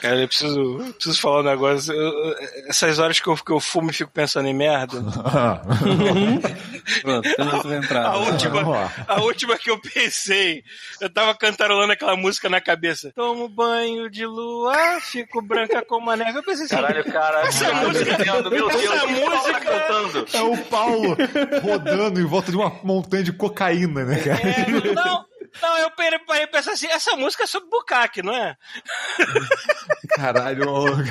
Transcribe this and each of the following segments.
Cara, eu preciso, eu preciso falar um negócio. Eu, essas horas que eu, que eu fumo e fico pensando em merda. Pronto, eu não tô entrando. A última, a última que eu pensei, eu tava cantarolando aquela música na cabeça. Tomo banho de lua, fico branca como a neve. Eu pensei assim, Caralho, cara. essa caralho, música, meu Deus, essa tá música cantando. É o Paulo rodando em volta de uma montanha de cocaína, né, cara? É, não, não, eu parei pensar assim, essa música é sobre bucaque, não é? Caralho, maluco.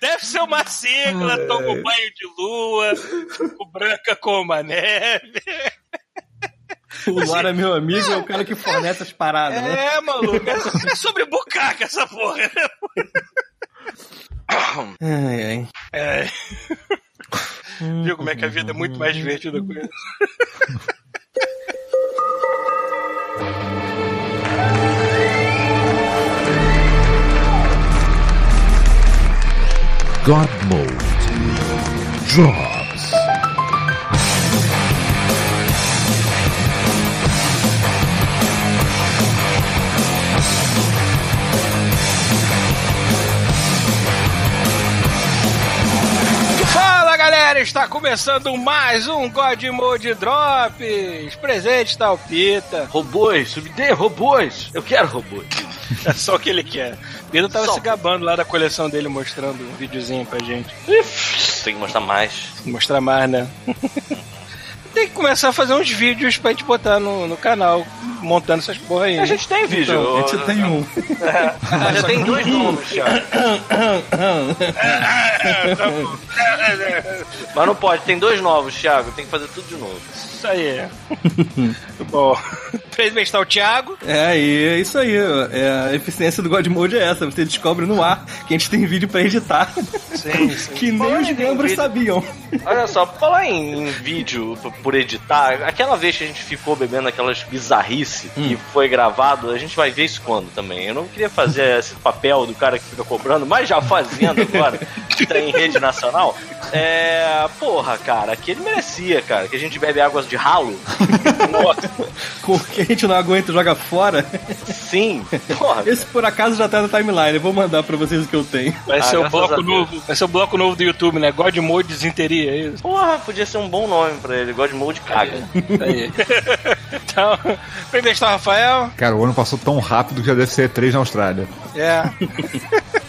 Deve ser uma sigla, tomo banho de lua, fico branca como a neve. O Lara, meu amigo, é o cara que fornece as paradas, né? É, maluco, é sobre bucaque essa porra. Ai, ai. É. Viu como é que a vida é muito mais divertida com isso? God Mode Drops. Fala galera, está começando mais um God Mode Drops. Presente está o Pita. Robôs, me dê robôs. Eu quero robôs. É só o que ele quer. Pita tava Só. se gabando lá da coleção dele, mostrando um videozinho pra gente. Tem que mostrar mais. Mostrar mais, né? Tem que começar a fazer uns vídeos pra gente botar no, no canal, montando essas porra aí. A gente tem vídeo. Então, a gente tem um. Ah, já tem dois nomes, Thiago. Mas não pode, tem dois novos, Thiago. Tem que fazer tudo de novo. Isso aí. Bom, presente está o Thiago. É, e é isso aí. É, a eficiência do God Mode é essa. Você descobre no ar que a gente tem vídeo pra editar. Sim, sim. que nem Fala os membros sabiam. Olha só, pra falar em, em vídeo por editar, aquela vez que a gente ficou bebendo aquelas bizarrice que foi gravado, a gente vai ver isso quando também. Eu não queria fazer esse papel do cara que fica cobrando, mas já fazendo agora, que tá em rede nacional. É. Porra, cara, aquele merecia, cara, que a gente bebe águas de ralo. Nossa, Com que a gente não aguenta e joga fora. sim, porra. Esse por acaso já tá na timeline. Eu vou mandar pra vocês o que eu tenho. Vai Ah, ser o graças a bloco novo. Vai ser o bloco novo do YouTube, né? God Mode Desinteria, é isso? Porra, podia ser um bom nome pra ele. God Mode caga. Aí. então, o Rafael. Cara, o ano passou tão rápido que já deve ser E3 na Austrália. É.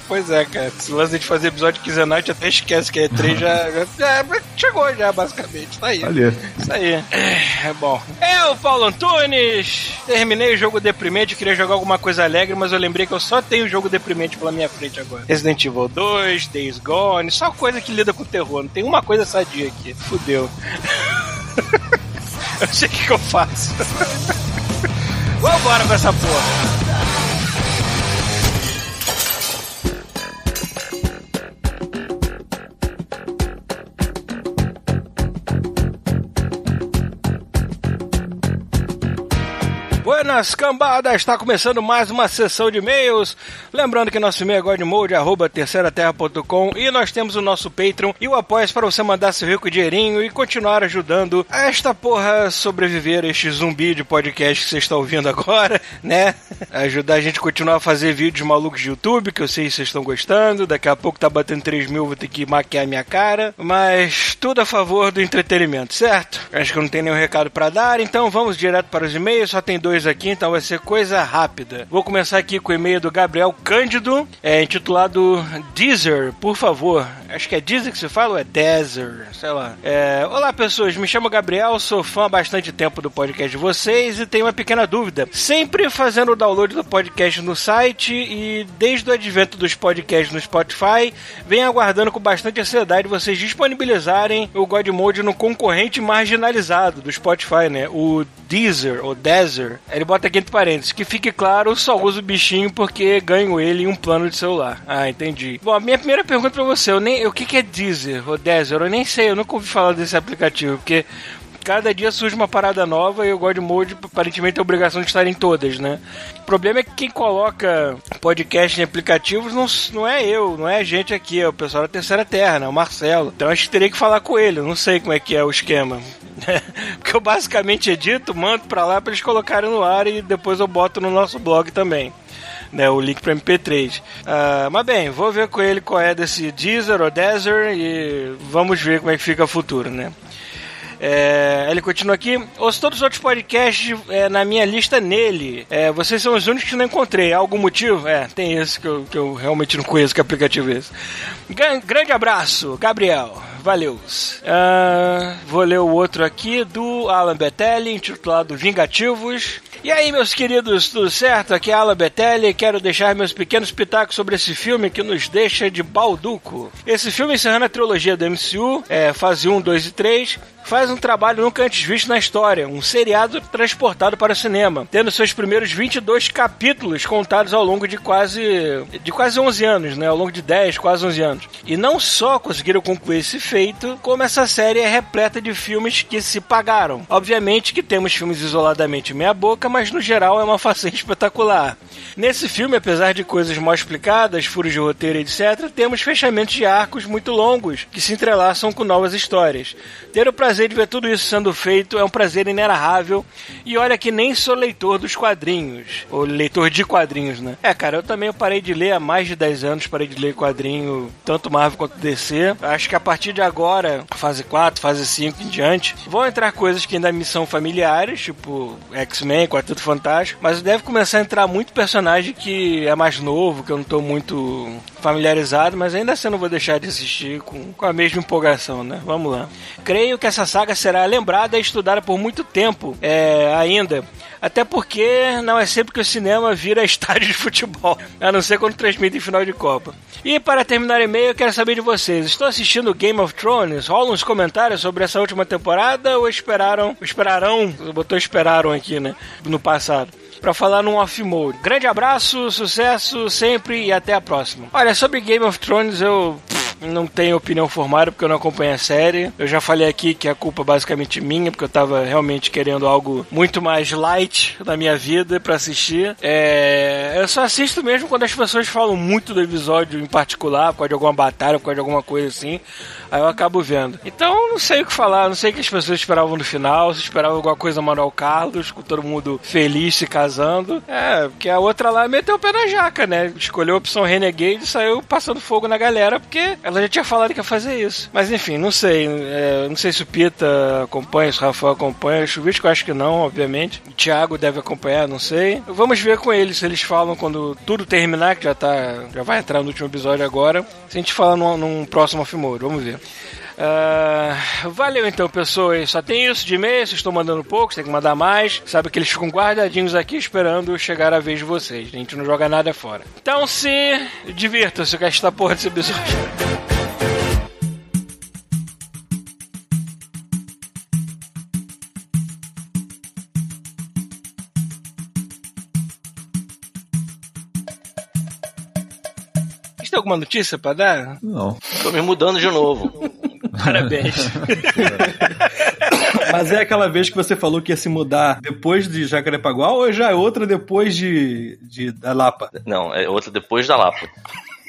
pois é, cara. Se lance de fazer episódio quinzenal, a gente até esquece que é 3 já, já, já chegou já, basicamente. Tá aí. Ali. Isso aí. É bom. É o Paulo Antunes. Terminei o jogo deprimente, queria jogar alguma coisa alegre, mas eu lembrei que eu só tenho jogo deprimente pela minha frente agora. Resident Evil 2, Days Gone, só coisa que lida com terror. Não tem uma coisa sadia aqui. Fudeu. eu sei o que, que eu faço. Vambora com essa porra. Buenas cambadas, está começando mais uma sessão de e-mails. Lembrando que nosso e-mail é godmode, arroba terceiraterra.com e nós temos o nosso Patreon e o apoio para você mandar seu rico dinheirinho e continuar ajudando a esta porra sobreviver, este zumbi de podcast que você está ouvindo agora, né? Ajudar a gente a continuar a fazer vídeos malucos de YouTube, que eu sei que vocês estão gostando. Daqui a pouco tá batendo 3 mil, vou ter que maquiar minha cara. Mas tudo a favor do entretenimento, certo? Acho que não tenho nenhum recado para dar, então vamos direto para os e-mails. Só tem dois aqui, então vai ser coisa rápida. Vou começar aqui com o e-mail do Gabriel Cândido, é intitulado Deezer, por favor. Acho que é Deezer que se fala ou é Deezer? Sei lá. É, Olá, pessoas. Me chamo Gabriel, sou fã há bastante tempo do podcast de vocês e tenho uma pequena dúvida. Sempre fazendo o download do podcast no site e desde o advento dos podcasts no Spotify, venho aguardando com bastante ansiedade vocês disponibilizarem o God Mode no concorrente marginalizado do Spotify, né? O Deezer, ou Deezer. Ele bota aqui entre parênteses, que fique claro, só uso o bichinho porque ganho ele em um plano de celular. Ah, entendi. Bom, a minha primeira pergunta pra você, eu nem, o que, que é Deezer ou Deezer? Eu nem sei, eu nunca ouvi falar desse aplicativo, porque cada dia surge uma parada nova e o God Mode aparentemente tem a obrigação de estar em todas, né? O problema é que quem coloca podcast em aplicativos não, não é eu, não é a gente aqui, é o pessoal da Terceira Terra, né? O Marcelo. Então acho que teria que falar com ele, não sei como é que é o esquema. Porque eu basicamente edito, mando pra lá pra eles colocarem no ar e depois eu boto no nosso blog também. né, o link para MP3. Uh, mas bem, vou ver com ele qual é desse Deezer ou Deezer e vamos ver como é que fica o futuro, né? É, ele continua aqui. Ouço todos os outros podcasts é, na minha lista nele. É, vocês são os únicos que não encontrei. Algum motivo? É, tem esse que eu, que eu realmente não conheço. Que aplicativo é esse? Grande abraço, Gabriel. Valeu. Uh, vou ler o outro aqui do Alan Betelli, intitulado Vingativos. E aí, meus queridos, tudo certo? Aqui é Alan Betelli quero deixar meus pequenos pitacos sobre esse filme que nos deixa de balduco. Esse filme, encerrando a trilogia do MCU, é, fase 1, 2 e 3, faz um trabalho nunca antes visto na história, um seriado transportado para o cinema, tendo seus primeiros 22 capítulos contados ao longo de quase de quase 11 anos, né? Ao longo de 10, quase 11 anos. E não só conseguiram concluir esse feito, como essa série é repleta de filmes que se pagaram. Obviamente que temos filmes isoladamente meia boca, mas no geral é uma façanha espetacular. Nesse filme, apesar de coisas mal explicadas, furos de roteiro, etc., temos fechamentos de arcos muito longos que se entrelaçam com novas histórias. Ter o prazer de ver tudo isso sendo feito é um prazer inenarrável. E olha que nem sou leitor dos quadrinhos, ou leitor de quadrinhos, né? É, cara, eu também parei de ler há mais de 10 anos, parei de ler quadrinho, tanto Marvel quanto DC. Acho que a partir de agora, fase 4, fase 5 em diante, vão entrar coisas que ainda me são familiares, tipo X-Men, Quarteto Fantástico, mas deve começar a entrar muito personagem que é mais novo, que eu não tô muito familiarizado, mas ainda assim eu não vou deixar de assistir com, com a mesma empolgação, né? Vamos lá. Creio que essa saga será lembrada e estudada por muito tempo é, ainda. Até porque não é sempre que o cinema vira estádio de futebol, a não ser quando transmite final de Copa. E para terminar o e-mail, eu quero saber de vocês: estou assistindo Game of Thrones? Rolam uns comentários sobre essa última temporada ou esperaram? Esperarão? Botou esperaram aqui, né? No passado para falar num off-mode. Grande abraço, sucesso sempre e até a próxima. Olha, sobre Game of Thrones eu não tenho opinião formada porque eu não acompanho a série. Eu já falei aqui que a culpa é basicamente minha, porque eu tava realmente querendo algo muito mais light na minha vida para assistir. É... Eu só assisto mesmo quando as pessoas falam muito do episódio em particular, por causa de alguma batalha, por causa de alguma coisa assim. Aí eu acabo vendo. Então, não sei o que falar, não sei o que as pessoas esperavam no final, se esperavam alguma coisa Manuel Carlos, com todo mundo feliz se casando. É, porque a outra lá meteu o pé na jaca, né? Escolheu a opção Renegade e saiu passando fogo na galera, porque ela já tinha falado que ia fazer isso. Mas enfim, não sei. É, não sei se o Pita acompanha, se o Rafael acompanha. O Chuvisco acho que não, obviamente. O Thiago deve acompanhar, não sei. Vamos ver com eles se eles falam quando tudo terminar, que já tá. Já vai entrar no último episódio agora. Se a gente fala num, num próximo Afimoro, vamos ver. Uh, valeu então, pessoas. Só tem isso de e-mail, vocês estão mandando pouco, tem que mandar mais. Sabe que eles ficam guardadinhos aqui esperando chegar a vez de vocês. A gente não joga nada fora. Então se divirta-se com esta porra desse episódio. alguma notícia pra dar? Não. Tô me mudando de novo. Parabéns. Mas é aquela vez que você falou que ia se mudar depois de Jacarepaguá ou já é outra depois de, de da Lapa? Não, é outra depois da Lapa.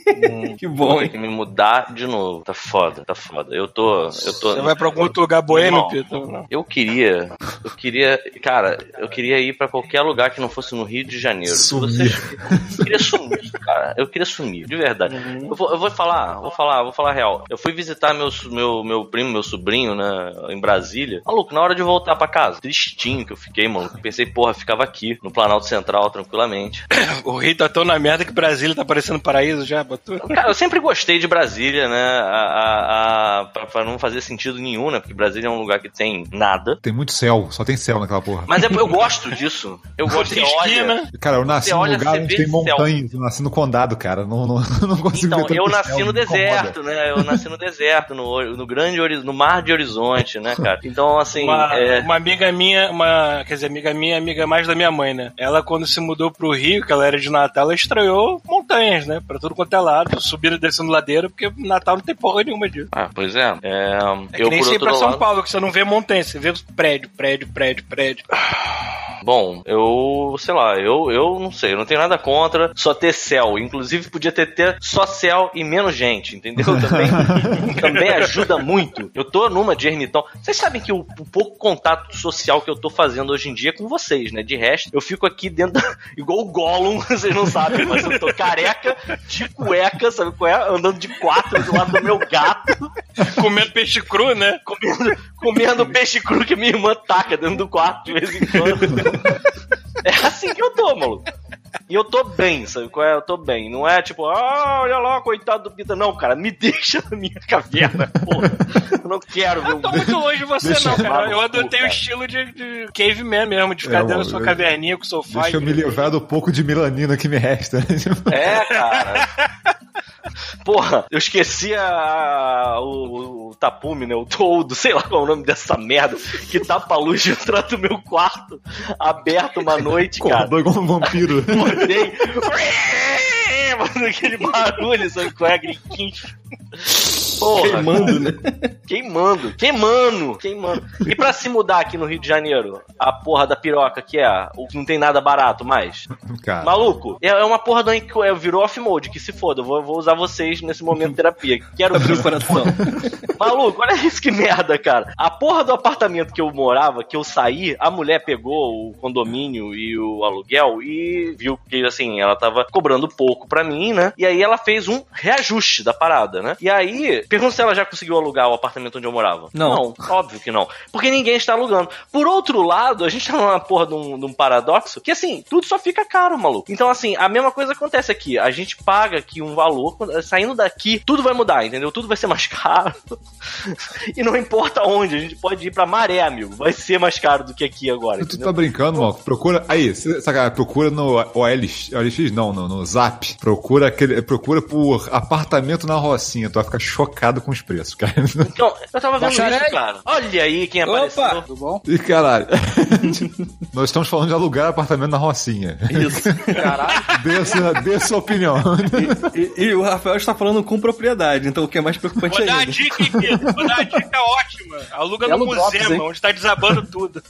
que bom, Tem que me mudar de novo. Tá foda, tá foda. Eu tô. Eu tô Você vai pra algum outro lugar boêmio, Pito? Eu queria. Eu queria. Cara, eu queria ir pra qualquer lugar que não fosse no Rio de Janeiro. Sumir. Eu queria sumir, cara. Eu queria sumir, de verdade. Uhum. Eu, vou, eu vou falar, vou falar, vou falar real. Eu fui visitar meu, meu, meu primo, meu sobrinho, né, em Brasília. Maluco, na hora de voltar pra casa, tristinho que eu fiquei, mano. Pensei, porra, ficava aqui, no Planalto Central, tranquilamente. O Rio tá tão na merda que Brasília tá parecendo paraíso já, botou? Cara, eu sempre gostei de Brasília, né? A, a, a, pra, pra não fazer sentido nenhum, né? Porque Brasília é um lugar que tem nada. Tem muito céu, só tem céu naquela porra. Mas é, eu gosto disso. Eu gosto de esquina. Cara, eu nasci num lugar onde tem céu. montanhas, eu nasci no condado, cara. Não, não, não consigo Então, ver eu céu, nasci no me incomoda. deserto, né? Eu nasci no deserto, no, no grande hori- no mar de Horizonte, né, cara? Então, assim, Uma, é, uma amiga minha, uma, quer dizer, amiga minha, amiga mais da minha mãe, né? Ela, quando se mudou pro Rio, que ela era de Natal, ela estranhou montanhas, né? Pra tudo quanto é lado, subindo e descendo ladeira, porque Natal não tem porra nenhuma disso. ah, pois é. é É eu, que nem outro pra São lado, Paulo, que você não vê montanha, você vê prédio, prédio, prédio, prédio, prédio. Bom, eu, sei lá, eu, eu não sei, eu não tenho nada contra só ter céu. Inclusive, podia ter, ter só céu e menos gente, entendeu? Também, também ajuda muito. Eu tô numa de ermitão. Vocês sabem que o, o pouco contato social que eu tô fazendo hoje em dia é com vocês, né? De resto, eu fico aqui dentro, da, igual o Gollum, vocês não sabem, mas eu tô careca, de cueca, sabe qual é? Andando de quatro do lado do meu gato, Comendo peixe cru, né? comendo, comendo peixe cru que minha irmã taca dentro do quarto de vez em quando. É assim que eu tô, maluco. E eu tô bem, sabe qual é? Eu tô bem. Não é tipo, ah, olha lá, coitado do Pita. Não, cara, me deixa na minha caverna, porra. Eu não quero ver Não o tô muito longe de você, Deixa não, cara. eu- Eu adotei o estilo de, de caveman mesmo, de ficar É, dentro da sua eu- caverninha com o sofá. Deixa eu e- me livrar do pouco de melanina que me resta. É, cara. Porra, eu esqueci a, o, o tapume, né? O toldo, sei lá qual é o nome dessa merda, que tapa a luz de entrar do meu quarto, aberto uma noite, cara. Acordou igual um vampiro. Acordei. Fazendo aquele barulho, sabe qual é? Griquinho. Porra, Queimando, né? Queimando, queimando, queimando. E pra se mudar aqui no Rio de Janeiro, a porra da piroca que é, o que não tem nada barato mais. Cara, Maluco, é é uma porra do é, virou off-mode, que se foda, eu vou, vou usar vocês nesse momento de terapia. Quero Abriu o coração. Maluco, olha isso que merda, cara. A porra do apartamento que eu morava, que eu saí, a mulher pegou o condomínio e o aluguel e viu que, assim, ela tava cobrando pouco pra mim, né? E aí ela fez um reajuste da parada, né? E aí, pergunta se ela já conseguiu alugar o apartamento onde eu morava. Não. óbvio que não. Porque ninguém está alugando. Por outro lado, a gente tá numa porra de um, de um paradoxo que, assim, tudo só fica caro, maluco. Então, assim, a mesma coisa acontece aqui. A gente paga aqui um valor, saindo daqui, tudo vai mudar, entendeu? Tudo vai ser mais caro. e não importa onde, a gente pode ir pra maré, amigo. Vai ser mais caro do que aqui agora, Tu tá brincando, Malco? Procura. Aí, saca, procura no OLX, OLX não, no, no Zap. Procura aquele. Procura por apartamento na Rocinha. Tu vai ficar chocado com os preços, cara. Então, eu tava vendo Bacharel. isso, cara. Olha aí quem Opa! apareceu. Tudo bom? E caralho. Nós estamos falando de alugar apartamento na Rocinha. Isso. Caralho. Dê sua, dê sua opinião. E, e o Rafael está falando com propriedade, então o que é mais preocupante Vou dar a ainda. dica. Vou dar a dica ótima. Aluga no Belo Musema, hein? onde tá desabando tudo.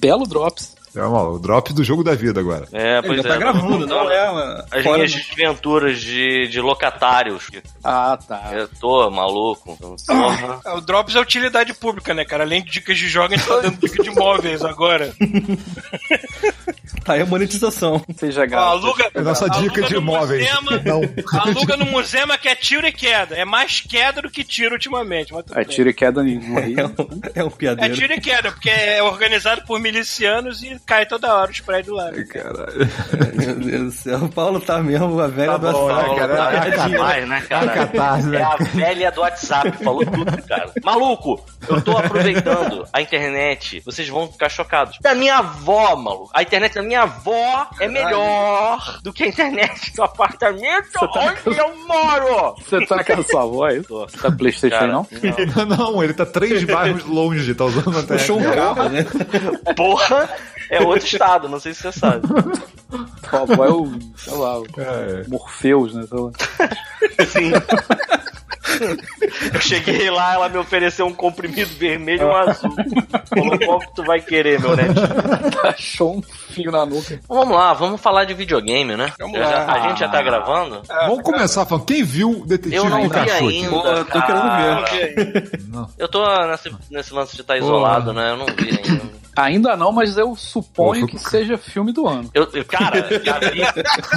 Belo Drops. É, mal, o drop do jogo da vida agora. É, pois Ainda é. tá gravando, não é uma... As fora minhas do- desventuras de, de locatários. Ah, tá. Eu tô maluco. Porra. É, O Drops é utilidade pública, né, cara? Além de dicas de jogos, a gente tá dando dica de imóveis agora. Tá aí a monetização. Seja gato. aluga, É nossa aluga dica de no imóveis. Musema- Não. Aluga no Musema que é tiro e queda. É mais queda do que tiro ultimamente. Mas tudo É bem. tiro e queda no É Rio. um, é um É piadeiro. tiro e queda, porque é organizado por milicianos e cai toda hora os prédios lá. Caralho. Meu Deus do céu. O Paulo tá mesmo a velha Tá do bom, né, cara? cara? É né, cara? É a catarse, né? É a velha do WhatsApp, falou tudo, cara. Maluco, eu tô aproveitando a internet, vocês vão ficar chocados. Da minha avó, maluco. A internet da minha avó é melhor do que a internet do apartamento onde eu moro. Você tá com a sua voz? Tô. Tá Playstation aí, Cara, não? Não, ele tá três bairros longe, tá usando a internet. Puxou um carro, né? Porra, é outro estado, não sei se você sabe. Tua avó é o, sei lá, o É. Morpheus, né? Sei lá. Sim. Eu cheguei lá, ela me ofereceu um comprimido vermelho e um azul. Falou, qual que tu vai querer, meu neto? Achou um na nuca. Vamos lá, vamos falar de videogame, né? Vamos Já- lá. A gente já tá gravando? Vamos começar falando. Quem viu Detetive Eu não vi Pikachu? ainda. Pô, eu tô cara. querendo ver. Eu tô nesse, nesse lance de estar isolado, né? Eu não vi ainda. Ainda não, mas eu suponho que seja filme do ano. Eu, eu- cara, já vi,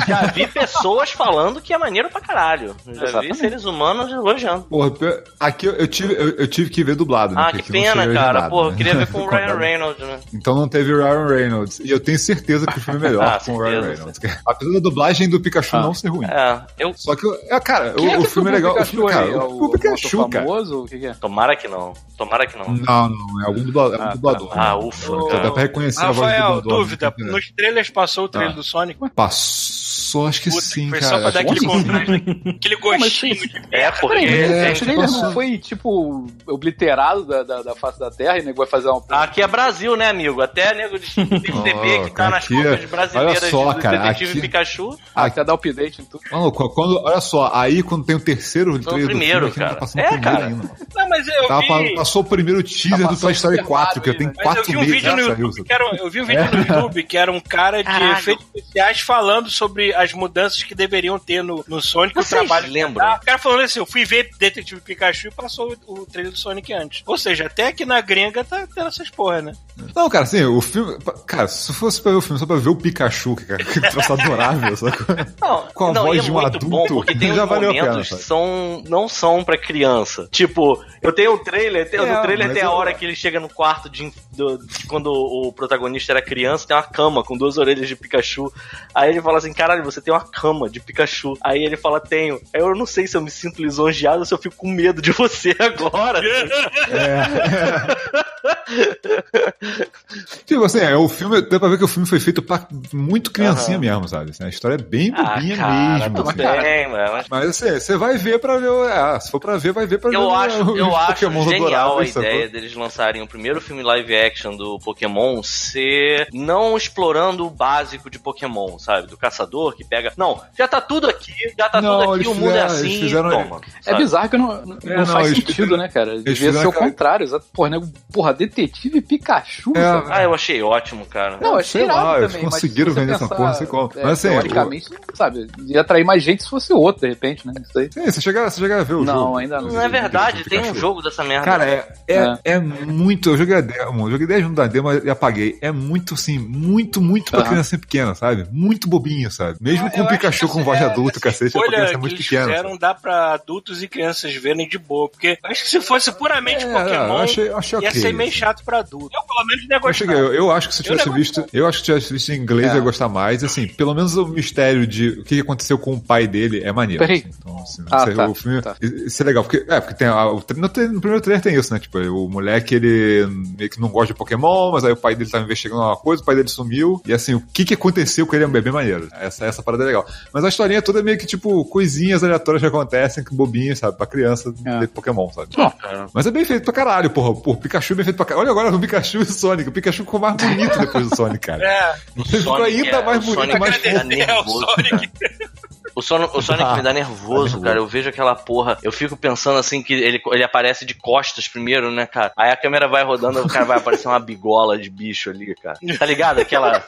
já vi pessoas falando que é maneiro pra caralho. Já vi Exatamente. seres humanos elogiando. Porra, aqui eu, eu tive, eu, eu tive que ver dublado, né? Ah, porque que aqui não pena, cara. Pô, eu né? queria ver com o Ryan. Reynolds, né? Então não teve o Ryan Reynolds. E eu tenho certeza que o filme é melhor Ah, com o Ryan certeza. Reynolds. Apesar da dublagem do Pikachu Ah. não ser ruim. É, eu. Só que, é, cara, Quem o, é o filme é legal. O Pikachu filme, cara? É o, o Pikachu, cara. famoso? O que, que é? Tomara que não. Tomara que não. Não, não, é algum dublador. É um Ah, dublador. Ah, né? ufa, Ô, Só cara. dá pra reconhecer a voz do Rafael, dublador. dúvida. né? Nos trailers passou o trailer Ah. do Sonic. Passou. Passou, acho que Puta, sim, foi cara. só pra dar aquele que sim. contraste, aquele mas gostinho sim. de É, porque. É, trailer passou. não foi, tipo, obliterado da, da, da face da Terra e nego vai fazer uma. Aqui é Brasil, né, amigo? Até nego de MDB Oh, que tá nas aqui é- copas brasileiras olha só, do cara, Detetive aqui- Pikachu. Até dar update em tudo. Maluco, quando, olha só, aí quando tem o terceiro trailer do primeiro, filme, aqui não cara. tá passando É, primeiro cara. ainda, mano. Não, mas eu Tava, vi... Passou o primeiro teaser Tá do Toy Story passando 4, que tem eu quatro vi um meses eu vi um vídeo no YouTube que era um cara de efeitos especiais falando sobre as mudanças que deveriam ter no, no Sonic, o Vocês trabalho. que lembram? dá. O cara falando assim, eu fui ver Detetive Pikachu e passou o, o trailer do Sonic antes. Ou seja, até aqui na gringa tá tendo essas porra, né? Não, cara, assim, o filme. Cara, se fosse pra ver o filme só pra ver o Pikachu, que, cara, que troço adorável, sacou? Não, Com a não, voz é de um muito adulto, bom porque tem já valeu a pena, sabe? que são, não são pra criança. Tipo, eu tenho o trailer, tem, É, no trailer tem a eu- hora que ele chega no quarto de, do- de quando o protagonista era criança, tem uma cama com duas orelhas de Pikachu. Aí ele fala assim, caralho, você tem uma cama de Pikachu. Aí ele fala, tenho. Aí eu não sei se eu me sinto lisonjeado ou se eu fico com medo de você agora. Tipo assim, é, o filme, dá pra ver que o filme foi feito pra muito criancinha mesmo, sabe? Assim, a história é bem ah, bobinha cara, mesmo. tudo assim. bem, mano. Mas assim, você vai ver pra ver. o- É, se for pra ver, vai ver pra ver Eu o- acho, os eu acho Pokémons genial a ideia deles lançarem o primeiro filme live action do Pokémon ser não explorando o básico de Pokémon, sabe? Do caçador que pega. Não, já tá tudo aqui, já tá Não, tudo aqui, eles o mundo é fizeram- eles assim, fizeram- toma. É sabe? bizarro que não, não, É, não não, faz eles sentido, fizeram- né, cara? Devia ser o contrário. Exato. Porra, nego, porra, detetive Pikachu. É, sabe? Ah, eu achei ótimo, cara. Não, é sei irado lá, eles também, mas conseguiram vender essa porra, não sei qual. é, Mas assim, teoricamente, sabe, ia atrair mais gente se fosse outro, de repente, né? Isso aí. Sim, você chega, você chega a ver o Não, jogo. ainda não. Não é verdade, tem um jogo dessa merda. Cara, é, é, É. é muito. Eu joguei a demo, eu joguei 10 minutos da demo e apaguei. É muito, assim, muito, muito pra criança pequena, sabe? Muito bobinho, sabe? Mesmo com Eu o Pikachu que com voz de é, adulto, cacete, é pra escolha criança que muito eles pequena. fizeram dá pra adultos e crianças verem de boa, porque acho que se fosse puramente É, Pokémon, eu achei, eu achei ia ok. ser meio chato pra adulto. Eu, pelo menos, não ia Eu, cheguei, eu, eu acho que se eu Eu tivesse não visto, eu acho que se eu tivesse visto em inglês É. eu ia gostar mais. Assim, pelo menos o mistério de o que aconteceu com o pai dele é maneiro. Peraí. assim. Então, assim, Ah, sei, tá, o filme, tá. isso é legal porque é porque tem a- o, no, no primeiro trailer tem isso, né? Tipo, o moleque ele meio que não gosta de Pokémon, mas aí o pai dele tava investigando uma coisa, o pai dele sumiu e assim o que que aconteceu com ele é um bebê maneiro. Essa essa parada é legal. Mas a historinha toda é meio que tipo coisinhas aleatórias que acontecem, que bobinhas, sabe, pra criança É. de Pokémon, sabe? cara. Mas é bem feito pra caralho, porra. O Pikachu é bem feito pra caralho. Olha agora o Pikachu e o Sonic. O Pikachu ficou mais bonito depois do Sonic, cara. É, Ele ficou ainda é- mais o bonito, mais é fofo. é o nervoso. Sonic. O Sonic, o Sonic Ah, me dá nervoso, tá cara. Eu vejo aquela porra. Eu fico pensando assim que ele, ele aparece de costas primeiro, né, cara? Aí a câmera vai rodando, o cara vai aparecer uma bigola de bicho ali, cara. Tá ligado? Aquela.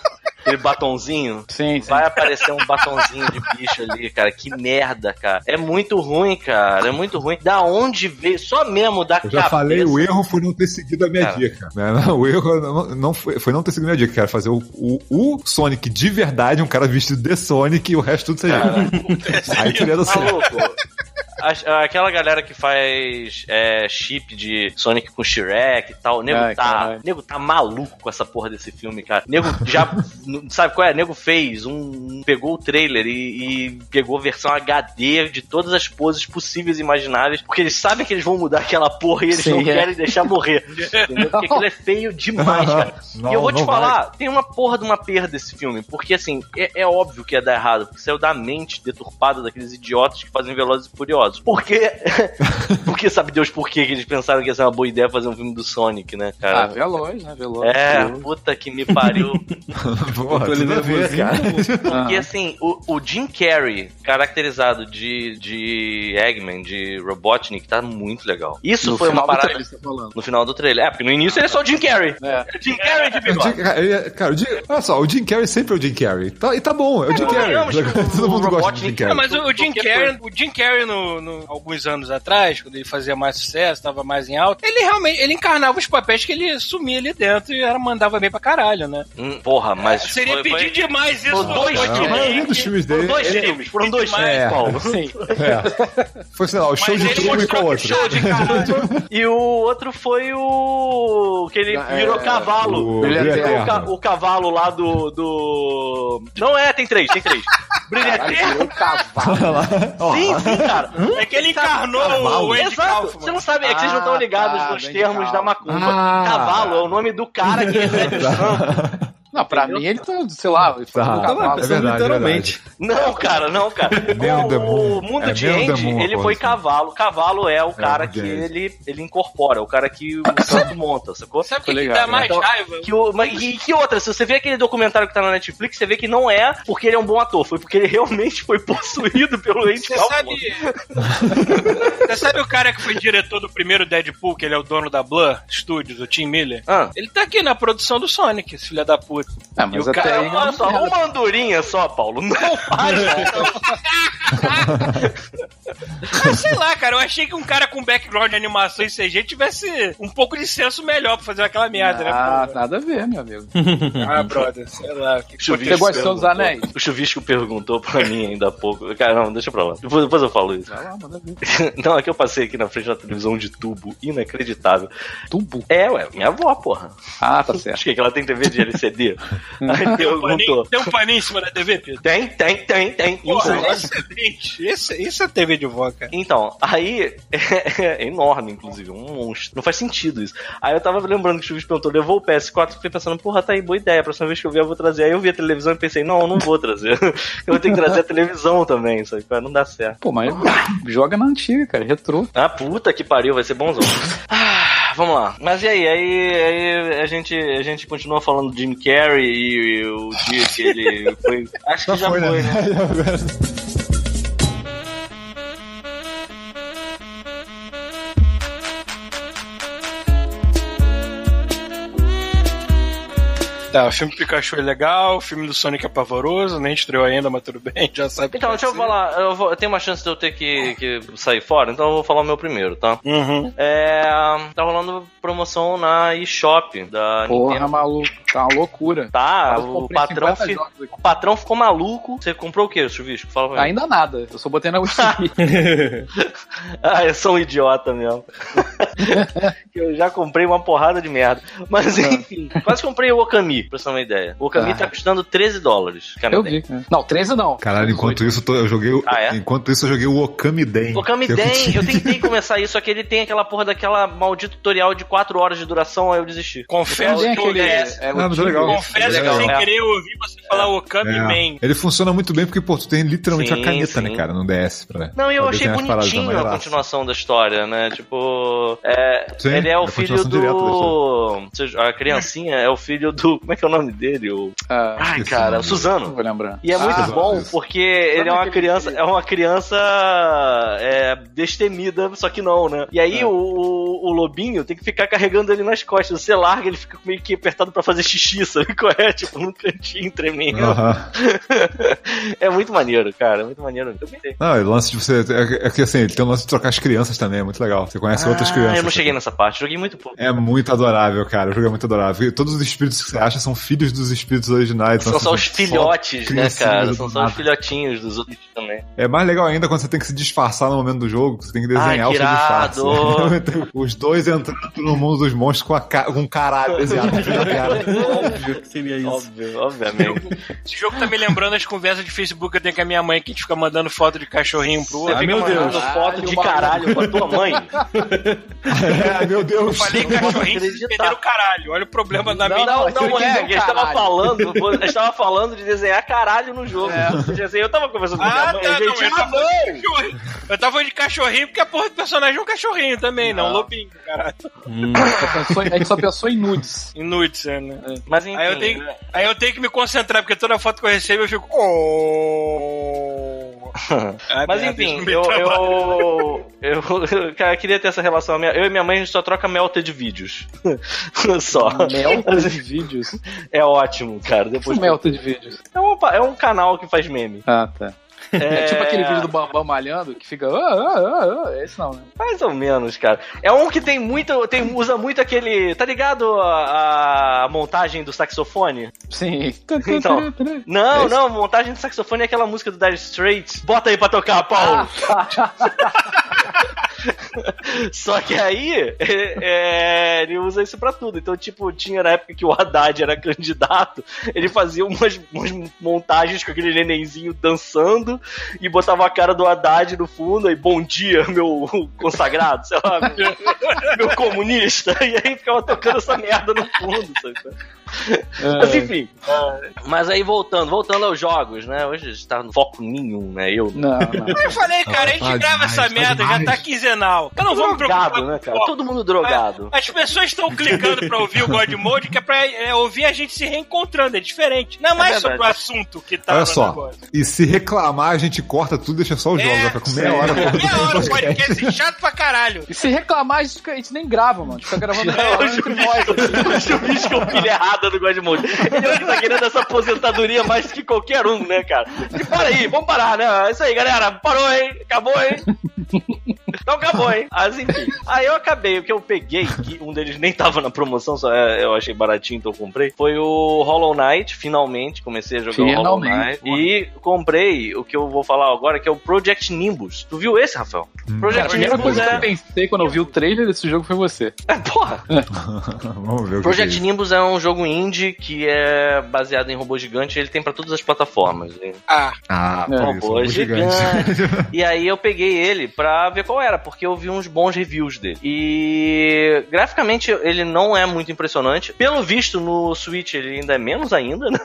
Aquele batonzinho. Sim, sim. Vai aparecer um batonzinho de bicho ali, cara. Que merda, cara. É muito ruim, cara. É muito ruim. Da onde veio? Só mesmo da Eu já cabeça. falei, o erro foi não ter seguido a minha Cara. dica. né? Não, o erro não, não foi, foi não ter seguido a minha dica, cara. Fazer o, o, o Sonic de verdade, um cara vestido de Sonic e o resto tudo seja. Aí teria dado certo. As- Aquela galera que faz é, chip de Sonic com Shrek e tal, o nego, Ai, tá, caralho. nego tá maluco com essa porra desse filme, cara. Nego já. sabe qual é? Nego fez um. Pegou o trailer e, e pegou a versão HD de todas as poses possíveis e imagináveis, porque eles sabem que eles vão mudar aquela porra e eles Sim, não é. querem deixar morrer. Entendeu? Porque aquilo é feio demais, cara. Não, e eu vou te falar, tem uma porra de uma perda esse filme, porque assim, é, é óbvio que ia dar errado, porque saiu da mente deturpada daqueles idiotas que fazem Velozes e Furiosos. Por quê? porque sabe Deus por quê que eles pensaram que ia ser uma boa ideia fazer um filme do Sonic, né, Ah, cara? Veloz, né? Veloz. é, puta que me pariu. Porra, Tô tudo a ver, nervosinho. cara. Porque Ah. assim, o, o Jim Carrey, caracterizado de, de Eggman, de Robotnik, tá muito legal. Isso No foi uma parada. trailer, tá. No final do trailer. É, porque no início ele é só o Jim Carrey. É. Jim Carrey de Jim- bigode. cara, ele é- cara, o Jim, olha só, o Jim Carrey sempre é o Jim Carrey. Tá, e tá bom, é o Jim Carrey. Todo mundo gosta de Jim Não, Carrey. mas o, o Jim Carrey, o Jim Carrey no, no- alguns anos atrás, quando ele fazia mais sucesso, tava mais em alta, ele realmente ele encarnava os papéis que ele sumia ali dentro e era, mandava bem pra caralho, né? Hum, porra, mas. Seria foi- pedir foi- demais isso. Dois. Não, maioria dos filmes Foram dele. dois ele- filmes, foram dois filmes, É. Paulo. Sim. É. Foi, sei lá, o show Mas de ele Truman e qual outro? show de caralho. E o outro foi o. que ele Ah, é, virou cavalo. o Ele virou ca- o cavalo lá do. do. Não é, tem três, tem três. Eterno. um cavalo. Sim, sim, cara. É que ele encarnou o Andy Exato. Kaufman. Você não sabe, é que vocês não estão Ah, ligados tá, nos Andy termos da macumba. Ah. Cavalo é o nome do cara que recebe o santo. Não, pra mim ele tá, sei lá, ele Tá. Tá lá, cavalo. é verdade, literalmente. Não, cara, não, cara. O, o mundo É de Andy, ele foi cavalo. Cavalo é o cara o que ele, ele incorpora, o cara que o santo monta, sacou? Sabe o que, que legal, dá mais Então, raiva? Que o, mas, e que outra, se você vê aquele documentário que tá na Netflix, você vê que não é porque ele é um bom ator, foi porque ele realmente foi possuído pelo Andy Você sabe. Você sabe o cara que foi diretor do primeiro Deadpool, que ele é o dono da Blur Studios, o Tim Miller? Ah. Ele tá aqui na produção do Sonic, esse filho da puta. Ah, mas E o até cara- aí. Olha só, uma andorinha só, Paulo. Não faz Ah, sei lá, cara, eu achei que um cara com background de animação e CG tivesse um pouco de senso melhor pra fazer aquela merda, Ah, né? nada a ver, meu amigo. Ah, brother, sei lá. o que Você gosta dos perguntou- Anéis? O Chuvisco perguntou pra mim ainda há pouco. Cara, não, deixa pra lá. Depois, depois eu falo isso. Ver. Não, é que eu passei aqui na frente da televisão de tubo, inacreditável. Tubo. É, ué, minha avó, porra. Ah, tá certo. Acho que ela tem TV de LCD. Aí Tem um, paninho, perguntou. tem um paninho em cima da TV, Pedro? Tem, tem, tem, tem. Porra, Isso. excelente. Esse, isso é TV de vó, cara. Então, aí é, enorme, inclusive, um monstro. Não faz sentido isso. Aí eu tava lembrando que o Chuvis perguntou, levou o PS4, eu fiquei pensando, porra, tá aí, boa ideia. A próxima vez que eu vier, eu vou trazer. Aí eu vi a televisão e pensei, não, eu não vou trazer. Eu vou ter que trazer a televisão também, sabe? Não dá certo. Pô, mas joga na antiga, cara, retrô. Ah, puta que pariu, vai ser bonzão. Ah, vamos lá. Mas e aí? Aí, aí a, gente, a gente continua falando do Jim Carrey e, e o dia que ele foi. Acho que já, foi, né? Tá, o filme Pikachu é legal, o filme do Sonic é pavoroso, nem estreou ainda, mas tudo bem, já sabe. que Então, deixa eu falar. Eu, vou, eu tenho uma chance de eu ter que, que sair fora, então eu vou falar o meu primeiro, tá? Uhum. É. Tá rolando promoção na eShop da Porra, Nintendo. maluco, tá uma loucura. Tá, o patrão, 50 fi- o patrão ficou maluco. Você comprou o quê, Chuvisco? Fala pra mim. Ainda nada, eu só botei na. Ah, eu sou um idiota mesmo. eu já comprei uma porrada de merda. Mas enfim, quase comprei o Okami, pra você ter uma ideia. O Okami Ah. tá custando 13 dólares. cara. eu vi. né? Não, 13 não. Caralho, enquanto isso eu tô- eu joguei. o- Ah, é? Enquanto isso eu joguei o Okami Den. Okami Den, eu tentei começar isso, só que ele tem aquela porra daquela maldito tutorial de 4 horas de duração, aí eu desisti. Confesso Tem que aquele. eu É, Ah, mas é o legal. Confesso que legal. sem É. querer eu ouvi você falar Okami É. Man. Ele funciona muito bem porque, pô, tu tem literalmente Sim, uma caneta, sim. né, cara, no DS pra. Não, e eu achei bonitinho a continuação da história, né? Tipo, é, Sim, ele é é o a filho do. Ou seja, A criancinha é o filho do. Como é que é o nome dele? O... Ah, Ai, cara, nome o não Suzano. vou lembrar. E é muito Ah, bom isso. porque ele é uma aquele criança, é uma criança é, destemida, só que não, né? E aí É. o, o, lobinho tem que ficar carregando ele nas costas. Você larga, ele fica meio que apertado pra fazer xixi, sabe qual é? Tipo, num cantinho tremendo. É muito maneiro, cara, é muito maneiro. Não, o lance de você. É, é que assim, tem o lance de trocar as crianças também, é muito legal. Você conhece outras Ah, crianças. eu não cheguei nessa parte, joguei muito pouco. É muito adorável, cara. O jogo é muito adorável. E todos os espíritos que você acha são filhos dos espíritos originais. então, São assim, só os filhotes, né, criancinhas cara? São só nada. os filhotinhos dos outros também. É mais legal ainda quando você tem que se disfarçar no momento do jogo. Você tem que desenhar Ai, o que seu disfarce. irado. Os dois entrando no mundo dos monstros com, a ca... com um caralho desenhado na cara. Óbvio que seria isso. Óbvio, obviamente. Esse jogo tá me lembrando as conversas de Facebook que eu tenho com a minha mãe, que a gente fica mandando foto de cachorrinho pro outro. Fica meu Deus. mandando foto de Caralho, pra tua mãe. Ai, meu Deus. Falei posso cachorrinho, vocês acreditar. entenderam caralho. Olha o problema da minha. Não, mas não, você é, a gente tava falando, a gente tava falando de desenhar caralho no jogo. Assim, eu tava conversando com minha Ah, mãe, tá, não, eu ah, tava não! falando de cachorrinho. Eu tava falando de cachorrinho porque a porra do personagem é um cachorrinho também, não, um lobinho, caralho. Só pensou em- a gente só pensou em nudes. Inútil, né? Mas enfim, Aí eu, tenho, aí eu tenho que me concentrar, porque toda foto que eu recebo eu fico. Oh. Ah, mas enfim, eu, eu, eu, cara, eu queria ter essa relação. Minha- Eu e minha mãe a gente só troca melted vídeos. só. Melta de vídeos. É ótimo, cara. Depois Melta de vídeos. é, um, é um canal que faz meme. Ah, tá. É, tipo aquele vídeo do Bambam malhando que fica. Ah, ah, ah, ah. Esse não, né? Mais ou menos, cara. É um que tem muito. Tem, usa muito aquele. Tá ligado a, a montagem do saxofone? Sim. Então. Não, Esse? não, montagem do saxofone é aquela música do Dire Straits. Bota aí pra tocar, Paulo. Só que aí, é, é, ele usa isso pra tudo. Então, tipo, tinha na época que o Haddad era candidato, ele fazia umas, umas montagens com aquele nenenzinho dançando e botava a cara do Haddad no fundo e bom dia, meu consagrado, sei lá, meu, meu comunista. E aí ficava tocando essa merda no fundo, sabe? Mas enfim. é, mas aí voltando, voltando aos jogos, né? Hoje a gente tá no foco nenhum, né? Eu. Não, não. Eu falei, cara, a gente Tá grava demais, essa tá merda, já tá quinzenal. Eu não vou me preocupar. Drogado, né, cara? Todo mundo drogado. As pessoas estão clicando pra ouvir o God Mode, que é pra é, ouvir a gente se reencontrando, é diferente. Não é mais verdade. sobre o assunto que tá Olha só, negócio. e se reclamar, a gente corta tudo e deixa só os jogos. Vai ficar com meia sim. hora. Meia hora o podcast chato pra caralho. E se reclamar, a gente, a gente nem grava, mano. A gente fica gravando É, o entre nós. assim. O Chuvisco com pilha errada do Godmode. Ele tá querendo essa aposentadoria mais que qualquer um, né, cara? E para aí, vamos parar, né? É isso aí, galera. Parou, hein? Acabou, hein? Não acabou, hein? Mas enfim. Aí eu acabei. O que eu peguei, que um deles nem tava na promoção, só é, eu achei baratinho, então eu comprei. Foi o Hollow Knight, finalmente. Comecei a jogar o Hollow Finalmente. Knight. E comprei o que eu vou falar agora, que é o Project Nimbus. Tu viu esse, Rafael? Cara, a Project primeira Nimbus coisa que é... eu pensei quando eu vi o trailer desse jogo foi você. É, porra! Vamos ver o que Project que é. Nimbus é um jogo indie que é baseado em robô gigante. Ele tem pra todas as plataformas. Ah, Ah, É. por isso, Robô robô gigante. gigante. E aí eu peguei ele pra ver qual era, porque eu vi uns bons reviews dele. E graficamente ele não é muito impressionante. Pelo visto no Switch ele ainda é menos ainda, né?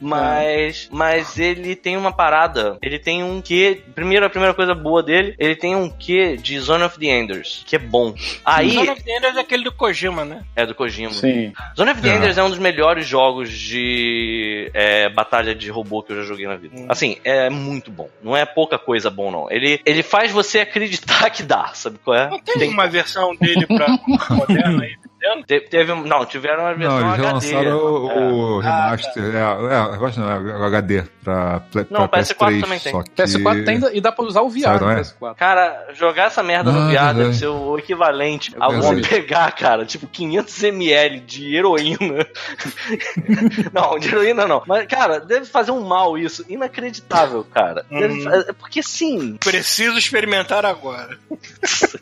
Mas, mas ele tem uma parada. Ele tem um que primeiro a primeira coisa boa dele, ele tem um que de Zone of the Enders, que é bom. Aí Zone of the Enders é aquele do Kojima, né? é do Kojima. Sim. Zone of the Ah. Enders é um dos melhores jogos de é, batalha de robô que eu já joguei na vida. Assim, é muito bom. Não é pouca coisa bom, não. Ele, ele faz você acreditar que dá, sabe qual é? Não tem, uma versão dele pra moderna aí, Te- teve, não, tiveram uma versão Não, eles HD. lançaram o, É. o remaster. É, é, remaster não, é o HD pra, pra, Não, pra PS4 PS3. também tem. Que... PS4 tem e dá pra usar o VR Sabe, no é? PS4. Cara, jogar essa merda no Ah, VR deve ser o equivalente É a você pegar, cara, tipo 500ml de heroína. não, de heroína não. Mas, cara, deve fazer um mal isso. Inacreditável, cara. Deve fa- Porque sim, Preciso experimentar agora.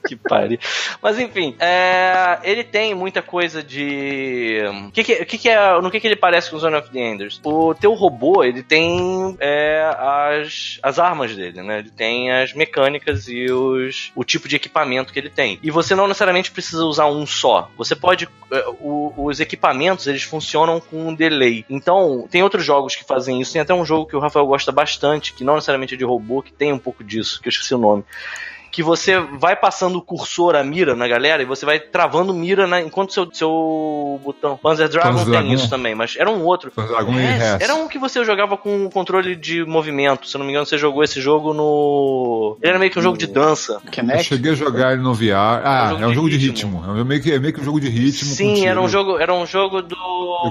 Que pariu. Mas enfim, é, ele tem muita coisa de. O que, que, que que é. No que, que ele parece com Zone of the Enders? O teu robô, ele tem é, as, as armas dele, né? Ele tem as mecânicas e os, o tipo de equipamento que ele tem. E você não necessariamente precisa usar um só. Você pode. é, o- os equipamentos, eles funcionam com um delay. Então, tem outros jogos que fazem isso. Tem até um jogo que o Rafael gosta bastante, que não necessariamente é de robô, que tem um pouco disso, que eu esqueci o nome que você vai passando o cursor, a mira na galera, e você vai travando mira na, enquanto seu, seu botão. Panzer Dragon Panzer tem Dragon. isso também, mas era um outro. Panzer Dragon É, era um que você jogava com o controle de movimento. Se eu não me engano, você jogou esse jogo no. Ele era meio que um jogo de dança. Eu Kinect? cheguei a jogar ele no VR. Ah, É um jogo é um de jogo de ritmo. ritmo. É meio que, é meio que um jogo de ritmo. Sim, era um jogo, era um jogo do.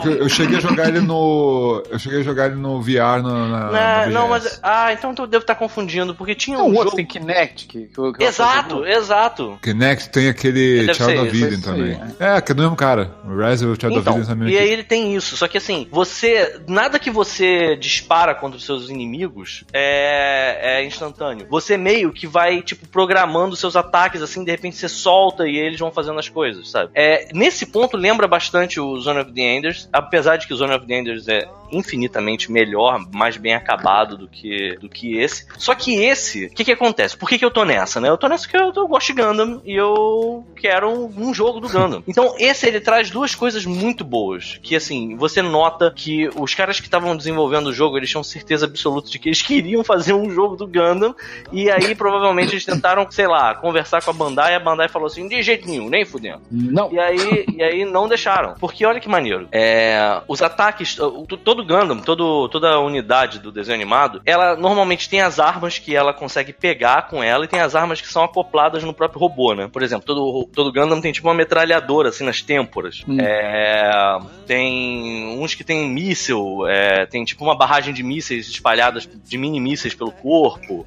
Eu, eu cheguei a jogar ele no. Eu cheguei a jogar ele no VR na. na, Não, no não, mas. Ah, então eu devo estar confundindo, porque tinha Não, um outro jogo. tem Kinect. Que, que, que Exato, exato. Kinect tem aquele Deve Child ser of Eden também. É, que é do mesmo cara. O Res e o Child of Então, Eden também. e aí ele tem isso, só que assim, você. Nada que você dispara contra os seus inimigos é, é instantâneo. Você meio que vai, tipo, programando seus ataques, assim, de repente você solta e eles vão fazendo as coisas, sabe? É, nesse ponto lembra bastante o Zone of the Enders, apesar de que o Zone of the Enders é infinitamente melhor, mais bem acabado do que, do que esse. Só que esse, o que que acontece? Por que, que eu tô nessa, né? Eu tô nessa porque eu, eu gosto de Gundam e eu quero um, um jogo do Gundam. Então, esse ele traz duas coisas muito boas. Que assim, você nota que os caras que estavam desenvolvendo o jogo, eles tinham certeza absoluta de que eles queriam fazer um jogo do Gundam. E aí, provavelmente, eles tentaram, sei lá, conversar com a Bandai e a Bandai falou assim: de jeito nenhum, nem fudendo. Não. E aí, e aí não deixaram. Porque olha que maneiro. É, os ataques, o- todo Gundam, todo, toda unidade do desenho animado, ela normalmente tem as armas que ela consegue pegar com ela e tem as armas que são acopladas no próprio robô, né? Por exemplo, todo, todo Gundam tem tipo uma metralhadora assim nas têmporas. Hum. É, tem uns que tem míssil, é, tem tipo uma barragem de mísseis espalhadas, de mini mísseis pelo corpo.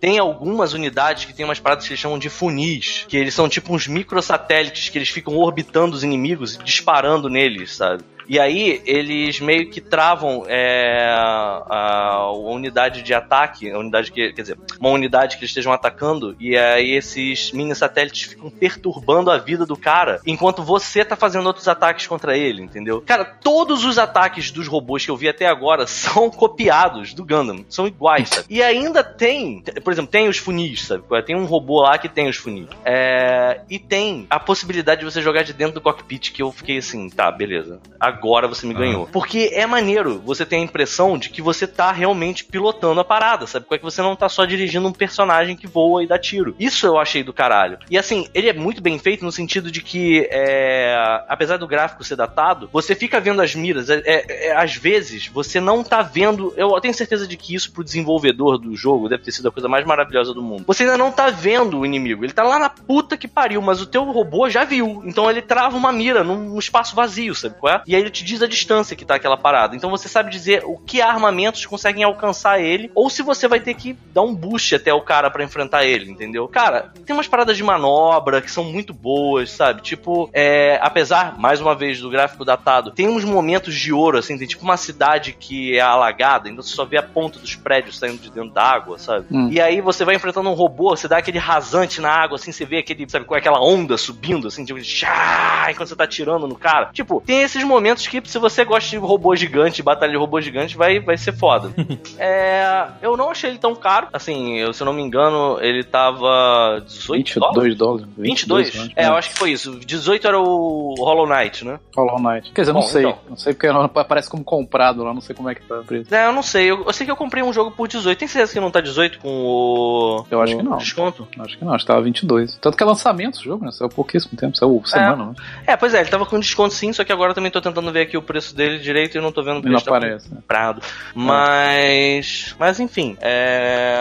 Tem algumas unidades que tem umas paradas que eles chamam de funis, que eles são tipo uns microsatélites que eles ficam orbitando os inimigos e disparando neles, sabe? E aí eles meio que travam é, a, unidade de ataque, a unidade que, quer dizer, uma unidade que eles estejam atacando, e aí esses mini satélites ficam perturbando a vida do cara, enquanto você tá fazendo outros ataques contra ele, entendeu? Cara, todos os ataques dos robôs que eu vi até agora são copiados do Gundam, são iguais, sabe? E ainda tem, por exemplo, tem os funis, sabe? Tem um robô lá que tem os funis. É, e tem a possibilidade de você jogar de dentro do cockpit, que eu fiquei assim, tá, beleza. A- agora você me ganhou. Porque é maneiro, você tem a impressão de que você tá realmente pilotando a parada, sabe? Porque você não tá só dirigindo um personagem que voa e dá tiro. Isso eu achei do caralho. E assim, ele é muito bem feito no sentido de que, é, apesar do gráfico ser datado, você fica vendo as miras. É, é, é, às vezes, você não tá vendo. Eu tenho certeza de que isso pro desenvolvedor do jogo deve ter sido a coisa mais maravilhosa do mundo. Você ainda não tá vendo o inimigo. Ele tá lá na puta que pariu, mas o teu robô já viu. Então ele trava uma mira num espaço vazio, sabe qual é? E aí ele te diz a distância que tá aquela parada. Então você sabe dizer o que armamentos conseguem alcançar ele, ou se você vai ter que dar um boost até o cara para enfrentar ele, entendeu? Cara, tem umas paradas de manobra que são muito boas, sabe? Tipo, é, apesar, mais uma vez, do gráfico datado, tem uns momentos de ouro, assim, tem tipo uma cidade que é alagada, então você só vê a ponta dos prédios saindo de dentro da água, sabe? Hum. E aí você vai enfrentando um robô, você dá aquele rasante na água, assim, você vê aquele, sabe, com aquela onda subindo, assim, tipo, chá, enquanto você tá tirando no cara. Tipo, tem esses momentos que, se você gosta de robô gigante, batalha de robô gigante, vai, vai ser foda. é, eu não achei ele tão caro, assim, eu, se eu não me engano, ele tava 18 dólares? 22 dólares. 22? né? É, eu acho que foi isso. 18 era o Hollow Knight, né? Hollow Knight. Quer dizer, Bom, não sei. então. Não sei porque não aparece como comprado lá, não sei como é que tá o preço. É, eu não sei. Eu, eu sei que eu comprei um jogo por 18. Tem certeza que não tá 18 com o. Eu acho que não. Desconto? Acho que não, acho que tava 22. Tanto que é lançamento o jogo, né? Saiu pouquíssimo tempo, saiu semana, né? É, pois é, ele tava com desconto sim, só que agora eu também tô tentando ver aqui o preço dele direito e não tô vendo o E não preço tá aparece. comprado. Mas. Mas enfim. É...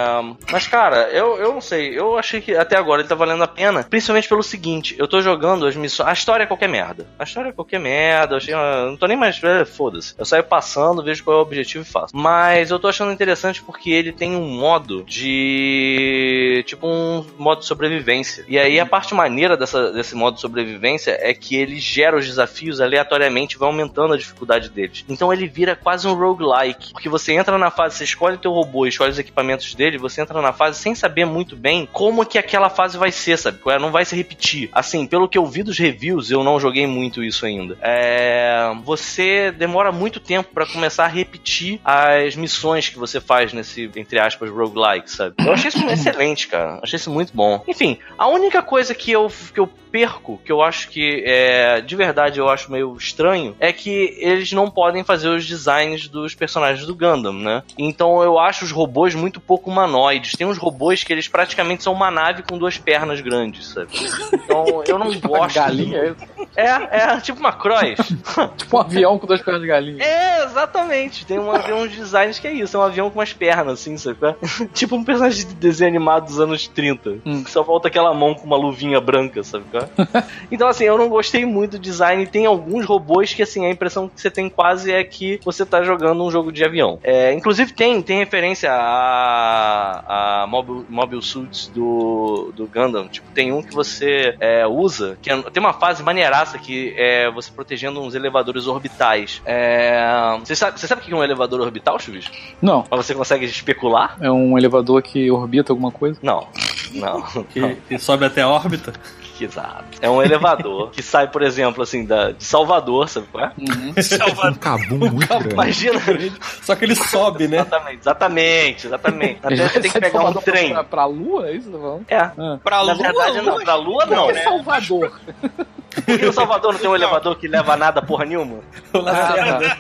Mas, cara, eu, eu não sei. Eu achei que até agora ele tá valendo a pena. Principalmente pelo seguinte: eu tô jogando as missões. A história é qualquer merda. A história é qualquer merda. Eu achei. ah, Não tô nem mais. é, Foda-se. Eu saio passando, vejo qual é o objetivo e faço. Mas eu tô achando interessante porque ele tem um modo de. Tipo um modo de sobrevivência. E aí a parte maneira dessa, desse modo de sobrevivência é que ele gera os desafios aleatoriamente e vai aumentando a dificuldade deles. Então ele vira quase um roguelike. Porque você entra na fase, você escolhe teu robô e escolhe os equipamentos dele, você entra na fase sem saber muito bem como que aquela fase vai ser, sabe? É? Não vai se repetir. Assim, pelo que eu vi dos reviews, eu não joguei muito isso ainda. É... Você demora muito tempo pra começar a repetir as missões que você faz nesse, entre aspas, roguelike, sabe? Eu achei isso excelente, cara. Achei isso muito bom. Enfim, a única coisa que eu, que eu perco, que eu acho que é, de verdade eu acho meio estranho, é que eles não podem fazer os designs dos personagens do Gundam, né? Então eu acho os robôs muito pouco humanoides. Tem uns robôs que eles praticamente são uma nave com duas pernas grandes, sabe? Então eu não gosto. galinha, isso? É, é tipo uma cross. tipo um avião com duas pernas de galinha. É, exatamente. Tem um avião de designs que é isso. É um avião com umas pernas, assim, sabe? tipo um personagem de desenho animado dos anos 30. Hum. Que só falta aquela mão com uma luvinha branca, sabe? então, assim, eu não gostei muito do design. Tem alguns robôs que, assim, a impressão que você tem quase é que você tá jogando um jogo de avião. É, inclusive, tem, tem referência a, a mobile, mobile suits do, do Gundam. Tipo, tem um que você é, usa, que é- tem uma fase maneiraça que é você protegendo uns elevadores orbitais. É, você, sabe, você sabe o que é um elevador orbital, Chuvis? Não, Mas você consegue especular? é um elevador que orbita alguma coisa. Não. Não. Que, que sobe até a órbita. Exato. É um elevador que sai, por exemplo, assim, da, de Salvador, sabe qual é? Um cabum muito grande. Imagina. Só que ele sobe, né? Exatamente, exatamente, exatamente. Até você tem que pegar um Salvador trem. Pra, pra Lua, é isso tá falando? É. Ah. Pra Na Lua, verdade, não. Pra Lua, não, né? Salvador. Porque no Salvador não tem um elevador que leva nada porra nenhuma? O Lacerda.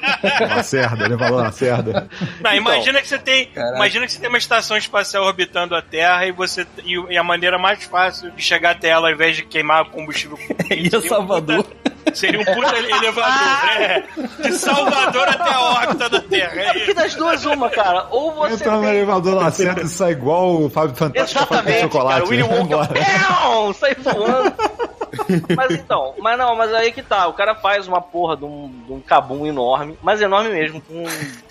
Lacerda, elevador Lacerda. Não, imagina que você tem, Caraca. imagina que você tem uma estação espacial orbitando a Terra e você e, e a maneira mais fácil de chegar até ela ao invés de queimar combustível E o Salvador. seria um puta elevador, né? De Salvador até a órbita da Terra. É Que isso. das duas, uma, cara. Ou você Entra no tem... elevador Lacerda e sai igual o Fábio Fantástico Exatamente, cara. chocolate. O Willy Vai Wonka sai voando. mas então, mas não, mas aí que tá. O cara faz uma porra de um, de um cabum enorme, mas enorme mesmo, com,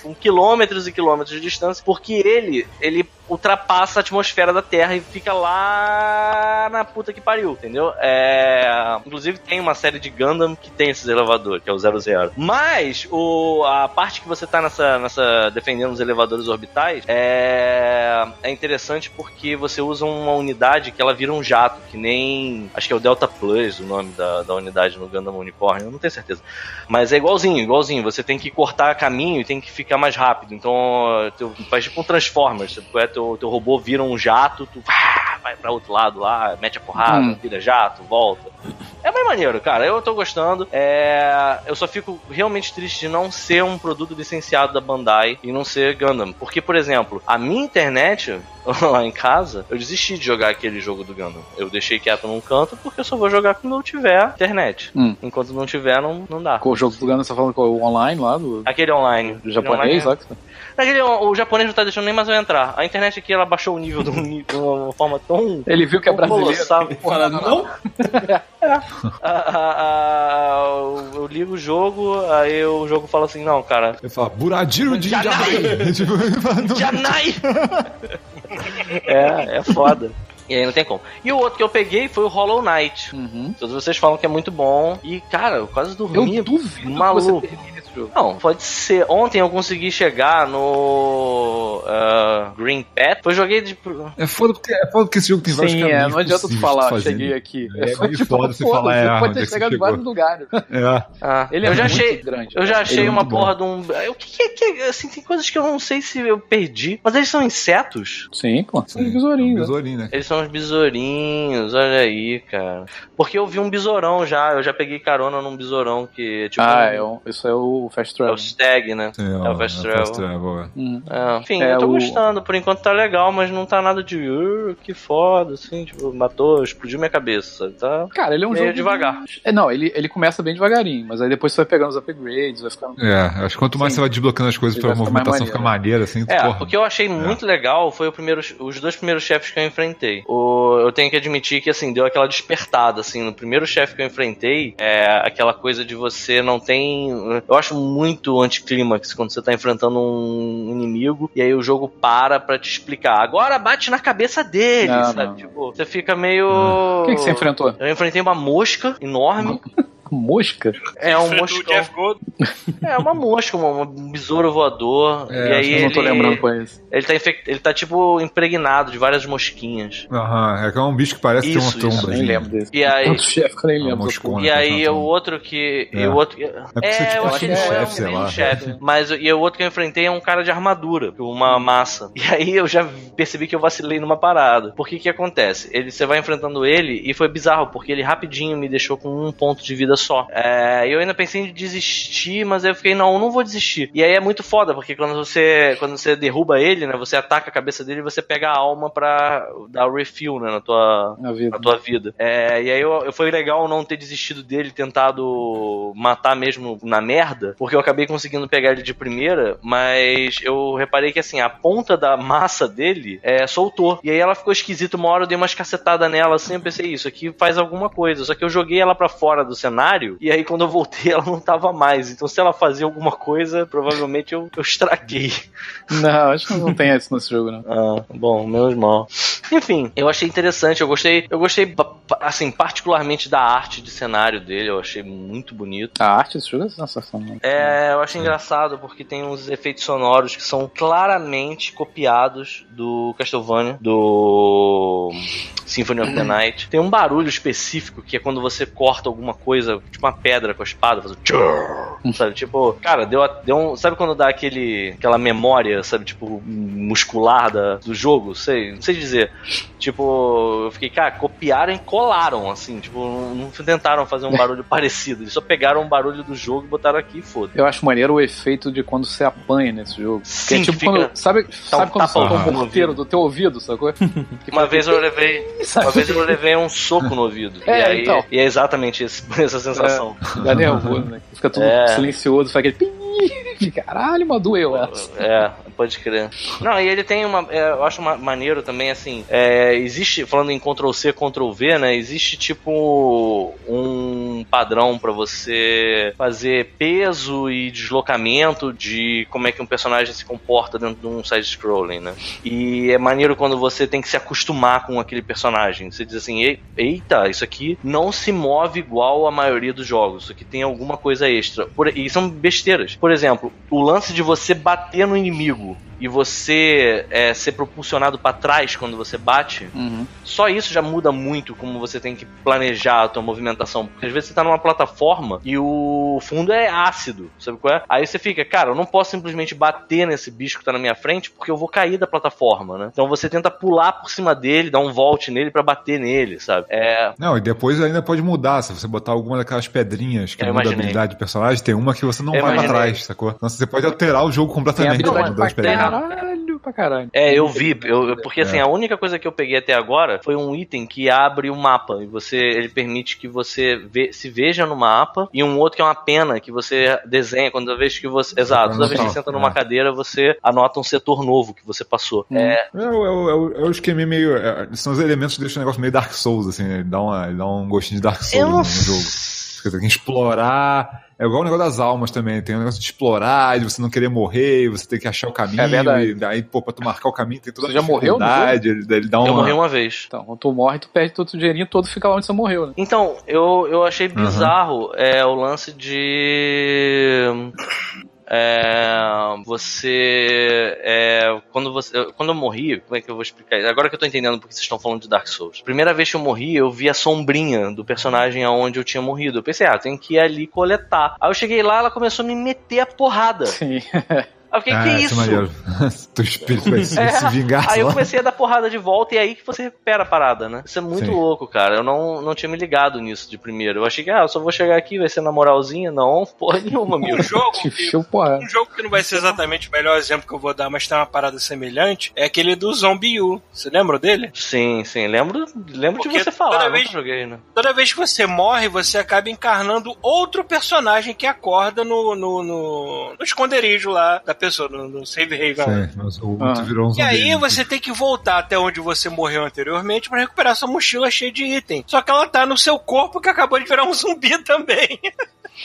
com quilômetros e quilômetros de distância, porque ele, ele ultrapassa a atmosfera da Terra e fica lá na puta que pariu, entendeu? É, inclusive tem uma série de Gundam que tem esses elevadores, que é o 00. Mas o, a parte que você tá nessa, nessa defendendo os elevadores orbitais é, é interessante porque você usa uma unidade que ela vira um jato, que nem. Acho que é o Delta Plus o nome da, da unidade no Gundam Unicorn, eu não tenho certeza. Mas é igualzinho, igualzinho. Você tem que cortar caminho e tem que ficar mais rápido. Então, faz tipo um Transformers. É, teu, teu robô vira um jato, tu vai pra outro lado lá, mete a porrada, Hum. vira jato, volta. É mais maneiro, cara. Eu tô gostando. É... Eu só fico realmente triste de não ser um produto licenciado da Bandai e não ser Gundam. Porque, por exemplo, a minha internet lá em casa, eu desisti de jogar aquele jogo do Gundam. Eu deixei quieto num canto porque eu só vou jogar quando eu tiver internet. Hum. Enquanto não tiver, não, não dá. Com o jogo do Gundam, você tá falando com o online lá, do, Aquele online. do japonês, Aquele lá? online Aquele, o, o japonês não tá deixando nem mais eu entrar. A internet aqui, ela baixou o nível de, um- de uma forma tão... Ele viu que é brasileiro. colossal. Fala, não? a- a- eu, eu ligo o jogo, aí o jogo fala assim, não, cara, Ele fala, Buradiro de Janai! Tipo, não- Janai! é, é foda. E aí não tem como. E o outro que eu peguei foi o Hollow Knight. Uhum. Todos vocês falam que é muito bom. E, cara, eu quase dormi. Eu duvido maluco. que você termine esse jogo. Não, pode ser. Ontem eu consegui chegar no ah, Green Pet. Foi joguei de. É foda porque, é foda porque esse jogo tem vários Sim, caminhos é, não adianta tu falar, fazer, cheguei né? aqui. É só meio tipo, foda você foda-se, falar, é, pode onde é ter você chegado em vários lugares. É. Ah, Ele é eu já muito achei. grande. Eu já achei é uma porra de um. O que, que, que assim, tem coisas que eu não sei se eu perdi. Mas eles são insetos? Sim, pô. São É um besourinhos. né? besourinho, né? Eles são os besourinhos, olha aí, cara. Porque eu vi um besourão já, eu já peguei carona num besourão que é tipo. Ah, um- é, um- isso é o Fast é Travel. o Stag, né? Sim, É o Fast Travel. Travel, é. Hum. É, enfim, É, eu tô o- gostando. Por enquanto tá legal, mas não tá nada de. "Uh, que foda, assim, tipo, matou, explodiu minha cabeça? Tá. Cara, ele é um Meio jogo. devagar. É, não, ele, ele começa bem devagarinho, mas aí depois você vai pegando os upgrades, vai ficando. É, acho que quanto mais Sim. você vai desbloqueando as coisas pra movimentação ficar maneira, assim, É, porra. o que eu achei muito legal foi o primeiro, os dois primeiros chefes que eu enfrentei. O, eu tenho que admitir que, assim, deu aquela despertada, assim, no primeiro chefe que eu enfrentei, é aquela coisa de você não tem... Eu acho muito anticlímax quando você tá enfrentando um inimigo e aí o jogo para pra te explicar. Agora bate na cabeça dele, Não, sabe? não. Tipo, você fica meio... O que, que você enfrentou? Eu enfrentei uma mosca enorme. Mosca? É um Gold. É uma mosca, uma- um besouro voador. É, e aí Eu não tô ele- lembrando qual é esse. ele tá, infect... ele tá tipo impregnado de várias mosquinhas. Aham, é que é um bicho que parece ter Isso, uma isso, tromba. Nem assim. lembro desse. E aí- Tanto chefe que eu nem É, lembro. moscona. E aí então, o outro que. E É. o outro. É, tipo, eu acho que é não é chefe, sei um, nem lá. um chefe. Mas e o outro que eu enfrentei é um cara de armadura, uma massa. E aí eu já percebi que eu vacilei numa parada. Porque que acontece? Ele, você vai enfrentando ele e foi bizarro, porque ele rapidinho me deixou com um ponto de vida só. É, eu ainda pensei em desistir, mas aí eu fiquei, não, não vou desistir. E aí é muito foda, porque quando você, quando você derruba ele, né, você ataca a cabeça dele e você pega a alma pra dar refill, né, na tua, Na vida. na tua vida. É, e aí eu, eu- foi legal não ter desistido dele, tentado matar mesmo na merda, porque eu acabei conseguindo pegar ele de primeira, mas eu reparei que assim, a ponta da massa dele é, soltou. E aí ela ficou esquisita uma hora, eu dei umas cacetadas nela assim, eu pensei, isso aqui faz alguma coisa. Só que eu joguei ela pra fora do cenário, e aí quando eu voltei ela não tava mais. Então se ela fazia alguma coisa, provavelmente eu, eu estraguei. Não, acho que não tem isso nesse jogo, não. Ah, bom, menos mal. Enfim, eu achei interessante, eu gostei, eu gostei, assim, particularmente da arte de cenário dele, eu achei muito bonito. A arte desse jogo é sensacional. É, eu achei engraçado porque tem uns efeitos sonoros que são claramente copiados do Castlevania, do Symphony of the Night. Tem um barulho específico que é quando você corta alguma coisa, tipo uma pedra com a espada, faz um tchurr, sabe? Tipo, cara, deu, a- deu um, sabe quando dá aquele aquela memória, sabe, tipo muscular da, do jogo, sei, não sei dizer. Tipo, eu fiquei, cara, copiaram e colaram, assim, tipo, não, tentaram fazer um barulho parecido, eles só pegaram um barulho do jogo e botaram aqui e foda. Eu acho maneiro o efeito de quando você apanha nesse jogo. Sim, que é tipo fica- quando. Sabe, sabe quando tapa solta um morteiro ouvido. do teu ouvido, sacou? Uma vez eu levei, uma vez eu levei um soco no ouvido. É, e, aí, então. e é exatamente esse- essa sensação. Dá nervoso, né? Fica tudo É. silencioso, faz aquele. Caralho, mas doeu essa. É, pode crer. Não, e ele tem uma. é, eu acho uma, maneiro também, assim. é, existe, falando em Ctrl-C, Ctrl-V, né? Existe tipo um padrão pra você fazer peso e deslocamento de como é que um personagem se comporta dentro de um side-scrolling, né? E é maneiro quando você tem que se acostumar com aquele personagem. Você diz assim: "Ei- eita, isso aqui não se move igual a maioria dos jogos. Isso aqui tem alguma coisa extra. Por- e são besteiras. Por exemplo, o lance de você bater no inimigo. e você é, ser propulsionado pra trás quando você bate, Uhum. só isso já muda muito como você tem que planejar a tua movimentação. Porque às vezes você tá numa plataforma e o fundo é ácido, sabe qual é? Aí você fica, cara, eu não posso simplesmente bater nesse bicho que tá na minha frente porque eu vou cair da plataforma, né? Então você tenta pular por cima dele, dar um volt nele pra bater nele, sabe? É. Não, e depois ainda pode mudar. Se você botar alguma daquelas pedrinhas que Eu muda a imaginei. habilidade do personagem, tem uma que você não Eu vai pra imaginei. Trás, sacou? Então você pode alterar o jogo Tem completamente habilidade mudando pra caralho, pra caralho. É, eu vi, eu, porque assim, a única coisa que eu peguei até agora foi um item que abre o mapa e você, ele permite que você ve- se veja no mapa e um outro que é uma pena que você desenha quando vez que você, exato, toda vez que você senta numa É. cadeira você anota um setor novo que você passou. Hum. É, É, o- é, o- é, o- é o esquema meio. é, são os elementos que deixam o negócio meio Dark Souls, assim, ele dá, uma, ele dá um gostinho de Dark Souls eu no jogo. Você tem que explorar. É igual o negócio das almas também. Tem o negócio de explorar, de você não querer morrer, você tem que achar o caminho. É verdade. E daí, pô, pra tu marcar o caminho tem toda Você a já morreu Ele, ele dá uma. eu morri uma vez. Então, quando tu morre, tu perde todo o dinheirinho todo fica lá onde você morreu, né? Então, eu, eu achei bizarro é, o lance de. É, você. É, quando você. eu- Quando eu morri, como é que eu vou explicar isso? Agora que eu tô entendendo porque vocês estão falando de Dark Souls. Primeira vez que eu morri, eu vi a sombrinha do personagem aonde eu tinha morrido. Eu pensei, ah, tem que ir ali coletar. Aí eu cheguei lá, ela começou a me meter a porrada. Sim. Eu fiquei, Ah, que é isso? Teu espírito vai se, É, se vingar, Aí eu lá. comecei a dar porrada de volta e é aí que você recupera a parada, né? Isso é muito Sim. louco, cara. Eu não, não tinha me ligado nisso de primeiro. Eu achei que, ah, eu só vou chegar aqui, vai ser na moralzinha. Não, porra nenhuma, amigo. Um jogo, que, um jogo que não vai ser exatamente o melhor exemplo que eu vou dar, mas tem uma parada semelhante, é aquele do Zombie U. Você lembra dele? Sim, sim. Lembro, lembro de você falar, toda eu vez- joguei, né? Toda vez que você morre, você acaba encarnando outro personagem que acorda no, no, no, no esconderijo lá da pessoa, no, no save lá. Sim, mas o Ah. virou um E zumbi. aí você tem que voltar até onde você morreu anteriormente pra recuperar sua mochila cheia de item. Só que ela tá no seu corpo que acabou de virar um zumbi também.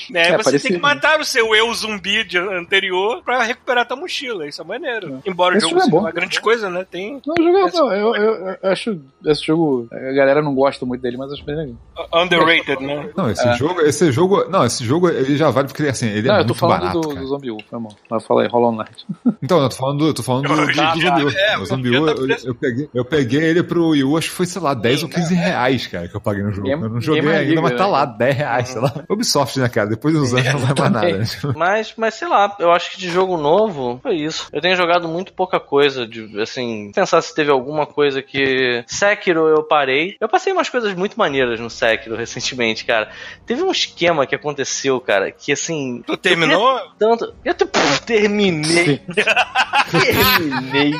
Né? É, você parece- tem que matar o seu eu zumbi de anterior pra recuperar tua mochila. Isso é maneiro. Embora Esse o jogo jogo é seja bom. uma grande coisa, né? Tem Não, eu, joguei, não, eu, eu, eu acho esse jogo. A galera não gosta muito dele, mas acho bem legal. underrated, né? Não, esse É. jogo, esse jogo, não, esse jogo ele já vale porque assim, ele não, é eu tô muito falando barato, do, do Zombie U, foi mal. Mas fala aí, Hollow Knight. Então, eu tô falando, eu tô falando do, do, do Zombie U. é, o Zombie U, tá eu, eu peguei, eu peguei ele pro Wii U, acho que foi, sei lá, 10 ou 15 reais, cara, que eu paguei no jogo. Ninguém- eu não joguei mais ainda, mas tá né? lá, 10 reais, sei lá. Ubisoft, né, cara? Depois dos anos não vai mais nada. Mas, mas sei lá, eu acho que de jogo novo foi isso. Eu tenho jogado muito pouca coisa, de, assim, pensar se teve alguma coisa que. Sekiro eu parei. Eu passei umas coisas muito maneiras no Sekiro recentemente, cara. Teve um esquema que aconteceu, cara, que assim. Tu terminou? Tanto. Eu te- terminei. terminei.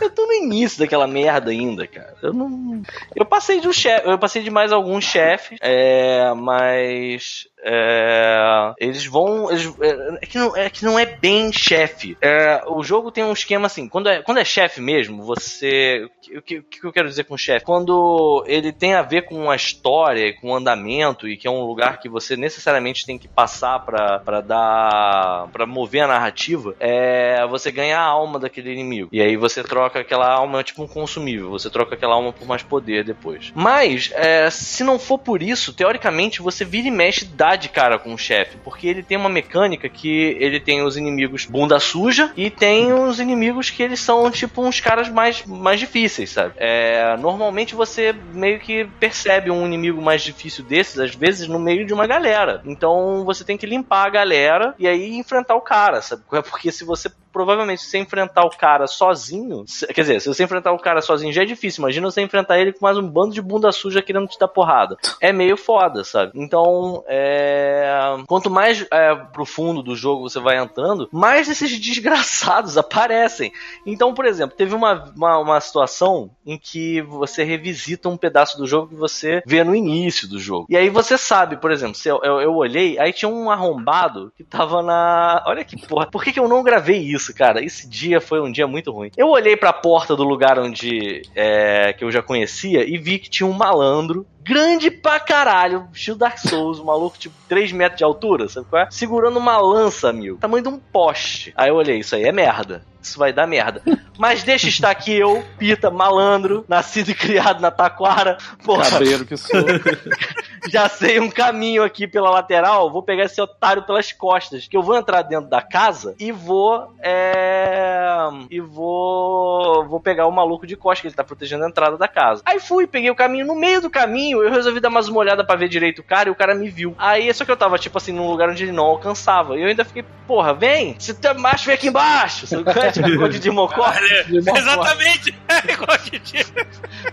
Eu tô no início daquela merda ainda, cara. Eu não. Eu passei de um chefe. Eu passei de mais alguns chefes. É. Mas. É, eles vão. Eles, é, é que não, é que não é bem chefe. É, o jogo tem um esquema assim: quando é, quando é chefe mesmo, você. O que, o que eu quero dizer com chefe? Quando ele tem a ver com a história, com o andamento, e que é um lugar que você necessariamente tem que passar pra dar. pra mover a narrativa, é, você ganha a alma daquele inimigo. E aí você troca aquela alma, é tipo um consumível, você troca aquela alma por mais poder depois. Mas, é, se não for por isso, teoricamente você vira e mexe dá de cara com o chefe, porque ele tem uma mecânica que ele tem os inimigos bunda suja e tem os inimigos que eles são tipo uns caras mais, mais difíceis, sabe? É, normalmente você meio que percebe um inimigo mais difícil desses, às vezes no meio de uma galera. Então você tem que limpar a galera e aí enfrentar o cara, sabe? Porque se você provavelmente se você enfrentar o cara sozinho, quer dizer, se você enfrentar o cara sozinho já é difícil, imagina você enfrentar ele com mais um bando de bunda suja querendo te dar porrada. É meio foda, sabe? Então, é... quanto mais é, pro fundo do jogo você vai entrando, mais esses desgraçados aparecem. Então, por exemplo, teve uma, uma, uma situação em que você revisita um pedaço do jogo que você vê no início do jogo. E aí você sabe, por exemplo, se eu, eu, eu olhei, aí tinha um arrombado que tava na. Olha que porra. Por que, que eu não gravei isso, cara? Esse dia foi um dia muito ruim. Eu olhei pra porta do lugar onde é, que eu já conhecia e vi que tinha um malandro grande pra caralho, estilo Dark Souls, um maluco tipo 3 metros de altura, sabe qual é? Segurando uma lança, amigo, tamanho de um poste. Aí eu olhei, isso aí é merda. Isso vai dar merda. Mas deixa estar aqui eu, Pita, malandro, nascido e criado na Taquara. Porra, Cabreiro que sou. já sei um caminho aqui pela lateral, vou pegar esse otário pelas costas, que eu vou entrar dentro da casa e vou, é... e vou, vou pegar o maluco de costas, que ele tá protegendo a entrada da casa. Aí fui, peguei o caminho, no meio do caminho, eu resolvi dar mais uma olhada pra ver direito o cara, e o cara me viu. Aí, só que eu tava, tipo assim, num lugar onde ele não alcançava, e eu ainda fiquei, porra, vem, se tu é macho, vem aqui embaixo, sabe qual é? Tipo, de Dimocó. Exatamente! É igual.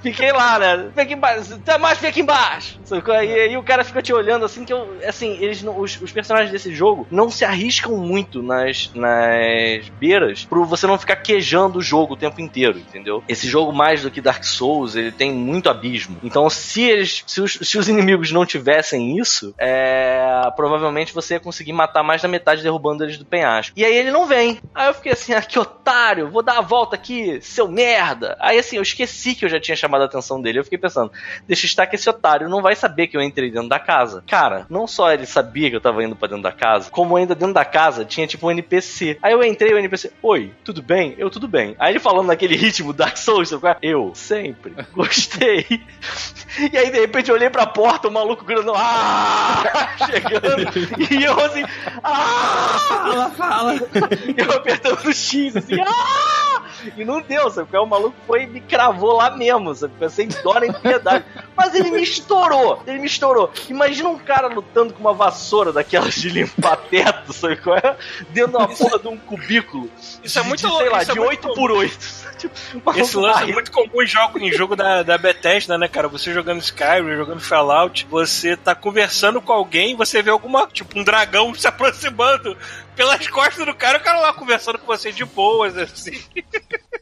Fiquei lá, né? Vem aqui embaixo. Se tu é macho, vem aqui embaixo. Sabe qual é? E aí o cara fica te olhando assim que eu. Assim, eles não, os, os personagens desse jogo não se arriscam muito nas, nas beiras pro você não ficar quejando o jogo o tempo inteiro, entendeu? Esse jogo, mais do que Dark Souls, ele tem muito abismo. Então, se eles. Se os, se os inimigos não tivessem isso, é, provavelmente você ia conseguir matar mais da metade derrubando eles do penhasco. E aí ele não vem. Aí eu fiquei assim, ah, que otário, vou dar a volta aqui, seu merda. Aí assim, eu esqueci que eu já tinha chamado a atenção dele. Eu fiquei pensando, deixa estar que esse otário não vai saber que eu entrei dentro da casa. Cara, não só ele sabia que eu tava indo pra dentro da casa, como ainda dentro da casa tinha tipo um NPC. Aí eu entrei, o NPC, oi, tudo bem? Eu, tudo bem. Aí ele falando naquele ritmo Dark Souls, é? eu, sempre, gostei. E aí de repente eu olhei pra porta, o maluco gritando, ah! Chegando, e eu assim, ah! Fala, fala. Eu apertando o X, assim, ah! E não deu, sabe? Porque o maluco foi e me cravou lá mesmo, sabe? Eu sem dó nem piedade. Mas ele me estourou, ele me estourou. Imagina um cara lutando com uma vassoura daquelas de limpar teto, sabe qual é? Dentro de uma porra de um cubículo. Isso é de- muito de, sei lá, é de muito 8 comum. por 8 Tipo, Esse lance é muito comum em jogo, em jogo da, da Bethesda, né, cara? Você jogando Skyrim, jogando Fallout, você tá conversando com alguém, você vê alguma, tipo, um dragão se aproximando pelas costas do cara, o cara lá conversando com você de boas, assim.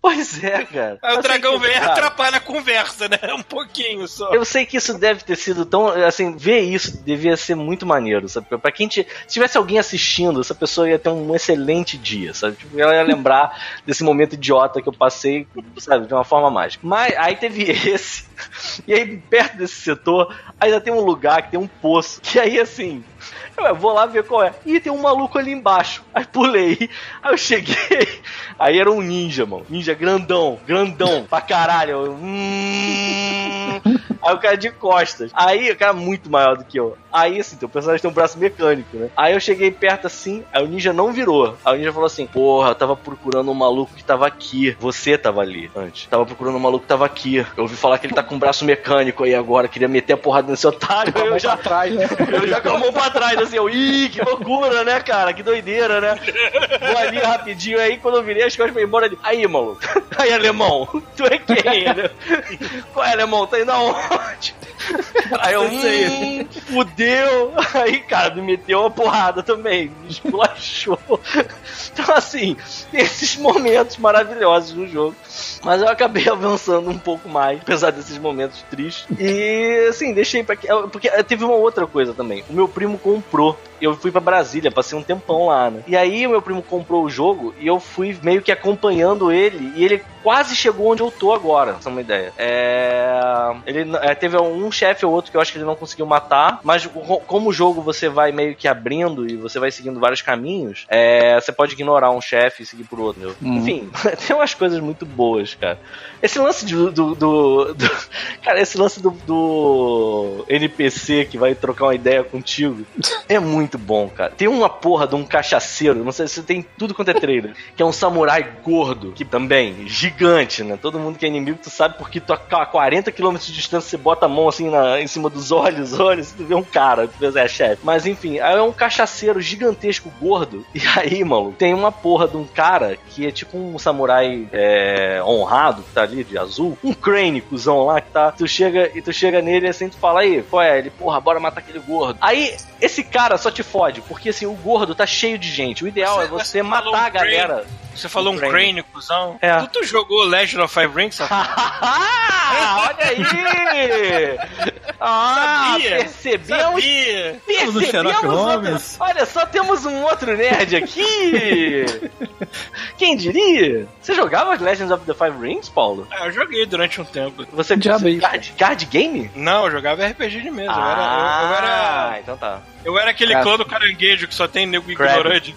Pois é, cara. Aí o dragão assim, vem e atrapalha a conversa, né? Um pouquinho só. Eu sei que isso deve ter sido tão. Assim, ver isso devia ser muito maneiro, sabe? Pra quem te, se tivesse alguém assistindo, essa pessoa ia ter um excelente dia, sabe? Tipo, ela ia lembrar desse momento idiota que eu passei, sabe? De uma forma mágica. Mas aí teve esse. E aí, perto desse setor, ainda tem um lugar que tem um poço. Que aí, assim. Eu vou lá ver qual é. Ih, tem um maluco ali embaixo. Aí pulei. Aí eu cheguei. Aí era um ninja, mano. Ninja grandão, grandão, pra caralho. Eu, hum... Aí o cara de costas. Aí o cara é muito maior do que eu. Aí assim, teu personagem tem um braço mecânico, né? Aí eu cheguei perto assim, aí o ninja não virou. Aí o ninja falou assim: Porra, eu tava procurando um maluco que tava aqui. Você tava ali antes. Tava procurando um maluco que tava aqui. Eu ouvi falar que ele tá com um braço mecânico aí agora. Queria meter a porrada nesse otário. Eu já, pra trás, né? eu já com a mão pra trás, assim, eu, ih, que loucura, né, cara? Que doideira, né? Vou ali rapidinho, aí quando eu virei as pra ir embora ali. Aí, maluco. Aí, alemão, tu é quem? né? Qual é, alemão? Tá indo aonde? Aí eu, hum, fudeu. Aí, cara, me meteu uma porrada também. Me esculachou. Então, assim, tem esses momentos maravilhosos no jogo. Mas eu acabei avançando um pouco mais, apesar desses momentos tristes. E, assim, deixei pra... que- Porque teve uma outra coisa também. O meu primo comprou. Eu fui pra Brasília, passei um tempão lá, né? E aí o meu primo comprou o jogo e eu fui meio que acompanhando ele. E ele quase chegou onde eu tô agora, pra você uma ideia. É... Ele é, teve um chefe ou outro que eu acho que ele não conseguiu matar. Mas co- como o jogo você vai meio que abrindo e você vai seguindo vários caminhos, é, você pode ignorar um chefe e seguir por outro. Uhum. Enfim, tem umas coisas muito boas, cara. Esse lance de- do, do, do- Cara, esse lance do, do NPC que vai trocar uma ideia contigo é muito bom, cara. Tem uma porra de um cachaceiro, não sei se tem tudo quanto é trailer, que é um samurai gordo, que também, gigante, né? Todo mundo que é inimigo, tu sabe porque tu a 40 km de distância você bota a mão assim na, em cima dos olhos, olhos, tu vê um cara, tu vê é chefe. Mas enfim, aí é um cachaceiro gigantesco gordo. E aí, mano, tem uma porra de um cara que é tipo um samurai é, honrado que tá ali de azul, um crane, cuzão lá que tá. Tu chega e tu chega nele assim tu fala aí, qual é? Ele, porra, bora matar aquele gordo. Aí, esse cara só te fode, porque assim, o gordo tá cheio de gente. O ideal Você- é você, matar a um crane. galera. Você falou um Crane. crane, cuzão. É. Tu, tu jogou Legend of Five Rings? Ah, olha aí! Ah, Sabia, percebemos Sabia. Percebemos outra... Olha só, temos um outro nerd aqui! Quem diria? Você jogava Legends of the Five Rings, Paulo? Ah, eu joguei durante um tempo. Você isso. card, card game? Não, eu jogava RPG de mesa. eu, era, ah, eu, eu era, então tá. Eu era aquele Cara. clã do caranguejo que só tem nego ignorante.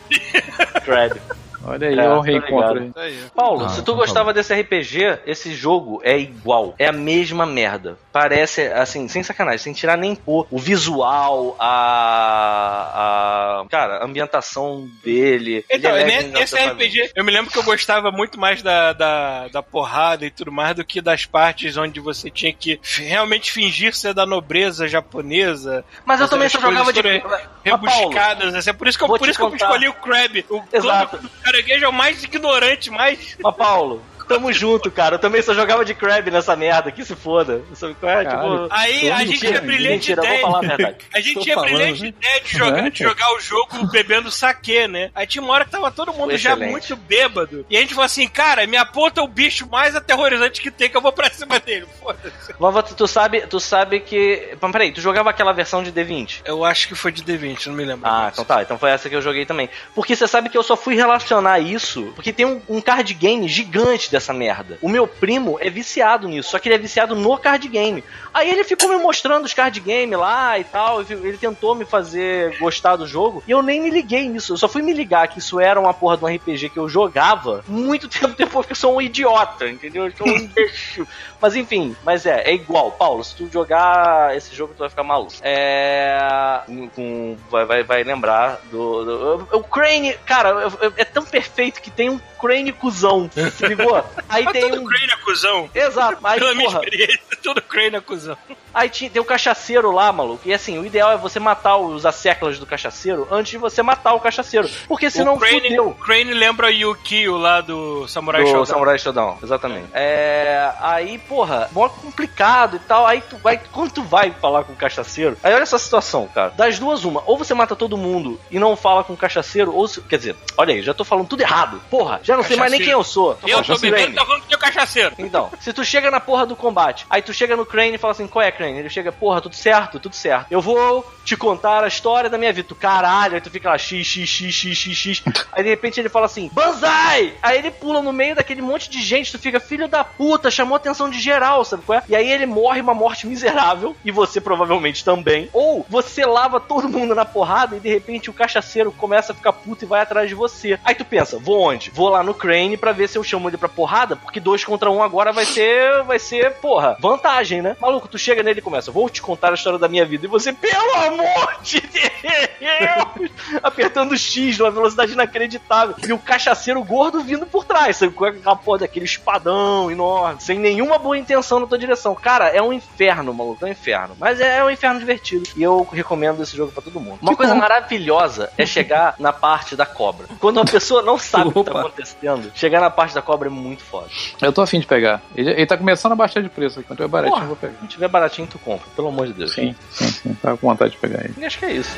Crab. Olha aí, É, o reencontro ligado. aí. Paulo, Ah, se tu então gostava desse RPG, esse jogo é igual. É a mesma merda. Parece, assim, sem sacanagem, sem tirar nem pôr. O visual, a. a cara, a ambientação dele. Então, é nesse. RPG, eu me lembro que eu gostava muito mais da, da, da porrada e tudo mais do que das partes onde você tinha que realmente fingir ser da nobreza japonesa. Mas eu também só jogava de. Mas, Paulo, rebuscadas. Assim, é por isso que eu, por isso que eu escolhi o Krabby. O Exato. do caranguejo é o mais ignorante, mais. Mas, Paulo, tamo junto, cara. Eu também só jogava de crab nessa merda. Que se foda. Sabe qual é? Tipo. Aí a gente tinha brilhante mentira, ideia. vou falar a verdade. A gente tinha falando, brilhante né? ideia de jogar, É, de jogar o jogo bebendo saque, né? Aí tinha uma hora que tava todo mundo Foi já excelente. muito bêbado. E a gente falou assim, cara, me aponta o bicho mais aterrorizante que tem que eu vou pra cima dele. Foda-se. Tu, tu sabe, tu sabe que. Mas peraí, tu jogava aquela versão de D20? Eu acho que foi de D20, não me lembro. Ah, mais. então tá. Então foi essa que eu joguei também. Porque você sabe que eu só fui relacionar isso porque tem um, um card game gigante dessa merda. O meu primo é viciado nisso, só que ele é viciado no card game. Aí ele ficou me mostrando os card game lá e tal. Ele tentou me fazer gostar do jogo. E eu nem me liguei nisso. Eu só fui me ligar que isso era uma porra de um RPG que eu jogava muito tempo depois que eu sou um idiota, entendeu? Eu sou um imbecil. Mas enfim, mas é, é igual, Paulo. Se tu jogar esse jogo, tu vai ficar maluco. É. Com, vai, vai, vai lembrar do. do- o Crane, cara, é tão perfeito que tem um Crane cuzão. Se ligou? Aí tem tudo um. Crane é cuzão. Exato, aí, Pela minha experiência, tudo Crane é cuzão. aí tinha, tem o cachaceiro lá, maluco. E assim, o ideal é você matar os asseclas do cachaceiro antes de você matar o cachaceiro. Porque senão o Crane, fudeu. o Crane lembra o Yukio lá do Samurai do Shodown. Samurai Shodown, exatamente. É, aí, porra, mó complicado e tal. Aí tu vai, quando tu vai falar com o cachaceiro, aí olha essa situação, cara. Das duas, uma, ou você mata todo mundo e não fala com o cachaceiro, ou se, quer dizer, olha aí, já tô falando tudo errado. Porra, já não sei mais nem Cachaceiro. quem eu sou. Eu tô bebendo, Crane. tá falando que é o cachaceiro. Então, se tu chega na porra do combate, aí tu chega no Crane e fala assim, qual é, Crane? Ele chega, porra, tudo certo, tudo certo. Eu vou te contar a história da minha vida. Tu, caralho, aí tu fica lá, x, x, x, x, x, x. Aí de repente ele fala assim, Banzai! Aí ele pula no meio daquele monte de gente, tu fica, filho da puta, chamou a atenção de geral, sabe qual é? E aí ele morre uma morte miserável, e você provavelmente também. Ou você lava todo mundo na porrada e de repente o cachaceiro começa a ficar puto e vai atrás de você. Aí tu pensa, vou onde? Vou lá no Crane pra ver se eu chamo ele pra porrada, porque dois contra um agora vai ser, vai ser, porra, vantagem, né? Maluco, tu chega nele e começa, vou te contar a história da minha vida. E você, pelo amor de Deus! Apertando o X numa velocidade inacreditável. E o cachaceiro gordo vindo por trás, sabe? Com a porra daquele espadão enorme, sem nenhuma boa intenção na tua direção. Cara, é um inferno, maluco, é um inferno. Mas é um inferno divertido. E eu recomendo esse jogo pra todo mundo. Uma coisa maravilhosa é chegar na parte da cobra. Quando uma pessoa não sabe o que tá acontecendo, chegar na parte da cobra é muito foda. Eu tô afim de pegar. Ele, ele tá começando a baixar de preço aqui. Quanto é baratinho, Porra. eu vou pegar. Se tiver baratinho, tu compra. Pelo amor de Deus. Sim, sim, sim. Tava com vontade de pegar ele. E acho que é isso.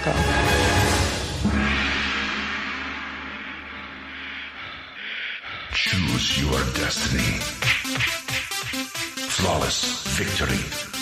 Choose your destiny. Flawless victory.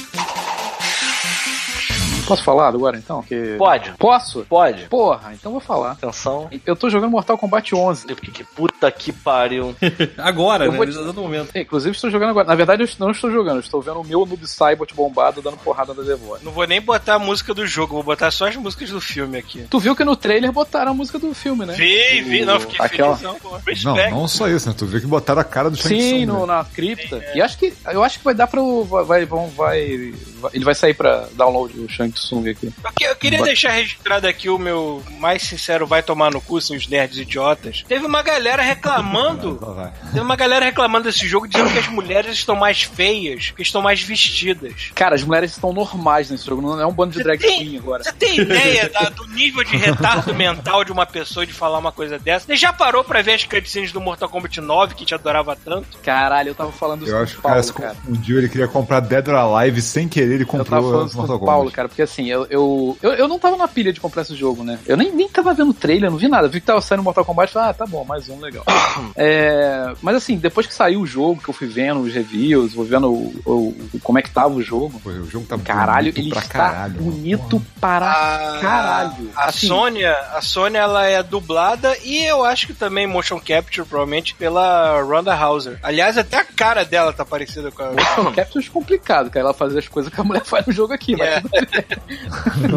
Posso falar agora então? Que... Pode. Posso? Pode. Porra, então vou falar. Atenção. Eu tô jogando Mortal Kombat 11. Que, que puta que pariu. Agora, Eu né? vou exato momento. Inclusive, estou jogando agora. Na verdade, eu não estou jogando. Eu estou vendo o meu Noob Saibot bombado dando porrada na Devour. Não vou nem botar a música do jogo, vou botar só as músicas do filme aqui. Tu viu que no trailer botaram a música do filme, né? Vi, vi, não, fiquei Aquela- felizão, pô. Não, não só isso, né? Tu viu que botaram a cara do Shang Sim, Tsung, no, né? na cripta. E acho que eu acho que vai dar para vai, vai, vão- vai, vai- ele vai sair pra download o Shang Tsung aqui. Eu, que- eu queria deixar registrado aqui o meu mais sincero vai tomar no cu, seus nerds idiotas. Teve uma galera reclamando. Teve uma galera reclamando desse jogo dizendo que as mulheres estão mais feias, que estão mais vestidas. Cara, as mulheres estão normais nesse jogo, não é um bando de drag tem- queen agora. Você tem ideia da- do nível de retardo mental de uma pessoa de falar uma coisa dessa? Você já parou pra ver as cutscenes do Mortal Kombat 9 que te adorava tanto? Caralho, eu tava falando isso Eu acho que o cara Paulo, cara. confundiu, ele queria comprar Dead or Alive sem querer, ele Eu tava comprou falando Mortal o Paulo, Kombat. cara, porque assim, eu, eu, eu, eu não tava na pilha de comprar esse jogo, né? Eu nem, nem tava vendo trailer, não vi nada. Vi que tava saindo Mortal Kombat, falei, ah, tá bom, mais um, legal. É, mas assim, depois que saiu o jogo, que eu fui vendo os reviews, vou vendo o, o- o- como é que tava o jogo, Pô, o jogo tá caralho, bonito ele pra está caralho. bonito para A, caralho. a Assim, Sônia, a Sônia ela é dublada e eu acho que também motion capture provavelmente pela Ronda Hauser. Aliás, até a cara dela tá parecida com a Motion Capture é complicado, cara, ela fazer as coisas que a mulher faz no jogo aqui, mas bem.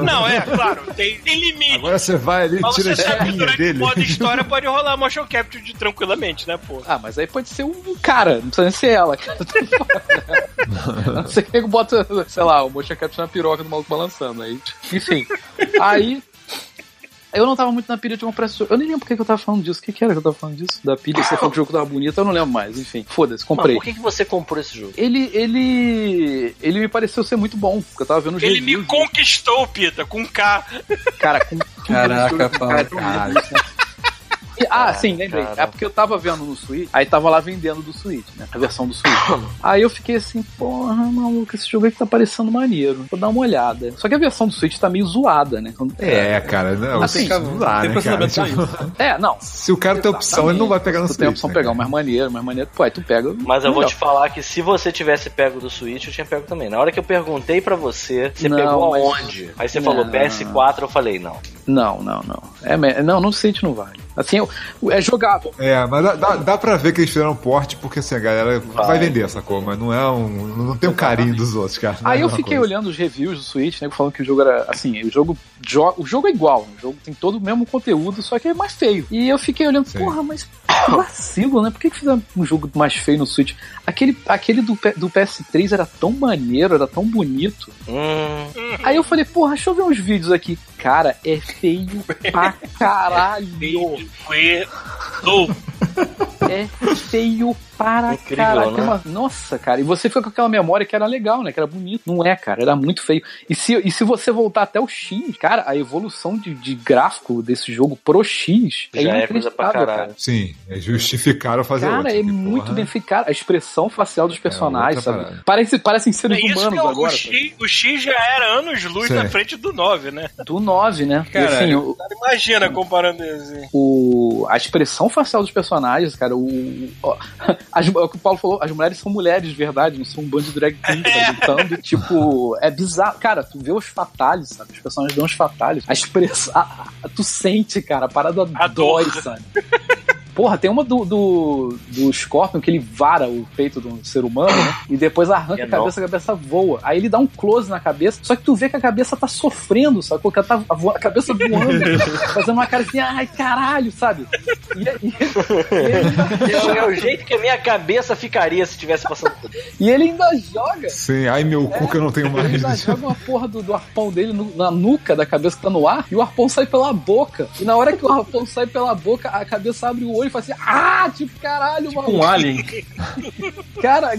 Não, é, claro, tem, tem limite. Agora você vai ali e Mas tira você a sabe que espinha durante o dele. modo história pode rolar motion capture de tranquilamente, né, pô? Ah, mas aí pode ser um cara, não precisa nem ser ela, cara. Não ser que bota, sei lá, o motion capture na piroca do maluco balançando. Aí, enfim. Aí. Eu não tava muito na pilha de comprar esse jogo. Eu nem lembro por que eu tava falando disso. O que, que era que eu tava falando disso? Da pilha, você falou que o jogo tava bonito, eu não lembro mais. Enfim, foda-se, Mas comprei. por que, que você comprou esse jogo? Ele, ele. Ele me pareceu ser muito bom, porque eu tava vendo os Ele me conquistou, Pita, com K. Cara, com Caraca, Cara, E- ah, sim, lembrei. cara. É porque eu tava vendo no Switch, aí tava lá vendendo do Switch, né? A versão do Switch. aí eu fiquei assim, porra, maluco, esse jogo aqui tá parecendo maneiro. Vou dar uma olhada. Só que a versão do Switch tá meio zoada, né? É, cara, não, Assim, não dá, tem né, cara? Tipo, É, não. se o cara tem opção, ele não vai pegar no Tu tem Switch, opção né, pegar mais maneiro, mais maneiro. Pô, aí tu pega. Mas eu vou te falar que se você tivesse pego do Switch, eu tinha pego também. Na hora que eu perguntei pra você, você Não, pegou mas- aonde? Aí você Não. falou PS4, eu falei, não. Não, não, não. É, não, no Switch não vale. Assim, eu- é jogável. É, mas dá, dá, dá pra ver que eles fizeram porte, porque assim, a galera vai, Vai. vender essa cor, mas não é um. Não tem o carinho dos outros, cara. Não é Aí a eu fiquei coisa. olhando os reviews do Switch, né? Falando que o jogo era assim, o jogo, jo o jogo é igual, o jogo tem todo o mesmo conteúdo, só que é mais feio. E eu fiquei olhando, Sim. porra, mas vacilo, né? Por que, que fizeram um jogo mais feio no Switch? Aquele, aquele do, do PS3 era tão maneiro, era tão bonito. Hum, Aí eu falei, porra, deixa eu ver uns vídeos aqui. Cara, é feio pra caralho. Ou É. Feio para Incrível, caralho. né? Uma- Nossa, cara. E você fica com aquela memória que era legal, né? Que era bonito. Não é, cara. Era muito feio. E se, e se você voltar até o X, cara, a evolução de, de gráfico desse jogo pro X é já é coisa pra caralho. cara. Sim, é justificaram fazer Cara, outro, é muito porra, bem feito. Cara, a expressão facial dos personagens, outra sabe? parada. Parece, parecem seres é isso humanos que é o, agora. o? X, o X já era anos-luz Sim. na frente do 9, né? Do 9, né? E, Caralho. assim, o, Imagina comparando assim. o- a expressão facial dos personagens, cara, o, ó, as- é o que o Paulo falou, as mulheres são mulheres de verdade, não são um bando de drag queen que tá lutando, tipo, é bizarro. Cara, tu vê os fatales, sabe? Os personagens dão os fatales. A expressão, a- a- tu sente, cara, a parada A dói, sabe? Porra, tem uma do, do, do Scorpion que ele vara o peito do ser humano, né? E depois arranca a É, não. cabeça, a cabeça voa. Aí ele dá um close na cabeça, só que tu vê que a cabeça tá sofrendo, sabe? Porque ela tá a cabeça voando, fazendo uma cara assim, ai caralho, sabe? E, e- e ele, ainda, É o jeito que a minha cabeça ficaria se tivesse passando por e ele ainda joga. Sim, ai meu cu que eu não tenho mais. Ele ainda joga uma porra do, do arpão dele no- na nuca da cabeça que tá no ar e o arpão sai pela boca. E na hora que o arpão sai pela boca, a cabeça abre o olho e faz assim, ah, tipo, caralho, mano. Um alien. Cara,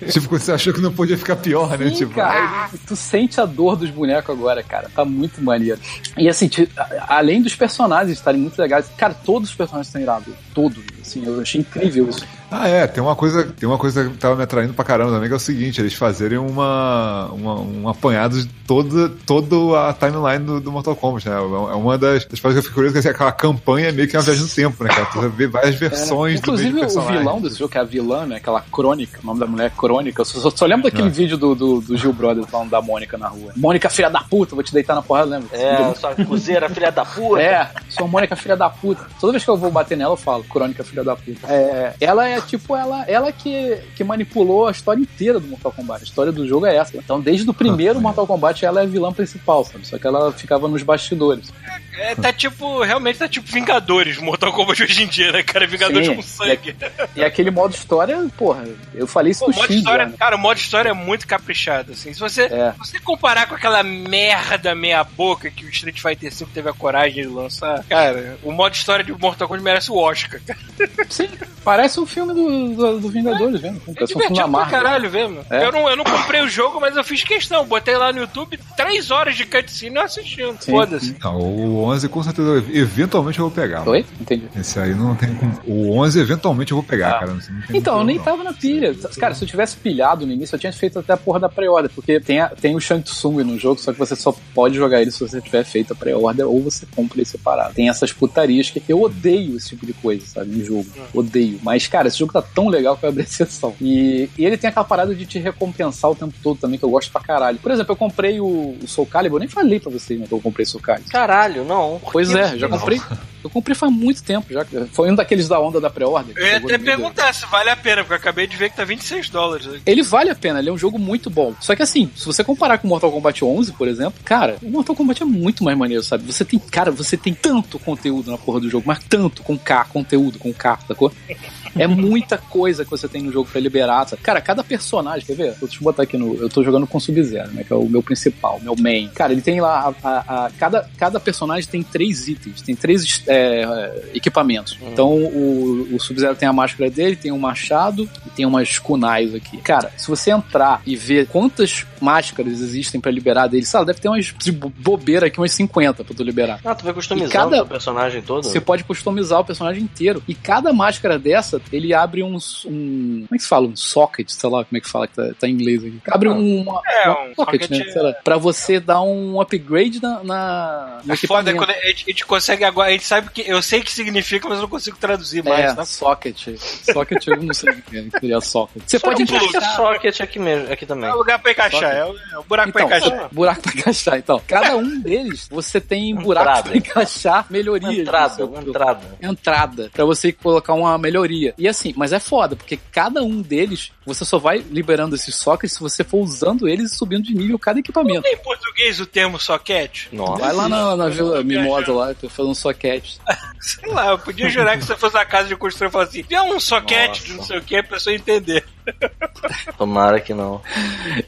Tipo, você achou que não podia ficar pior, né? Sim, Tipo, cara, tu sente a dor dos bonecos agora, cara. Tá muito maneiro. E assim, a- além dos personagens estarem muito legais, cara, todos os personagens estão irados. Todos. Assim, eu achei incrível isso. Ah, é, tem uma coisa, tem uma coisa que tava me atraindo pra caramba também, que é o seguinte, eles fazerem uma, uma um apanhado de toda, toda a timeline do, do Mortal Kombat, né? É uma das, das coisas que eu fico curioso, que é aquela campanha é meio que uma viagem no tempo, né, cara? Tu vê várias versões do Inclusive, mesmo o vilão desse jogo, que é a vilã, né? Aquela crônica, o nome da mulher é Crônica. Eu só, só lembro daquele É. vídeo do, do, do Gil Brothers falando da Mônica na rua. Mônica, filha da puta, vou te deitar na porrada, lembra? É, sua cozeira, filha da puta. É, sou Mônica, filha da puta. Toda vez que eu vou bater nela, eu falo, Crônica, filha da puta. É, ela é tipo, ela, ela que, que manipulou a história inteira do Mortal Kombat. A história do jogo é essa. Então, desde o primeiro Ah, Mortal Kombat, ela é a vilã principal, sabe? Só que ela ficava nos bastidores. É, tá tipo, realmente tá tipo Vingadores, Mortal Kombat hoje em dia, né, cara? Vingadores Sim. com sangue. E aquele modo história, porra, eu falei isso Pô, modo história, né? cara, o modo história é muito caprichado, assim. Se você, É. se você comparar com aquela merda meia boca que o Street Fighter V teve a coragem de lançar, cara, o modo história de Mortal Kombat merece o Oscar, cara. Sim, parece um filme do, do, do Vingadores, mesmo. É Parece um divertido pra caralho, mesmo. É. Eu, não, eu não comprei o jogo, mas eu fiz questão. Botei lá no YouTube três horas de cutscene e eu assistindo. Foda-se. Não, o 11 com certeza, eventualmente eu vou pegar. Oi? Entendi. Esse aí não tem como. O 11 eventualmente eu vou pegar, cara. Não, não tem Então, eu nem não. tava na pilha. Cara, se eu tivesse pilhado no início, eu tinha feito até a porra da pré-order, porque tem, a- tem o Shang Tsung no jogo, só que você só pode jogar ele se você tiver feito a pré-order ou você compra ele separado. Tem essas putarias que eu odeio esse tipo de coisa, sabe, no jogo. Odeio. Mas, cara, esse jogo tá tão legal que eu abri exceção. E, e ele tem aquela parada de te recompensar o tempo todo também, que eu gosto pra caralho. Por exemplo, eu comprei o, o Soul Calibur, eu nem falei pra vocês, né, que eu comprei Soul Calibur. Caralho, não. Pois é, já comprei. Eu comprei faz muito tempo já. Foi um daqueles da onda da pré-ordem. Eu ia até perguntar se vale a pena, porque eu acabei de ver que tá 26 dólares. aqui. Ele vale a pena, ele é um jogo muito bom. Só que assim, se você comparar com Mortal Kombat 11, por exemplo, cara, o Mortal Kombat é muito mais maneiro, sabe? Você tem, cara, você tem tanto conteúdo na porra do jogo, mas tanto com K, conteúdo com K, sacou? É muita coisa que você tem no jogo pra liberar. sabe? Cara, cada personagem, quer ver? Deixa eu botar aqui no. Eu tô jogando com Sub-Zero, né? Que é o meu principal, meu main. Cara, ele tem lá. A, a- a- cada, cada personagem tem três itens, tem três é, é, equipamentos. Então o, o Sub-Zero tem a máscara dele, tem um machado e tem umas kunais aqui. Cara, se você entrar e ver quantas máscaras existem pra liberar dele, sabe, deve ter umas de bo- bobeira aqui, umas 50 pra tu liberar. Ah, tu vai customizando E cada- o personagem todo? Você pode customizar o personagem inteiro. E cada máscara dessa, ele abre uns. Um, como é que se fala? Um socket, sei lá como é que fala, que tá, tá em inglês aqui. Abre um, uma, É, uma um socket, socket né? é- Sei lá, pra você dar um upgrade na, na, no É foda quando a gente, a gente consegue agora, a gente sabe que eu sei o que significa, mas eu não consigo traduzir mais, É, tá? socket. Socket eu não sei o que é, seria socket. Você pode Só que encaixar. socket aqui mesmo, aqui também. É o lugar pra encaixar, é o, é o buraco pra Então, encaixar. buraco pra encaixar. Então, cada um deles, você tem buracos Entrada. pra encaixar melhorias. Entrada, entrada. entrada pra você colocar uma melhoria. E assim, mas é foda, porque cada um deles, você só vai liberando esses sockets se você for usando eles e subindo de nível cada equipamento. Tem em português o termo soquete? Nossa. Vai lá na, na Vila Mimosa lá, tô falando socket. Sei lá, eu podia jurar que se eu fosse na casa de construção e falasse assim, tem um soquete de não sei o que, pra pessoa entender. Tomara que não.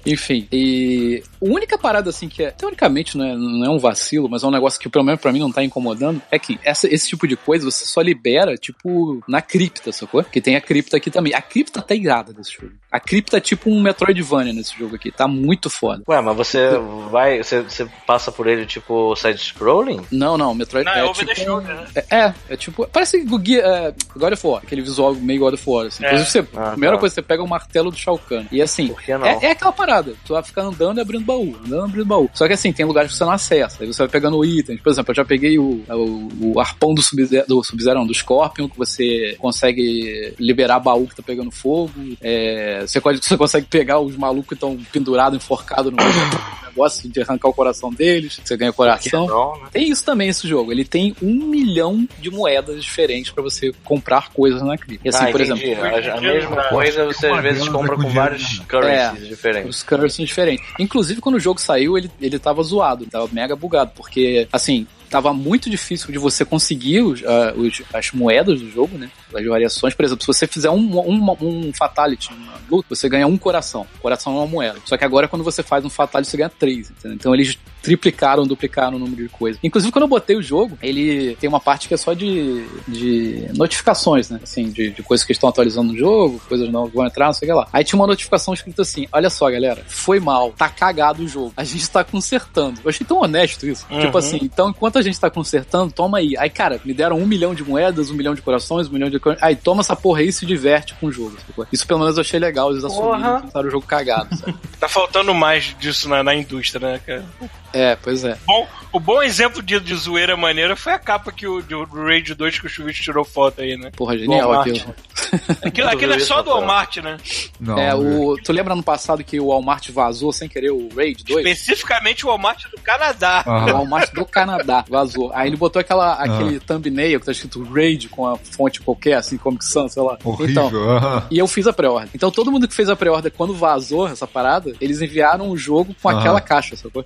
Enfim, e a única parada assim que é, teoricamente não é, não é um vacilo, mas é um negócio que pelo menos pra mim não tá incomodando, é que essa, esse tipo de coisa você só libera, tipo, na cripta, sacou? Que tem a cripta aqui também. A cripta tá irada desse jogo. A cripta é tipo um Metroidvania nesse jogo aqui, tá muito foda. Ué, mas você vai. Você, você passa por ele tipo side-scrolling? Não, não, Metroid Não, é é, tipo. shoulder, né? É, é, é tipo. Parece o Guia, é, God of War, aquele visual meio God of War. Assim. É. Inclusive, você, Ah, a primeira tá. coisa, você pega o martelo do Shao Kahn. E assim, Por que não? é, é aquela parada. Tu vai ficar andando e abrindo baú, andando e abrindo baú. Só que assim, tem lugares que você não acessa. Aí você vai pegando itens. Por exemplo, eu já peguei o, o, o arpão do Sub-Zero, do, Sub não, do Scorpion, que você consegue liberar baú que tá pegando fogo. É, você, pode, você consegue pegar os malucos que estão pendurados, enforcados no negócio de arrancar o coração deles. Você ganha coração. Não, né? Tem isso também esse jogo. Ele tem um milhão de moedas diferentes pra você comprar coisas na cripta. E assim, ah, por entendi. exemplo, A, a mesma coisa você às vezes compra com vários currencies diferentes. os currencies são diferentes. Inclusive, quando o jogo saiu, ele, ele tava zoado, tava mega bugado, porque, assim, tava muito difícil de você conseguir os, ah, os- as moedas do jogo, né? As variações. Por exemplo, se você fizer um, um, um Fatality numa luta, você ganha um coração. Coração é uma moeda. Só que agora, quando você faz um Fatality, você ganha três, entendeu? Então eles triplicaram, duplicaram o número de coisas. Inclusive, quando eu botei o jogo, ele tem uma parte que é só de, de notificações, né? Assim, de, de coisas que estão atualizando no jogo, coisas novas que vão entrar, não sei o que lá. Aí tinha uma notificação escrita assim: olha só, galera, foi mal, tá cagado o jogo. A gente tá consertando. Eu achei tão honesto isso. Uhum. Tipo assim, então enquanto a gente tá consertando, toma aí. Aí, cara, me deram um milhão de moedas, um milhão de corações, um milhão de. Aí, toma essa porra aí e se diverte com o jogo. sacou? Isso pelo menos eu achei legal, eles assumiram que o jogo cagado, sabe? Tá faltando mais disso na, na indústria, né, cara? É, pois é. Bom, o bom exemplo de, de zoeira maneira foi a capa que o do Raid 2 que o Chuvich tirou foto aí, né? Porra, genial aquilo. Aquilo, aquilo é só do Walmart, né? Não, É, o, tu lembra no passado que o Walmart vazou sem querer o Raid 2? Especificamente o Walmart do Canadá. O. Walmart do Canadá vazou. Aí ele botou aquela, aquele thumbnail que tá escrito Raid com a fonte qualquer, assim, Comic Sans, sei lá. Horrível. Então, e eu fiz a pré-ordem. Então todo mundo que fez a pré-ordem quando vazou essa parada, eles enviaram o jogo com aquela caixa, sacou?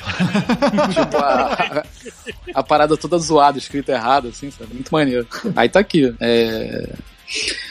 tipo, a, a, parada toda zoada, escrita errada, assim, sabe? Muito maneiro. Aí tá aqui. É,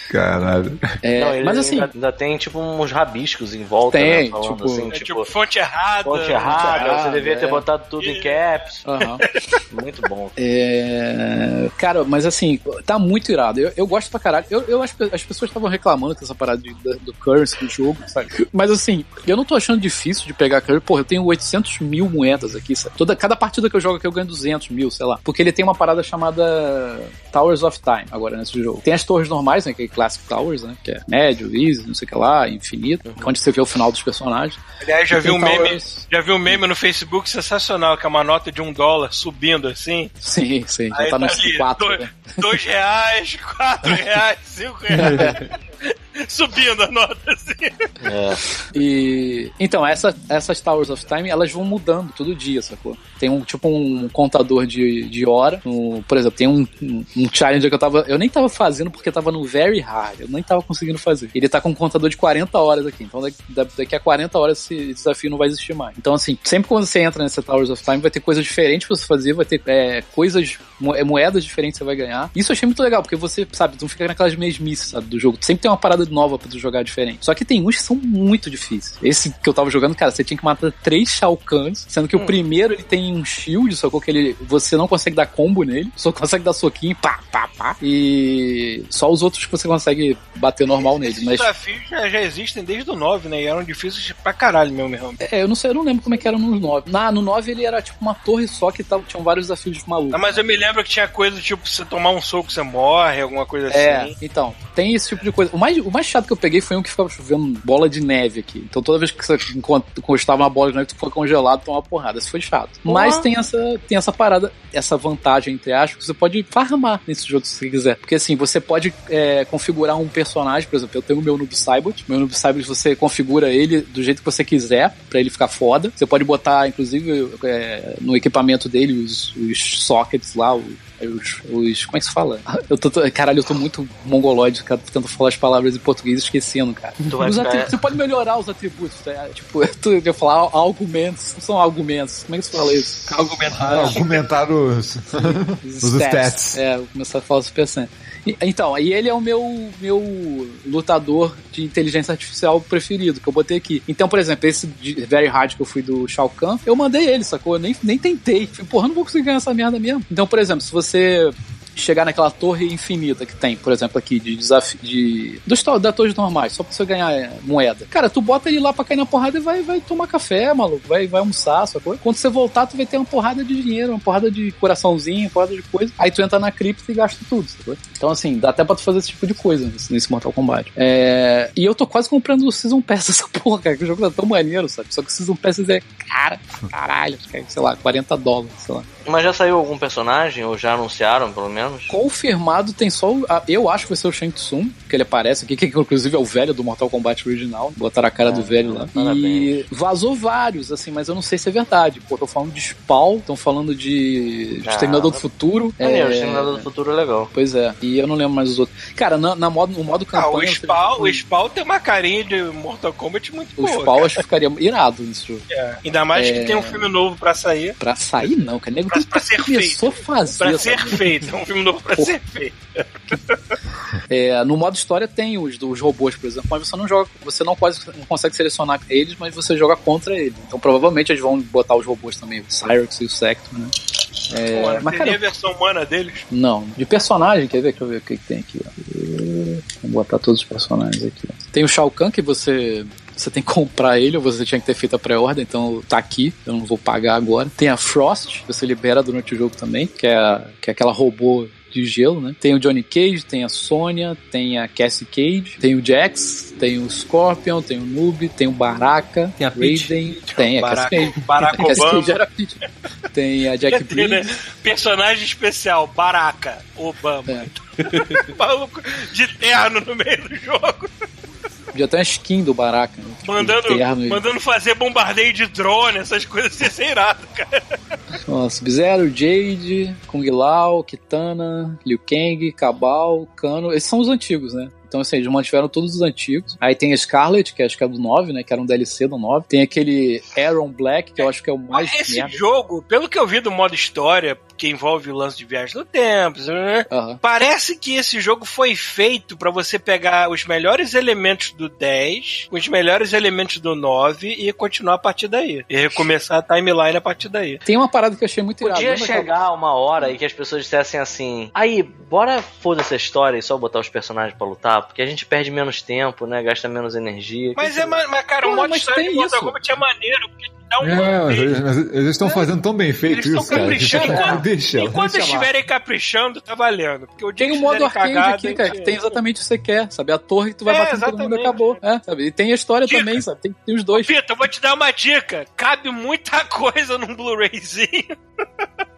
Caralho. é, Não, ele mas assim, ainda, ainda tem tipo uns rabiscos em volta, Tem, né? Falando tipo- assim, É tipo, tipo, fonte errada. fonte errada, errada, você devia ter é. botado tudo em caps. aham. Muito bom. É... Cara, mas assim, tá muito irado. Eu, eu gosto pra caralho. Eu, eu acho que as pessoas estavam reclamando dessa parada de- da- do currency do jogo, sabe? Mas assim, eu não tô achando difícil de pegar currency. Porra, eu tenho 800 mil moedas aqui, sabe? Toda, cada partida que eu jogo aqui eu ganho 200 mil, sei lá. Porque ele tem uma parada chamada Towers of Time agora nesse jogo. Tem as torres normais, né? Que é Classic Towers, né? Que é médio, easy, não sei o que lá, infinito. Onde você vê o final dos personagens. Aliás, já viu tem um meme. Towers- Já viu um meme no Facebook sensacional, que é uma nota de um dólar subindo assim. Sim, sim. Já Aí tá tá nos ali, quatro, dois, né? dois reais, quatro reais, cinco reais. Subindo a nota, assim. É. E então, essa, essas Towers of Time, elas vão mudando todo dia, sacou? Tem um tipo um contador de, de hora. Um, por exemplo, tem um, um, um challenge que eu tava. Eu nem tava fazendo porque tava no very hard. Eu nem tava conseguindo fazer. Ele tá com um contador de 40 horas aqui. Então daqui, daqui a 40 horas esse desafio não vai existir mais. Então, assim, sempre quando você entra nessa Towers of Time, vai ter coisas diferentes pra você fazer, vai ter é, coisas, é, moedas diferentes que você vai ganhar. Isso eu achei muito legal, porque você, sabe, não fica naquelas mesmices, sabe, do jogo. Sempre tem uma parada nova pra tu jogar diferente. Só que tem uns que são muito difíceis. Esse que eu tava jogando, cara, você tinha que matar três Shao Kahns, sendo que o primeiro ele tem um shield, só que ele, você não consegue dar combo nele, só consegue dar soquinho, pá, pá, pá. E só os outros que você consegue bater normal nele. Esses Mas desafios já, já existem desde o 9, né? E eram difíceis pra caralho mesmo, mesmo. É, eu não sei, eu não lembro como é que era no 9. Na, no 9 ele era tipo uma torre só que tava, tinham vários desafios malucos. Ah, mas eu me lembro que tinha coisa tipo, você tomar um soco, você morre, alguma coisa É, assim. então, tem esse tipo de coisa. O mais, o mais chato que eu peguei foi um que ficava chovendo bola de neve aqui. Então toda vez que você encostava uma bola de neve, tu foi congelado, tomava porrada. Isso foi chato. Mas tem essa, tem essa parada, essa vantagem, entre aspas, que você pode farmar nesse jogo se você quiser. Porque assim, você pode é, configurar um personagem, por exemplo, eu tenho o meu Noob Saibot. Meu Noob Saibot você configura ele do jeito que você quiser, pra ele ficar foda. Você pode botar, inclusive, é, no equipamento dele os, os sockets lá, os, os, os- Como é que se fala? Eu tô, caralho, eu tô muito mongoloide, cara, tentando falar as palavras em português esquecendo, cara. Atributos- você pode melhorar os atributos, tá? Tipo, eu, ia falar argumentos, não são argumentos. Como é que se fala isso? Argumentar. Argumentar os, Os os stats. É, vou começar a falar Super Saiyan. Então, aí ele é o meu, meu lutador de inteligência artificial preferido, que eu botei aqui. Então, por exemplo, esse Very Hard que eu fui do Shao Kahn, eu mandei ele, sacou? Eu nem, nem tentei. Falei, porra, não vou conseguir ganhar essa merda mesmo. Então, por exemplo, se você chegar naquela torre infinita que tem, por exemplo, aqui, de desafio de. Dos, da torres normais, só pra você ganhar é, moeda. Cara, tu bota ele lá pra cair na porrada e vai, vai tomar café, maluco. Vai, vai almoçar, sacou? Quando você voltar, tu vai ter uma porrada de dinheiro, uma porrada de coraçãozinho, uma porrada de coisa. Aí tu entra na cripta e gasta tudo, sacou? Então, assim, dá até pra tu fazer esse tipo de coisa nesse, Mortal Kombat. É, E eu tô quase comprando o Season Pass dessa porra, cara, que o jogo tá tão maneiro, sabe? Só que o Season Pass é cara, caralho, é, sei lá, 40 dólares, sei lá. Mas já saiu algum personagem, ou já anunciaram, pelo menos? Confirmado tem só o. Eu acho que vai ser o Shang Tsung, que ele aparece aqui, que inclusive é o velho do Mortal Kombat original. Botaram a cara do velho lá. E parabéns. vazou vários, assim, mas eu não sei se é verdade. Pô, tô falando de Spawn, estão falando de Ah, Exterminador do Futuro. Maneiro, é, o Exterminador do Futuro é legal. Pois é, e eu não lembro mais os outros. Cara, na, na modo, no modo Ah, campanha. o eu Spawn, o Spawn tem uma carinha de Mortal Kombat muito o boa. Spawn cara. acho que ficaria irado nesse jogo. É. Ainda mais que É. tem um filme novo pra sair. Pra sair, não, cara. Nego Pra- pra ser começou a fazer. Pra ser merda. feito. É um filme novo pra Porra. ser feito. É, no modo história tem os dos robôs, por exemplo, mas você não joga, você não, quase, não consegue selecionar eles, mas você joga contra eles. Então provavelmente eles vão botar os robôs também, o Cyrex e o Sector, né? É, não mas tem cara, a versão humana deles. não. De personagem, quer ver? Deixa eu ver o que, que tem aqui. Ó. Vou botar todos os personagens aqui. Tem o Shao Kahn que você. Você tem que comprar ele, ou você tinha que ter feito a pré-ordem, então tá aqui, eu não vou pagar agora. Tem a Frost, que você libera durante o jogo também, que é, a- que é aquela robô de gelo, né? Tem o Johnny Cage, tem a Sonya, tem a Cassie Cage, tem o Jax, tem o Scorpion, tem o Noob, tem o Baraka, Tem a Peach. Raiden, tem a Barack- Cassie Cage. Barack A Cassie. Cage era Peach. Tem a Jack Tem, né? Personagem especial, Baraka Obama. É. Maluco de terno no meio do jogo. Já tem a skin do Baraka. Né? Tipo, Mandando, terno e- mandando fazer bombardeio de drone, essas coisas assim, ser irado, cara. Sub-Zero, Jade, Kung Lao, Kitana, Liu Kang, Cabal, Kano. Esses são os antigos, né? Então, assim, eles mantiveram todos os antigos. Aí tem a Scarlet, que acho que é do 9, né? Que era um DLC do 9. Tem aquele Aaron Black, que eu acho que é o mais Esse merda. jogo, pelo que eu vi do modo história, que envolve o lance de viagem no tempo, né? Aham. Parece que esse jogo foi feito pra você pegar os melhores elementos do 10, os melhores elementos do 9 e continuar a partir daí. E recomeçar a timeline a partir daí. Tem uma parada que eu achei muito irada. Podia aquela- chegar uma hora e que as pessoas dissessem assim: aí, bora foda essa história e só botar os personagens pra lutar, porque a gente perde menos tempo, né? Gasta menos energia. Mas é, mas, mas, cara, o Porra, modo história tem de Mortal isso. Kombat é maneiro, porque um É, mas update. eles, mas eles estão fazendo tão bem feito Eles estão isso, cara. caprichando. Tipo, Enquanto, deixa, enquanto deixa lá. estiverem caprichando, tá valendo. Porque o dia Tem o que modo arcade cagada, aqui, cara, que tem exatamente o que você quer, sabe? A torre que tu vai É, bater em todo mundo acabou. É, sabe? E tem a história Dica. também, sabe? Tem, tem os dois. Pita, eu vou te dar uma dica. Cabe muita coisa num Blu-rayzinho.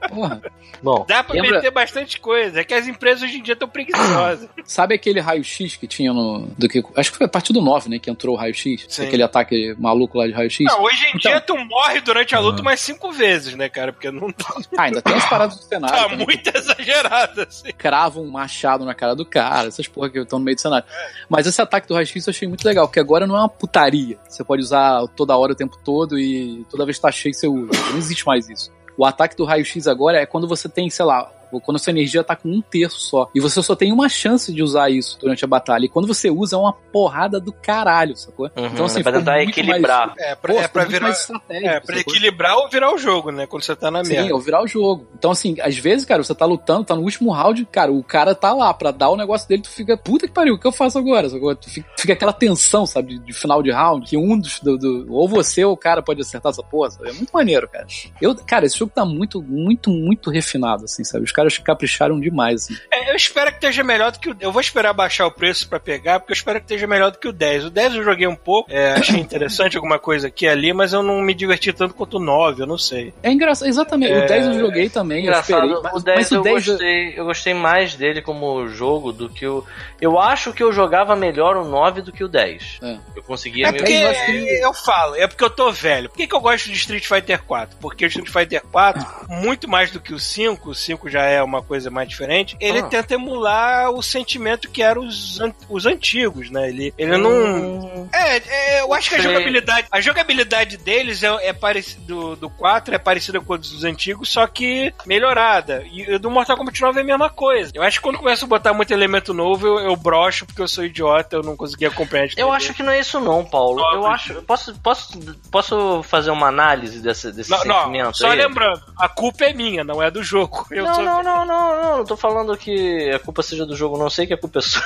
Porra. Bom, Dá pra Lembra- meter bastante coisa. É que as empresas hoje em dia estão preguiçosas. Sabe aquele raio-x que tinha no. Do que, acho que foi a partir do 9, né? Que entrou o raio-x. Aquele ataque maluco lá de raio-x. Não, hoje em Então- dia tu morre durante a luta umas cinco vezes, né, cara? Porque não tá, Ah, ainda tem as paradas do cenário. tá também, muito exagerado, assim. crava um machado na cara do cara, essas porra que estão no meio do cenário. Mas esse ataque do raio-x eu achei muito legal, porque agora não é uma putaria. Você pode usar toda hora o tempo todo e toda vez que tá cheio você usa. Não existe mais isso. O ataque do raio-x agora é quando você tem, sei lá, quando a sua energia tá com um terço só. E você só tem uma chance de usar isso durante a batalha. E quando você usa, é uma porrada do caralho, sacou? Uhum, então, assim, pra ficou tentar muito equilibrar. É, Mais, pra, pô, é pra virar. É, pra sacou? equilibrar ou virar o jogo, né? Quando você tá na Sim, merda. ou virar o jogo. Então, assim, às vezes, cara, você tá lutando, tá no último round, cara, o cara tá lá pra dar o negócio dele, tu fica, puta que pariu, o que eu faço agora? Sacou? Tu fica, fica aquela tensão, sabe, de, de final de round, que um dos, do, do- ou você ou o cara pode acertar essa porra, sabe? É muito maneiro, cara. Eu, cara, esse jogo tá muito, muito, muito refinado, assim, sabe? Os caras capricharam demais, assim. É, eu espero que esteja melhor do que o. Eu vou esperar baixar o preço pra pegar, porque eu espero que esteja melhor do que o 10. O 10 eu joguei um pouco, é, achei interessante alguma coisa aqui e ali, mas eu não me diverti tanto quanto o 9, eu não sei. É engraçado, exatamente. É, O 10 eu joguei também, eu Engraçado, esperei. Mas, o 10 mas eu o 10 gostei, eu gostei mais dele como jogo do que o. Eu acho que eu jogava melhor o 9 do que o 10. É. Eu conseguia É porque eu acho que- eu falo, é porque eu tô velho. Por que, que eu gosto de Street Fighter 4? Porque o Street Fighter 4, muito mais do que o 5, o 5 já é uma coisa mais diferente, ele Ah. tenta emular o sentimento que eram os, an- os antigos, né? Ele, ele não. Hum, É, é, eu acho que a jogabilidade, a jogabilidade deles é, é parecida do, do 4 é parecida com a dos antigos, só que melhorada. E o do Mortal Kombat 9 é a mesma coisa. Eu acho que quando começa a botar muito elemento novo, eu, eu brocho porque eu sou idiota, eu não conseguia acompanhar. Eu acho que não é isso não, Paulo. Eu Óbvio. acho. Posso, posso, posso fazer uma análise desse, desse Não, não, sentimento só aí? lembrando, a culpa é minha, não é do jogo. Eu não, sou- não, não, não, não, não tô falando que a culpa seja do jogo, não sei que a culpa é sua.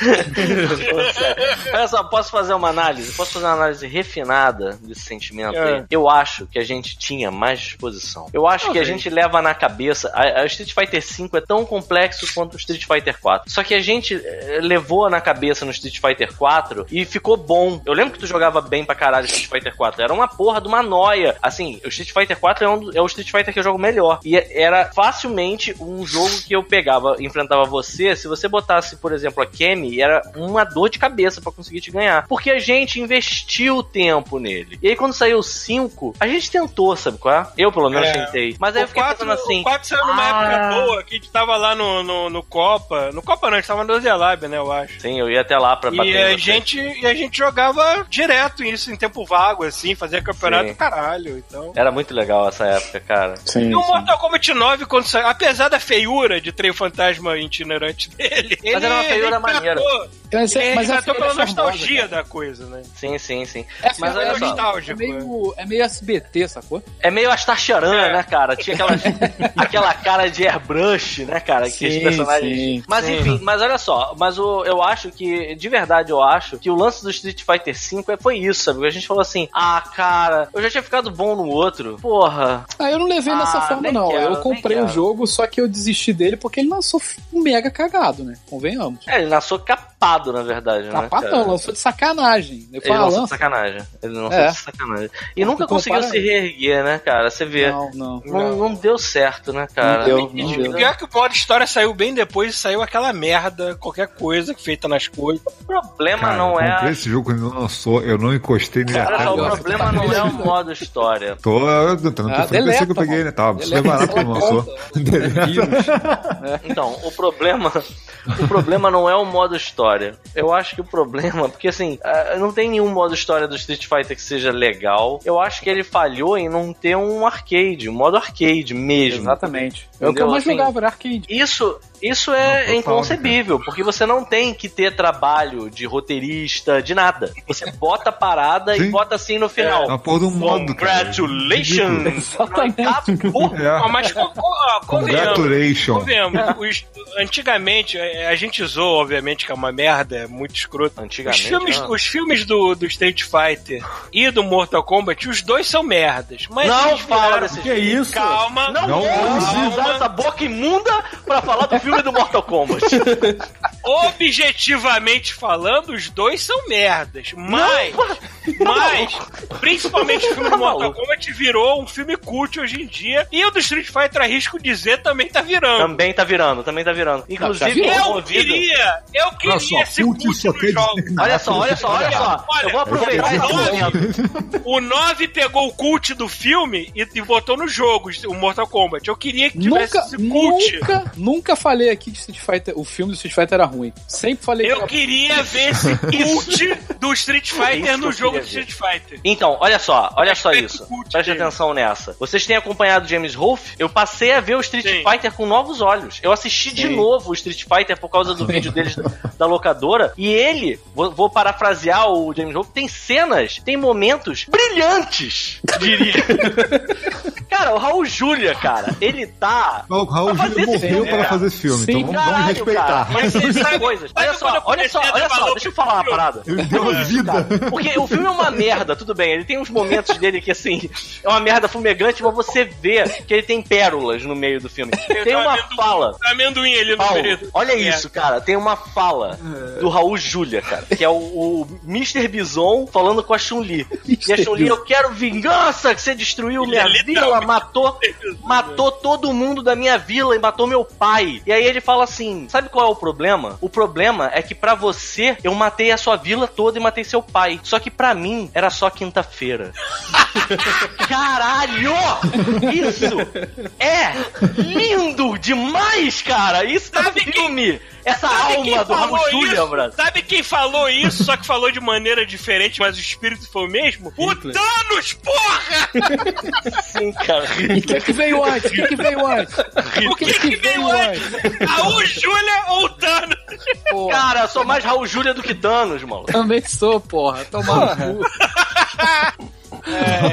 Olha só, posso fazer uma análise? Posso fazer uma análise refinada desse sentimento É. aí? Eu acho que a gente tinha mais disposição. Eu acho que a gente leva na cabeça. A, a Street Fighter V é tão complexo quanto o Street Fighter 4. Só que a gente eh, levou na cabeça no Street Fighter 4 e ficou bom. Eu lembro que tu jogava bem pra caralho Street Fighter 4. Era uma porra de uma noia. Assim, o Street Fighter 4 é, um é o Street Fighter que eu jogo melhor. E era facilmente um jogo que eu pegava, enfrentava você. Se você botasse, por exemplo, a Kemi, era uma dor de cabeça pra conseguir te ganhar. Porque a gente investiu tempo nele. E aí quando saiu o 5, a gente tentou, sabe qual é? Eu pelo menos É. tentei. Mas aí eu O fiquei 4, pensando assim. o 4 saiu numa ah. época boa, que a gente tava lá no, no, no Copa. No Copa não, a gente tava no Ozelab, né, eu acho. Sim, eu ia até lá pra bater E a, gente, e a gente jogava direto isso em tempo vago, assim, fazia campeonato Sim. caralho, então... Era muito legal essa época, cara. Sim, E o Mortal Kombat 9, quando saiu, apesar da feiura de trem fantasma itinerante dele, Mas ele era uma feiura maneira. Mas, Ele mas é resgatou pela é nostalgia cara. da coisa, né? Sim, sim, sim. É, Mas é olha só. É meio, é meio SBT, sacou? É meio Astacharan, É. né, cara? Tinha aquela, aquela cara de airbrush, né, cara? Que os Sim, personagens. sim. Mas Sim. enfim, mas olha só, mas o, eu acho que, de verdade, eu acho que o lance do Street Fighter V é- foi isso, sabe? A gente falou assim, ah, cara, eu já tinha ficado bom no outro. Porra. Ah, eu não levei dessa Ah, forma, nem não. quero, eu comprei o quero. jogo, só que eu desisti dele porque ele lançou mega cagado, né? Convenhamos. É, ele nasceu capado, na verdade, né? Capaz cara? não, lançou de sacanagem. Ele lançou de lança. sacanagem. Ele lançou É. de sacanagem. E Não, nunca conseguiu se reerguer, né, cara? Você vê. Não, não. Não, não deu certo, né, cara? Não deu, E- não e- deu. O pior é que o modo história saiu bem depois e saiu aquela merda, qualquer coisa feita nas coisas. O problema Cara, não é. a- esse jogo quando ele lançou, eu não encostei nele Olha até só, o problema não é o modo história. Tô, eu tô, tô, Ah, PC que eu deleta, peguei, né? Tava super Deleta barato aquela lançou. Então, o problema. O problema não é o modo história. Eu acho que o problema. Porque assim, não tem nenhum modo história do Street Fighter que seja legal. Eu acho que ele falhou em não ter um arcade, um modo arcade mesmo. Exatamente. É o que eu mais Assim, jogava, era arcade. Isso, isso Não, é inconcebível, porque você não tem que ter trabalho de roteirista, de nada. Você bota a parada e Sim. bota assim no É final. uma porra do modo, cara. Congratulations! Exatamente. Acabou. É. Mas convenhamos, Congratulations. convenhamos, os- antigamente, é, a gente zoou, obviamente, que é uma merda, é muito escroto. Os Antigamente. filmes, ah. os filmes do, do Street Fighter e do Mortal Kombat, os dois são merdas. Mas Não fala desse Que isso? Calma, Não, Não ouse. usar essa boca imunda pra falar do filme do Mortal Kombat. objetivamente falando, os dois são merdas. Mas, mas, principalmente o filme do Mortal Kombat virou um filme cult hoje em dia. E o do Street Fighter, arrisco dizer, também tá virando. Também tá virando, também tá virando. Inclusive, Eu promovido- queria, eu queria Olha só, esse cult nos jogos. dizer Olha só, olha só, olha só. Olha, Eu vou aproveitar esse momento. O 9 pegou o cult do filme e, e botou no jogo, o Mortal Kombat. Eu queria que tivesse Nunca, esse cult. nunca, nunca falei aqui que Street Fighter, o filme do Street Fighter era ruim. Sempre falei que Eu era queria ver esse cult do Street Fighter no jogo do Street Fighter. Então, olha só, olha só isso. Preste atenção nessa. Vocês têm acompanhado James Rolfe? Eu passei a ver o Street Sim. Fighter com novos olhos. Eu assisti de Sim. novo o Street Fighter por causa do vídeo deles da, locadora. E ele, vou, vou parafrasear o James Rolfe, tem cenas, tem momentos brilhantes, diria. cara, o Raul Júlia, cara, ele tá. O Raul Pra Júlia fazer morreu filme, para fazer esse filme, Sim, então vamos, vamos Caralho, respeitar. cara. Mas tem sabe- coisas. Olha só, eu olha só, olha só, deixa eu falar uma parada. Ele deu vida. Porque o filme é uma merda, tudo bem. Ele tem uns momentos dele que, assim, é uma merda fumegante, mas você vê que ele tem pérolas no meio do filme. Tem uma fala. Amendoim ali no Paulo, período. olha É. isso, cara. Tem uma fala do Raul Júlia, cara. Que é o, o Mr. Bison falando com a Chun-Li. E a Chun-Li, eu quero vingança, que você destruiu minha é vila, matou, matou todo mundo da minha vila e matou meu pai. E aí ele fala assim: sabe qual é o problema? O problema é que pra você eu matei a sua vila toda e matei seu pai. Só que pra mim era só quinta-feira. Caralho! Isso é lindo demais, cara! Isso tá Sabe quem- filme! Essa quem alma do isso? brother! Sabe quem falou isso, só que falou de maneira diferente, mas o espírito foi o mesmo? O. Thanos, porra! Sim, cara. O que, que veio antes? O que, que veio antes? O que, que veio antes? Raul Júlia ou Thanos? Porra, Cara, eu sou mais Raul Júlia do que Thanos, mano. também sou, porra. Tomar no cu.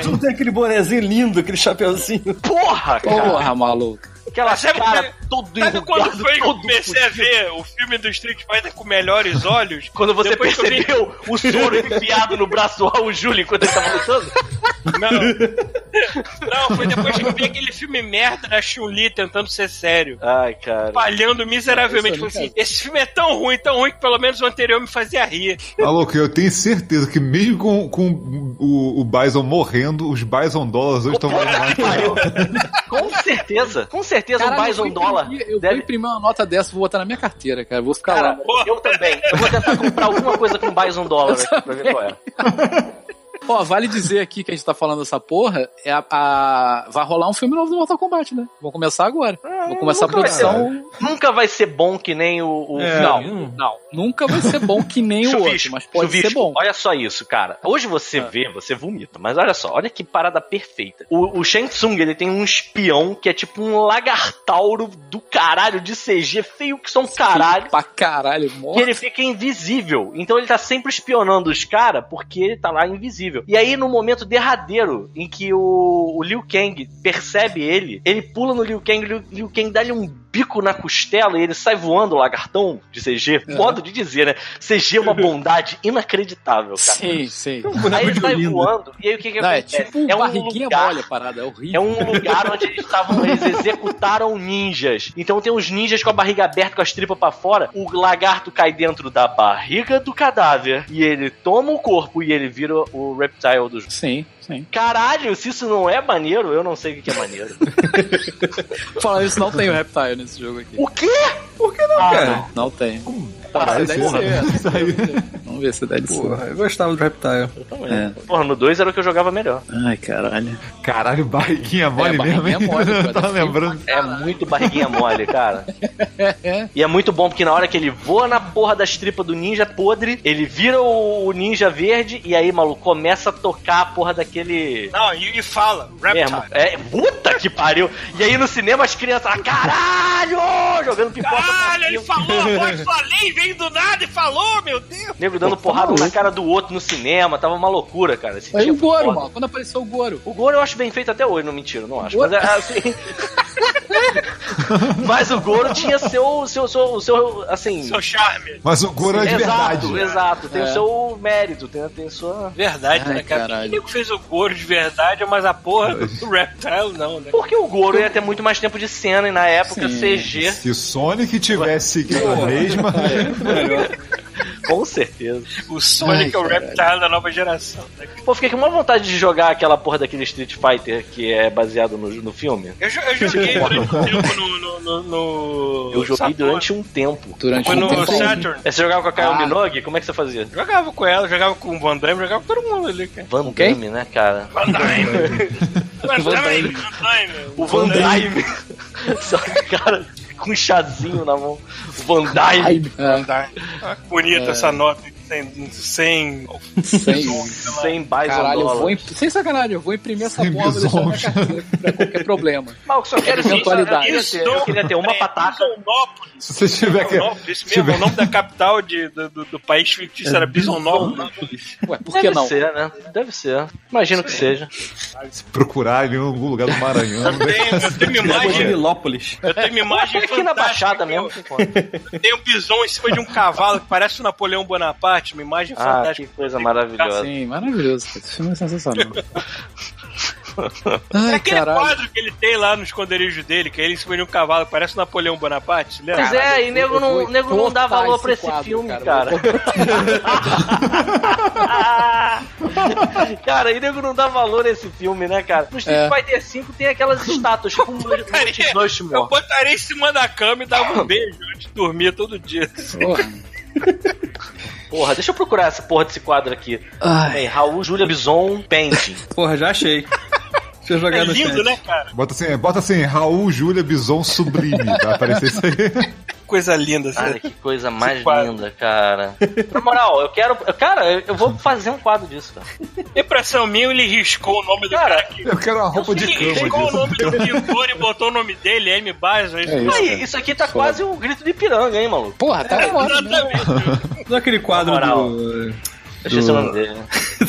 Tu tem aquele bonezinho lindo, aquele chapeuzinho. Porra, cara. Porra, maluco. Aquela Sabe cara quando- todo Sabe quando foi que eu comecei a ver o filme do Street Fighter com melhores olhos? Quando você Depois que eu vi- percebeu o soro enfiado no braço do Raul Júlia enquanto ele tava lutando? Não. Não, foi depois que eu vi aquele filme merda da Chun-Li tentando ser sério. Ai, cara. Falhando miseravelmente. Falei assim, esse filme é tão ruim, tão ruim, que pelo menos o anterior me fazia rir. Maluco, eu tenho certeza que mesmo com, com o, o Bison morrendo, os Bison dólares hoje estão valendo mais que. Com certeza, com certeza Caralho, o eu Bison vou dólar imprimir- Eu deve... vou imprimir uma nota dessa, vou botar na minha carteira, cara. Vou ficar Cara, lá. eu também. Eu vou tentar comprar alguma coisa com Bison dólar aqui pra ver qual é. Ó, vale dizer aqui que a gente tá falando dessa porra, é a, a- vai rolar um filme novo do Mortal Kombat, né? Vou começar agora. Vou começar a nunca vai produção. Nunca vai ser bom que nem o, o É. Não, Hum. não. Nunca vai ser bom que nem o outro, mas pode chuvisco. ser bom. Olha só isso, cara. Hoje você vê, você vomita, mas olha só, olha que parada perfeita. O, o Shang Tsung, ele tem um espião que é tipo um lagartauro do caralho de CG, feio que são caralho. Pra caralho, Que morre. ele fica invisível. Então ele tá sempre espionando os caras porque ele tá lá invisível. E aí, no momento derradeiro em que o, o Liu Kang percebe ele, ele pula no Liu Kang, Liu, Liu Kang dá-lhe um bico na costela e ele sai voando o lagartão de CG. Modo de dizer, né? CG é uma bondade inacreditável, cara. Sim, sim. Aí ele sai voando, e aí o que que Não, é acontece? tipo um barriguinha lugar- mole a parada, é é horrível. um lugar onde eles estavam, eles executaram ninjas. Então tem uns ninjas com a barriga aberta, com as tripas pra fora. O lagarto cai dentro da barriga do cadáver e ele toma o corpo e ele vira o reptile dos. Sim, sim. Caralho, se isso não é maneiro, eu não sei o que que é maneiro. Falando isso, não tem o Reptile nesse jogo aqui. o quê? Ah, cara? não, não tem. Caralho, deve porra. ser. Isso aí. Vamos ver se deve ser. Porra, eu gostava do Reptile. É. Porra, no 2 era o que eu jogava melhor. Ai, caralho. Caralho, barriguinha mole mesmo, barriguinha hein? mole, Eu cara. tava lembrando. É muito barriguinha mole, cara. E é muito bom porque na hora que ele voa na porra das tripas do ninja podre, ele vira o ninja verde e aí, maluco, começa a tocar a porra daquele. Não, e, e fala, Mesmo. Reptile. É, puta que pariu. E aí no cinema as crianças lá, caralho! Jogando pipoca. Caralho, ele falou, a voz do além veio do nada e falou, meu Deus. Nego dando porrada um na cara do outro no cinema. Tava uma loucura, cara. Esse Aí o Goro, foda. mano. Quando apareceu o Goro. O Goro eu acho bem feito até hoje, não mentira, não acho. Mas é assim. Mas o Goro tinha seu, seu, seu, seu assim... Seu charme. Mas o Goro é de exato, verdade. exato. Tem É. o seu mérito, tem, tem sua... Verdade, Ai, né, cara? caralho. O nego fez o Goro de verdade, mas a porra do Reptile não, né? Porque o Goro ia ter muito mais tempo de cena e na época Sim. CG, Se Sonic tivesse seguido a mesma. Com certeza. O Sonic é o. Reptile da nova geração. Né? Pô, fiquei com uma vontade de jogar aquela porra daquele Street Fighter que é baseado no, no filme. Eu, eu joguei durante um tempo no. no, no, no Eu joguei Saturn. durante um tempo. Durante Foi um no tempo. Saturn. Aí Você jogava com a Kylie Ah. Minogue? Como é que você fazia? Jogava com ela, jogava com o Van Damme, jogava com todo mundo ali, cara. Van quem? Damme, né, cara? Van Damme. Van Damme. Van Damme. O Van Damme. Só que, cara, com um chazinho na mão. Van. Ai, Van é, Damme. Ah, bonita essa nota. Sem, sem sem, Sem bison caralho, eu vou imp... sem sacanagem, eu vou imprimir essa porra e deixar minha carteira pra qualquer problema. Mas eu só quero dizer, eu Eventualidade. queria ter, eu queria ter uma É, pataca. Bisonópolis. Se você tiver que. Esse mesmo, o nome da capital de, do, do, do país fictício era Bisonópolis. Ué, por que Deve não? ser, né? Deve ser. Imagino que seja. procurar ali em algum lugar do Maranhão. Eu tenho, eu tenho uma imagem. Eu tenho uma imagem Aqui na fantástica Baixada mesmo. Tem um bison em cima de um cavalo que parece o Napoleão Bonaparte, uma imagem Ah, que fantástica. coisa maravilhosa. Sim, maravilhoso. Esse filme é sensacional. É Ai, aquele caralho. quadro que ele tem lá no esconderijo dele, que é ele em cima de um cavalo que parece o Napoleão Bonaparte, lembra? Pois é, e nego eu não, vou nego não dá valor pra esse quadro, filme, cara. cara. Eu cara, e nego não dá valor a esse filme, né, cara? No Street É. Fighter V tem aquelas estátuas tipo um Botaria- eu Rushmore. botaria em cima da cama e dava um beijo antes de dormir todo dia. Porra. Porra, deixa eu procurar essa porra desse quadro aqui. Ai. Raul Júlia Bison Painting. Porra, já achei. Deixa eu jogar É no lindo, chat. né, cara? Bota assim, bota assim, Raul Júlia Bison Sublime. Vai aparecer isso aí. Coisa linda. Olha Assim. que coisa mais linda, cara. Na moral, eu quero. Cara, eu- eu vou fazer um quadro disso, cara. Impressão minha, ele riscou o nome do Cara, cara aqui. Eu quero uma roupa de Ele riscou cama o nome disso. do pintor e botou o nome dele, M. Bison. Isso É isso. Aí, isso aqui tá quase um grito de piranga, hein, maluco? Porra, tá foda, né? Exatamente. Não é aquele quadro moral. do... Eu esqueci o nome dele. né?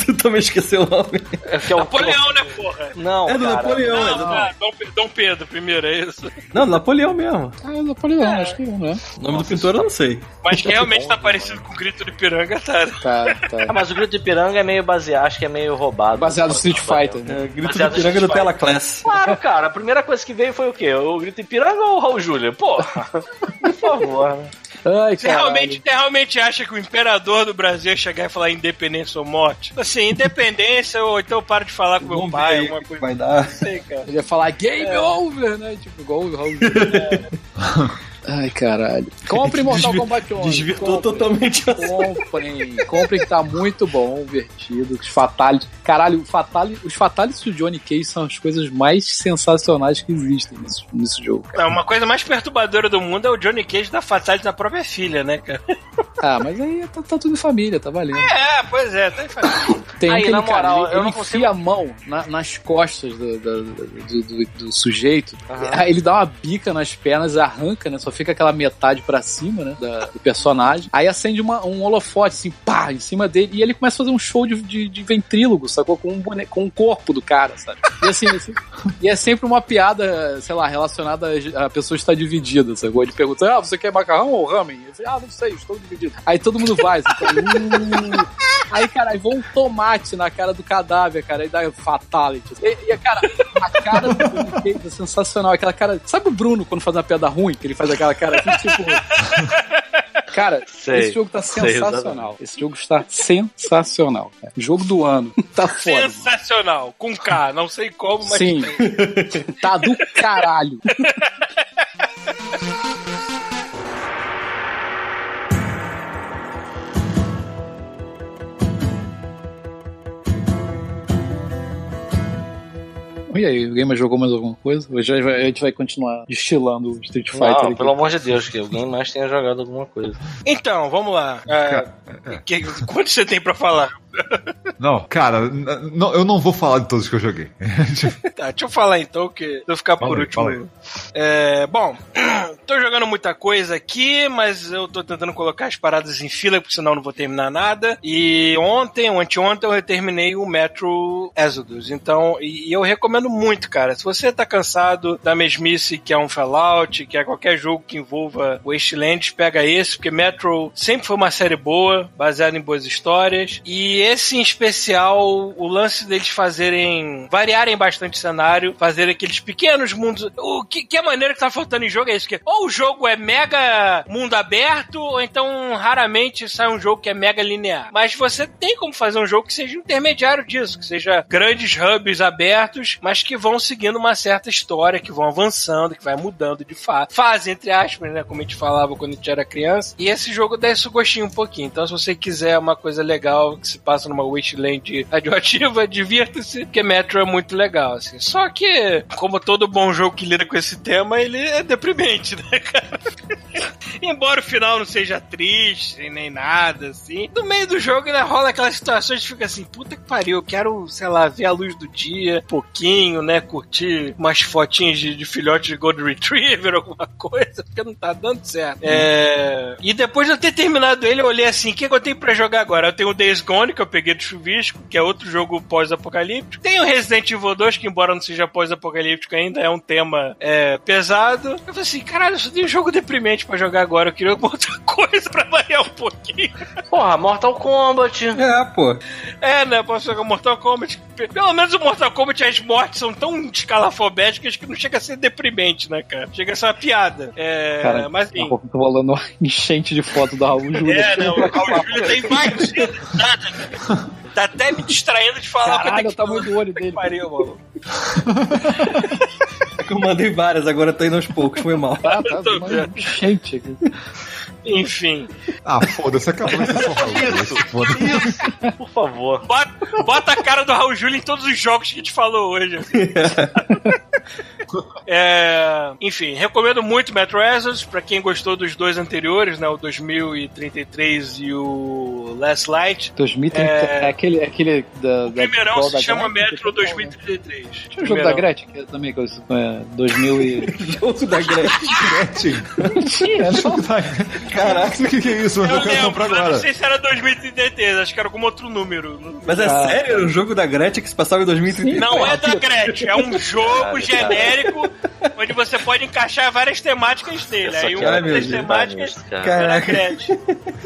Tu também esqueceu o nome. É que é o Napoleão, né, porra? Não, É do cara. Napoleão, é Não, do... ah, Dom, Dom Pedro primeiro, é isso. Não, Napoleão mesmo. Ah, é Napoleão, acho que não, né? O nome do pintor eu não sei. Mas que realmente tá parecido com o grito de piranga, tá? Tá, Ah, tá. mas o grito de piranga é meio baseado, acho que é meio roubado. Baseado no Street Fighter, né? É, grito Baseado de piranga do Tela. Class. Claro, cara, a primeira coisa que veio foi o quê? O grito de piranga ou o Raul Júlia? Pô, por favor, né? Ai, Você caralho. realmente, você realmente acha que o imperador do Brasil ia chegar e falar independência ou morte? Assim, independência ou então eu paro de falar com meu Vamos pai, alguma coisa. vai dar. Não sei, cara. Ele ia falar game over, né? Tipo, igual o Raul. Ai, caralho. Compre Mortal Desvi- Kombat 11. Desvirtuou compre. totalmente Comprem, comprem que tá muito bom, divertido. Os Fatalities. Caralho, o Fatali, os Fatalities do Johnny Cage são as coisas mais sensacionais que existem nesse, nesse jogo. cara. Não, uma coisa mais perturbadora do mundo é o Johnny Cage da fatalidade da própria filha, né, cara? Ah, mas aí tá, tá tudo em família, tá valendo. É, pois é, tá em família. Tem Aí, aquele na cara, moral, ele, eu ele não enfia consigo- a mão na- nas costas do, do, do- do- do sujeito, aí ele dá uma bica nas pernas, arranca, né? Só fica aquela metade pra cima, né? da- do personagem. Aí acende uma- um holofote, assim, pá, em cima dele, e ele começa a fazer um show de, de, de ventrílogo, sacou? Com um, bone... com corpo do cara, sabe? E assim, assim, e é sempre uma piada, sei lá, relacionada a, a pessoa estar dividida, sacou? Ele pergunta, ah, você quer macarrão ou ramen? Eu falei, ah, não sei, estou dividido. Aí todo mundo vai, assim, uh, Aí, cara, aí voa um tomate na cara do cadáver, cara, aí dá fatality. E, e, cara, a cara do Johnny Cage é sensacional. Aquela cara. Sabe o Bruno quando faz uma piada ruim? Que ele faz aquela cara assim, tipo. Cara, Sei, esse jogo tá sei, sensacional. esse jogo está sensacional. cara. Jogo do ano. Tá foda. mano. Sensacional. Com K, não sei como, mas. Sim. tá do caralho. E aí, alguém mais jogou mais alguma coisa? Vai- a gente vai continuar destilando o Street Fighter Não, aqui? pelo amor de Deus, que alguém mais tenha jogado alguma coisa. Então, vamos lá. É, que- quanto você tem pra falar? Não, cara, não, eu não vou falar de todos que eu joguei. Tá, deixa eu falar então, que eu ficar por Fala aí, último. É, bom, tô jogando muita coisa aqui, mas eu tô tentando colocar as paradas em fila, porque senão eu não vou terminar nada. E ontem, ou anteontem, eu terminei o Metro Exodus. Então, e, e eu recomendo muito, cara. Se você tá cansado da mesmice que é um Fallout, que é qualquer jogo que envolva Wastelands, pega esse, porque Metro sempre foi uma série boa, baseada em boas histórias. E esse em especial, o lance deles fazerem, variarem bastante o cenário, fazerem aqueles pequenos mundos. O que, que a maneira que tá faltando em jogo é isso, que ou o jogo é mega mundo aberto, ou então raramente sai um jogo que é mega linear. Mas você tem como fazer um jogo que seja intermediário disso, que seja grandes hubs abertos, mas que vão seguindo uma certa história, que vão avançando, que vai mudando de fase. Fase, entre aspas, né? Como a gente falava quando a gente era criança. E esse jogo dá esse gostinho um pouquinho. Então, se você quiser uma coisa legal que se passa numa Wasteland radioativa, divirta-se, porque Metro é muito legal, assim. Só que, como todo bom jogo que lida com esse tema, ele é deprimente, né, cara? Embora o final não seja triste, nem nada, assim. No meio do jogo ainda rola aquelas situações que fica assim, puta que pariu, eu quero, sei lá, ver a luz do dia, pouquinho, né? Curtir umas fotinhas de, de filhote de Gold Retriever, alguma coisa, porque não tá dando certo. É... E depois de eu ter terminado ele, eu olhei assim, o que eu tenho pra jogar agora? Eu tenho o Days Gone, que eu peguei do chuvisco, que é outro jogo pós-apocalíptico. Tem o Resident Evil 2, que embora não seja pós-apocalíptico ainda, é um tema é, pesado. Eu falei assim, caralho, só tenho um jogo deprimente pra jogar agora, eu queria alguma outra coisa pra variar um pouquinho. Porra, Mortal Kombat. É, pô. É, né? Posso jogar Mortal Kombat. Pelo menos o Mortal Kombat, as mortes são tão escalafobéticas que não chega a ser deprimente, né, cara? Chega a ser uma piada. É, Cara, mas a enfim. tô rolando uma enchente de foto do Raul Júlia. É, não, o Raul Júlio tá invadindo. Tá, tá até me distraindo de falar Caralho, que o tamanho do olho que dele. pariu, mano. É que eu mandei várias, agora tá indo aos poucos, foi mal. Tá, tá, Tô uma enchente aqui. Enfim. Ah, foda-se, acabou de ser só Raul. se foda. Por favor. Bota, bota a cara do Raul Júlio em todos os jogos que a gente falou hoje. É, enfim, recomendo muito Metro Exodus pra quem gostou dos dois anteriores, né? O 2033 e o Last Light. 2030, É. é aquele, aquele da, O primeirão da, se da chama Gretchen, Metro que é bom, né? 2033. Tinha o jogo da Gretchen, que é também que eu, é, 2000 e... Jogo da Gretchen. Gretchen. Tinha, só... Caraca. O que, que é isso? Mas Eu eu quero lembro, comprar mas não agora. sei se era 2033, acho que era algum outro número. Mas é Ah. sério? Era o jogo da Gretchen que se passava em 2030? Não é da Gretchen, é um jogo genérico onde você pode encaixar várias temáticas só Aí uma das acreditar temáticas cara. era a Caraca. Gretchen.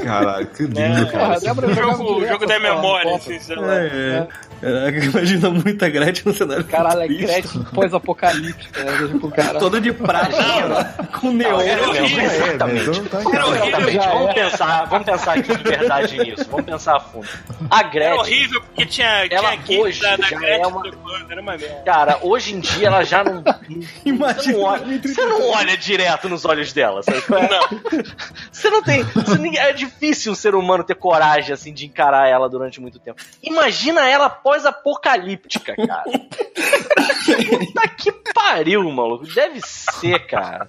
Caralho, que lindo, É. cara. O jogo, o jogo da memória, assim, sei lá. É, é. Caraca, imagina muita Gretchen no cenário. Caralho, é. Gretchen pós-apocalíptica. Né? Tipo, cara... Toda de prata, com neon. Era horrível. É? Exatamente. Era horrível. Exatamente. Já Vamos é. pensar, vamos pensar aqui de verdade nisso. Vamos pensar a fundo. A Era Gretchen, horrível porque tinha, Ela tinha hoje da, da já Gretchen é uma- era uma merda. cara, hoje em dia ela já não. Você Imagina não, olha, 2030. você não olha direto nos olhos dela, sabe? é? Você não tem. você é difícil um ser humano ter coragem assim de encarar ela durante muito tempo. Imagina ela pós-apocalíptica, cara. Puta que pariu, maluco. Deve ser, cara.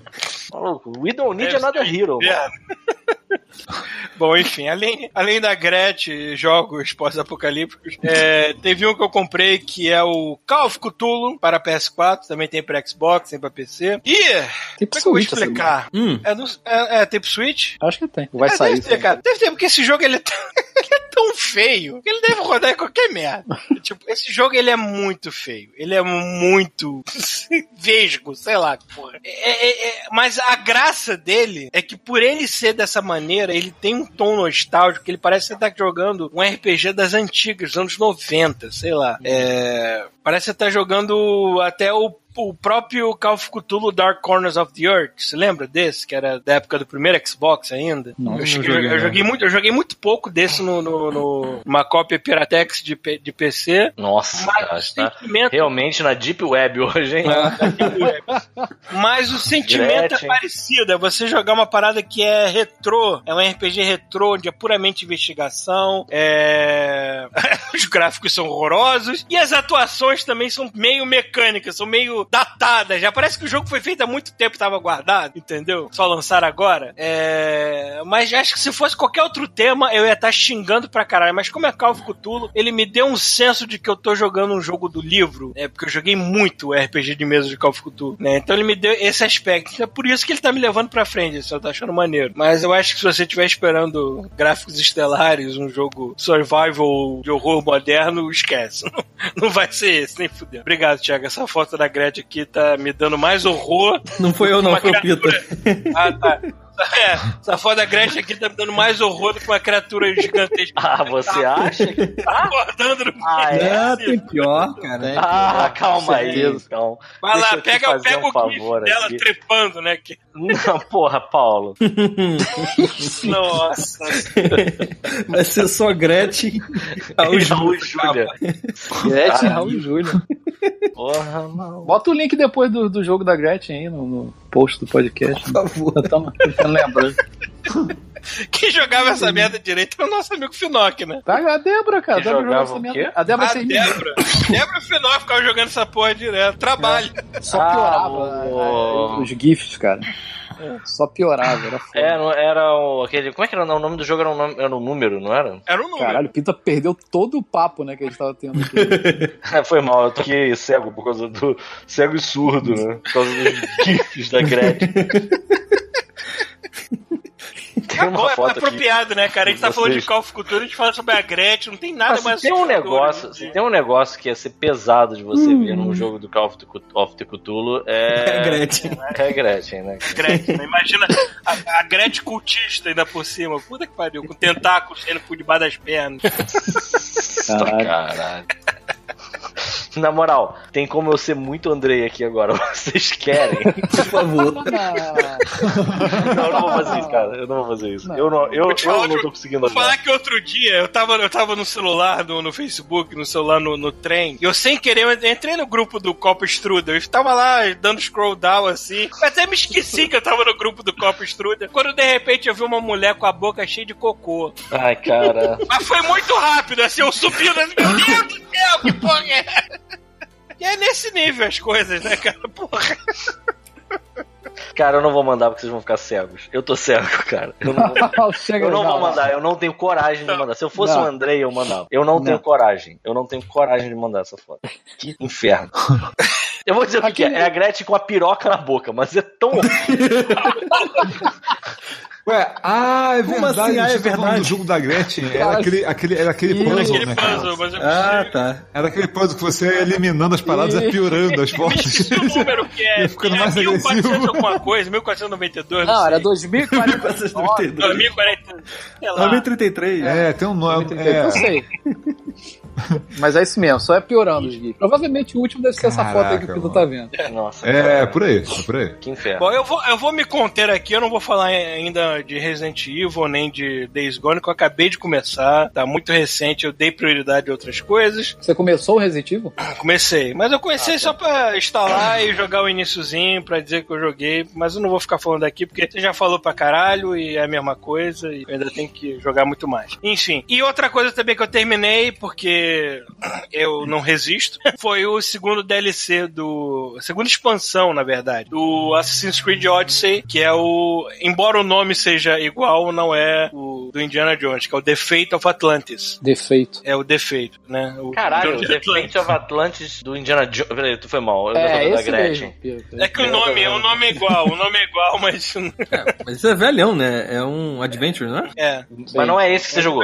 Maluco, we don't need Deve another ser hero. mano. Bom, enfim, além, além da Gretchen, jogos pós-apocalípticos, é, teve um que eu comprei que é o Call of Cthulhu para PS4, também tem para Xbox, tem para PC. E, Tem como é que eu vou Switch essa explicar? Hum. É, no- é, é, tem pro Switch? Acho que tem. Vai É, sair. Deve ter, cara. Deve ter, porque esse jogo ele é, tão, é feio que ele deve rodar em qualquer merda. tipo, esse jogo ele é muito feio. Ele é muito vesgo, sei lá, porra. É, é- é- mas a graça dele é que por ele ser dessa maneira, ele tem um tom nostálgico, que ele parece que você tá jogando um RPG das antigas, dos anos 90, sei lá. É, parece que você tá jogando até o o próprio Call of Cthulhu Dark Corners of the Earth, você lembra desse? Que era da época do primeiro Xbox ainda? Não, eu, não cheguei- joguei, eu não. joguei muito, eu joguei muito pouco desse no, no, no- numa cópia Piratex de, de PC. Nossa, Mas cara, o tá realmente na Deep Web hoje, hein? mas o sentimento Gretchen. é parecido. É você jogar uma parada que é retrô, é um RPG retrô, onde é puramente investigação, é... os gráficos são horrorosos e as atuações missões também são meio mecânicas, são meio datadas. Já parece que o jogo foi feito há muito tempo e tava guardado, entendeu? Só lançar agora. É... Mas acho que se fosse qualquer outro tema, eu ia estar xingando pra caralho. Mas como é Call of Cthulhu, ele me deu um senso de que eu tô jogando um jogo do livro, né? Porque eu joguei muito RPG de mesa de Call né? Então ele me deu esse aspecto. É por isso que ele tá me levando pra frente, eu tô achando maneiro. Mas eu acho que se você estiver esperando gráficos estelares, um jogo survival de horror moderno, esquece. Não vai ser esse, nem fudeu. Obrigado, Thiago. Essa foto da Gretchen aqui tá me dando mais horror. Não foi eu, não, foi o. Pita. Ah, tá. É, essa foto da Gretchen aqui tá me dando mais horror do que uma criatura gigantesca. Ah, você acha que Tá acordando no Ah, é? Ah, tem pior, cara. Ah, calma aí, então. Vai Deixa lá, pega, pega um o gif favor dela aqui. trepando, né? Que... Não, porra, Paulo. Nossa. Vai ser só Gretchen. Raul Raul Júlia. Júlia. Gretchen, Ah. Raul e Júlio. Porra, não. Bota o link depois do, do jogo da Gretchen aí no, no post do podcast. Por favor. Tava tentando lembrando. Quem jogava essa merda direito era o nosso amigo Finoc, né? Tá, a Débora, cara. Que A Débora jogava essa merda. A Débora A sem mim. Débora. Débora e o Finoc ficavam jogando essa porra direto. Trabalho. Só Ah, piorava o- a- a- os GIFs, cara. Só piorava, era foda. É, era o, aquele. Como é que era o nome do jogo? Era um, nome- era um número, não era? Era um número. Caralho, o Pita perdeu todo o papo, né, que a gente tava tendo aqui. Foi mal, eu aqui cego por causa do. cego e surdo, né? Por causa dos GIFs da Gretchen. Tem uma é foto aqui. apropriado, né, cara? A gente tá falando de Call of Cthulhu, a gente fala sobre a Gretchen, não tem nada mais se tem um negócio, dia. tem um negócio que ia ser pesado de você ver num jogo do Call of the Cth- of the Cthulhu é. É Gretchen. É Gretchen, né? Gretchen, né? Imagina a, a Gretchen cultista ainda por cima. Puta que pariu, com tentáculos saindo por debaixo das pernas. Caralho. Caralho. Na moral, tem como eu ser muito Andrei aqui agora. Vocês querem? Por favor. Não, eu não vou fazer isso, cara. Eu não vou fazer isso. Eu não, eu, te eu falar não tô conseguindo Vou andar. falar que outro dia eu tava, eu tava no celular, no, no Facebook, no celular, no, no trem, e eu sem querer eu entrei no grupo do Copo Strudel. Eu tava lá dando scroll down assim, eu até me esqueci que eu tava no grupo do Copo Strudel. Quando de repente eu vi uma mulher com a boca cheia de cocô. Ai, cara. Mas foi muito rápido, assim, eu subi, eu meu Deus do céu, que porra é é nesse nível as coisas, né, cara? Porra. Cara, eu não vou mandar porque vocês vão ficar cegos. Eu tô cego, cara. Eu não vou, eu não vou mandar, eu não tenho coragem de mandar. Se eu fosse Não. o Andrei, eu mandava. Eu não, tenho Não. coragem. Eu não tenho coragem de mandar essa foto. Que inferno. Eu vou dizer o que, que é. É a Gretchen com a piroca na boca, mas é tão. Ué, ah, é Como verdade. assim? Ah, é tá verdade. do jogo da Gretchen. Era aquele, aquele, era aquele puzzle, Aquele né, cara? puzzle, mas eu Ah, tá. Era aquele puzzle que você ia eliminando as paradas e ia piorando as esqueci o número que é. Ficando é mais 1400 agressivo. alguma coisa, 1492. Não, era. 2049. 2040. Sei lá. 2033. É, tem um nome. Eu É, sei. Mas é isso mesmo, só é piorando os GIFs. Provavelmente o último deve ser essa foto aí que o Caraca, Pita tá vendo. Nossa. é, por aí, é por aí. Que inferno. Bom, eu vou, eu vou me conter aqui, eu não vou falar ainda de Resident Evil, nem de Days Gone, que eu acabei de começar, tá muito recente, eu dei prioridade a outras coisas. Você começou o Resident Evil? Comecei, mas eu comecei só pra instalar e jogar o iniciozinho, pra dizer que eu joguei, mas eu não vou ficar falando aqui, porque você já falou pra caralho e é a mesma coisa, e eu ainda tenho que jogar muito mais. Enfim, e outra coisa também que eu terminei, porque eu não resisto, foi o segundo DLC do... segunda expansão, na verdade, do Assassin's Creed Odyssey, que é o... embora o nome seja igual, não é o do Indiana Jones, que é o The Fate of Atlantis. Defeito. É o defeito, né? O Caralho, o The Atlantis. Fate of Atlantis do Indiana Jones. Peraí, tu foi mal. Eu tô É, falando da Gretchen. mesmo. É que o nome, o nome é igual, o nome é igual, mas. Mas isso é velhão, né? É um adventure, não é? É. Mas não é esse que você jogou.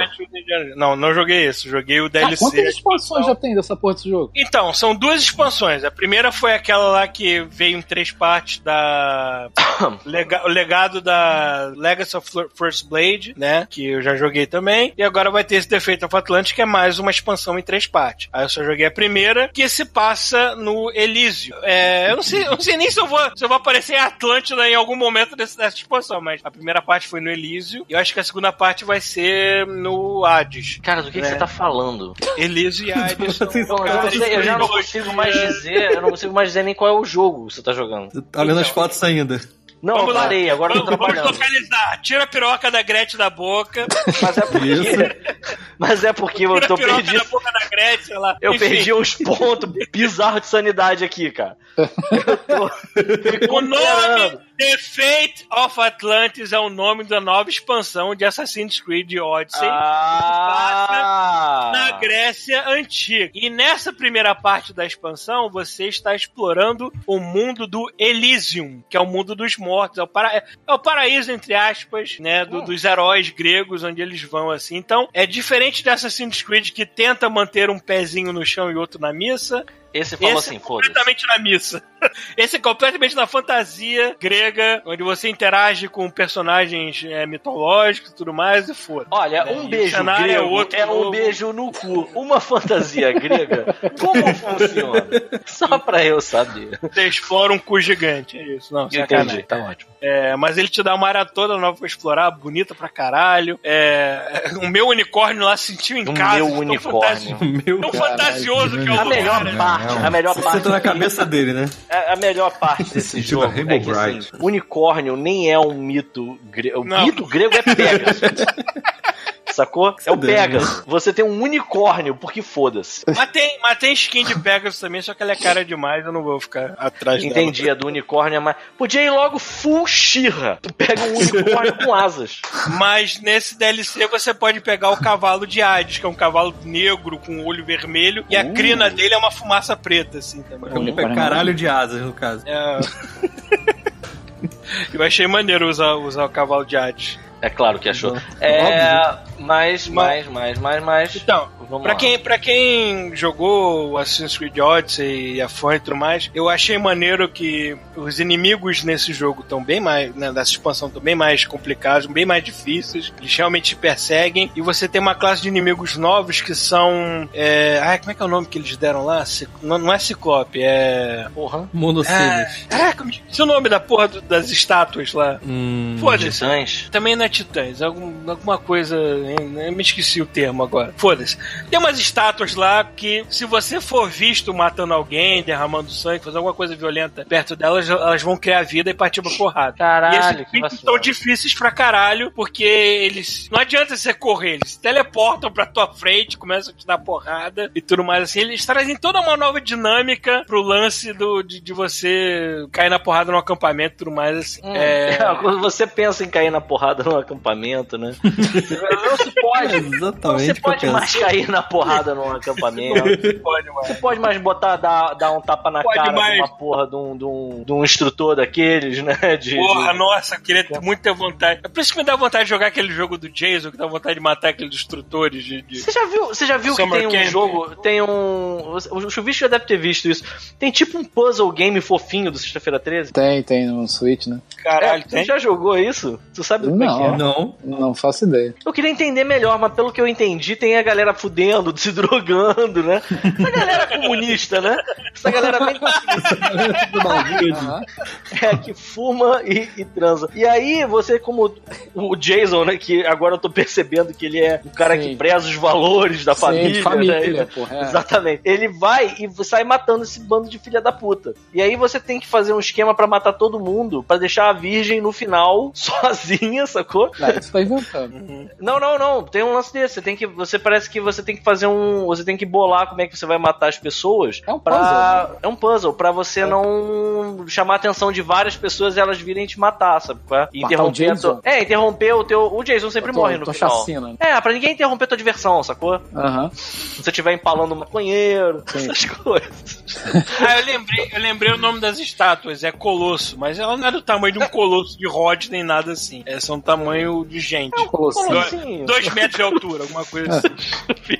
Não, não joguei esse, joguei o Ah, DLC. Quantas expansões já tem dessa porra desse jogo? Então, são duas expansões. A primeira foi aquela lá que veio em três partes da. Lega- o legado da Legacy of Fir- First Blade, né? Que eu já joguei também. E agora vai ter esse Defeito of Atlantis, que é mais uma expansão em três partes. Aí eu só joguei a primeira, que se passa no Elísio. É, eu não sei, eu não sei nem se eu vou, se eu vou aparecer em Atlântida em algum momento desse- dessa expansão, mas a primeira parte foi no Elísio. E eu acho que a segunda parte vai ser no Hades. Cara, do que, que É. você tá falando? Elísio e Vocês- Eu, eu eu já não consigo mais dizer, eu não consigo mais dizer nem qual é o jogo que você tá jogando. Tá olhando as fotos ainda. Não, Vamos eu lá. parei, agora eu tô Vamos, vamos localizar. Tira a piroca da Gretchen da boca. Mas é porque, mas é porque eu Tira tô a piroca perdido. da boca da Gretchen, sei lá. Eu Enfim, perdi uns pontos bizarros de sanidade aqui, cara. Eu tô O nome. The Fate of Atlantis é o nome da nova expansão de Assassin's Creed Odyssey. Ah! na Grécia Antiga. E nessa primeira parte da expansão, você está explorando o mundo do Elysium, que é o mundo dos mortos. É o, para... é o paraíso, entre aspas, né? do- dos heróis gregos, onde eles vão assim. Então, é diferente de Assassin's Creed, que tenta manter um pezinho no chão e outro na missa. Esse falou Esse assim, é foda-se. completamente na missa. Esse é completamente na fantasia grega, onde você interage com personagens é, mitológicos e tudo mais, e foda. Olha, É, um o beijo é grego é, outro um novo. beijo no cu. Uma fantasia grega, como funciona? Só pra eu saber. Você explora um cu gigante, é isso. Não, Entendi, sacanagem. tá ótimo. É, mas ele te dá uma área toda nova pra explorar, bonita pra caralho. É, o meu unicórnio lá se sentiu em O casa. meu unicórnio. fantasi- Meu Tão fantasioso que é o A melhor né? Parte, Não, a melhor Você parte senta na cabeça dele, né? A, a melhor parte desse jogo Rainbow é que assim, unicórnio nem é um mito grego. O Não. mito grego é Pegasus. Sacou? É o Deus, Pegasus. Você tem um unicórnio, porque foda-se. Mas tem, mas tem skin de Pegasus também, só que ela é cara demais, eu não vou ficar atrás dela. Entendi, a do unicórnio é mais. Podia ir logo full Shira. Tu pega um unicórnio com asas. Mas nesse DLC você pode pegar o cavalo de Hades, que é um cavalo negro com olho vermelho, e a Uh. crina dele é uma fumaça preta, assim, também. É caralho de asas, no caso. É... Eu achei maneiro usar, usar o cavalo de Hades. É claro que achou. É. Mais, mais, mais, mais, mais. Então, Vamos Pra lá. quem, pra quem jogou Assassin's Creed Odyssey e a fã e tudo mais, eu achei maneiro que os inimigos nesse jogo estão bem mais, né, dessa expansão estão bem mais complicados, bem mais difíceis, eles realmente te perseguem, e você tem uma classe de inimigos novos que são. É, ai, como é que é o nome que eles deram lá? Cic- Não, não é Ciclope, é. Porra. Monocílios. Ah, caraca, me esqueci o nome da porra do- das estátuas lá. Hum. Foda-se. Titãs. Também não é titãs, é algum- alguma coisa. Eu me esqueci o termo agora. Foda-se. Tem umas estátuas lá que, se você for visto matando alguém, derramando sangue, fazendo alguma coisa violenta perto delas, elas vão criar vida e partir pra porrada. Caralho, e esses que bichos são difíceis pra caralho, porque eles. Não adianta você correr, eles se teleportam pra tua frente, começam a te dar porrada e tudo mais assim. Eles trazem toda uma nova dinâmica pro lance do, de, de você cair na porrada no acampamento e tudo mais assim. Hum. É. Quando você pensa em cair na porrada no acampamento, né? Não se pode. Não exatamente você pode mais cair na porrada num acampamento. Pode, mano. Você pode mais botar, dar, dar um tapa na Pode cara mais. de uma porra de um, de, um, de um instrutor daqueles, né? De, Porra, de- nossa, eu queria ter muita vontade. É por isso que me dá vontade de jogar aquele jogo do Jason, que dá vontade de matar aqueles destrutores de. de- Você já viu, você já viu que tem um Camp. jogo, tem um... O Chuvisco já deve ter visto isso. Tem tipo um puzzle game fofinho do Sexta-feira 13. Tem, tem no Switch, né? Caralho, É, tem. Tu já jogou isso? Tu sabe como é que é? Não. Não. Não faço ideia. Eu queria entender melhor, mas pelo que eu entendi, tem a galera fudendo, se drogando, né? Essa galera comunista, né? Essa galera bem Aham. é, que fuma e, e transa. E aí, você, como o Jason, né? Que agora eu tô percebendo que ele é um cara Sim. que preza os valores da Sim, família, família, né? Ele- porra, é. Exatamente. Ele vai e sai matando esse bando de filha da puta. E aí você tem que fazer um esquema pra matar todo mundo, pra deixar a virgem no final sozinha, sacou? Não, isso tá inventando. Não, não, não. Tem um lance desse. Você tem que. Você parece que você tem que fazer um. Você tem que bolar como é que você vai matar as pessoas. É um pra- puzzle, É um puzzle. Pra você não chamar a atenção de várias pessoas e elas virem te matar, sabe? qual é? E Matar interromper o a Jason? tua- É, interromper o teu. O Jason sempre tô- morre no tô final. chacina. É, pra ninguém interromper tua diversão, sacou? Aham. Se você estiver empalando um maconheiro, Sim. essas coisas. Ah, eu lembrei, eu lembrei o nome das estátuas, é Colosso, mas ela não é do tamanho de um colosso de Rod nem nada assim. É só um tamanho de gente. É um Colossinho. Dois metros de altura, alguma coisa assim.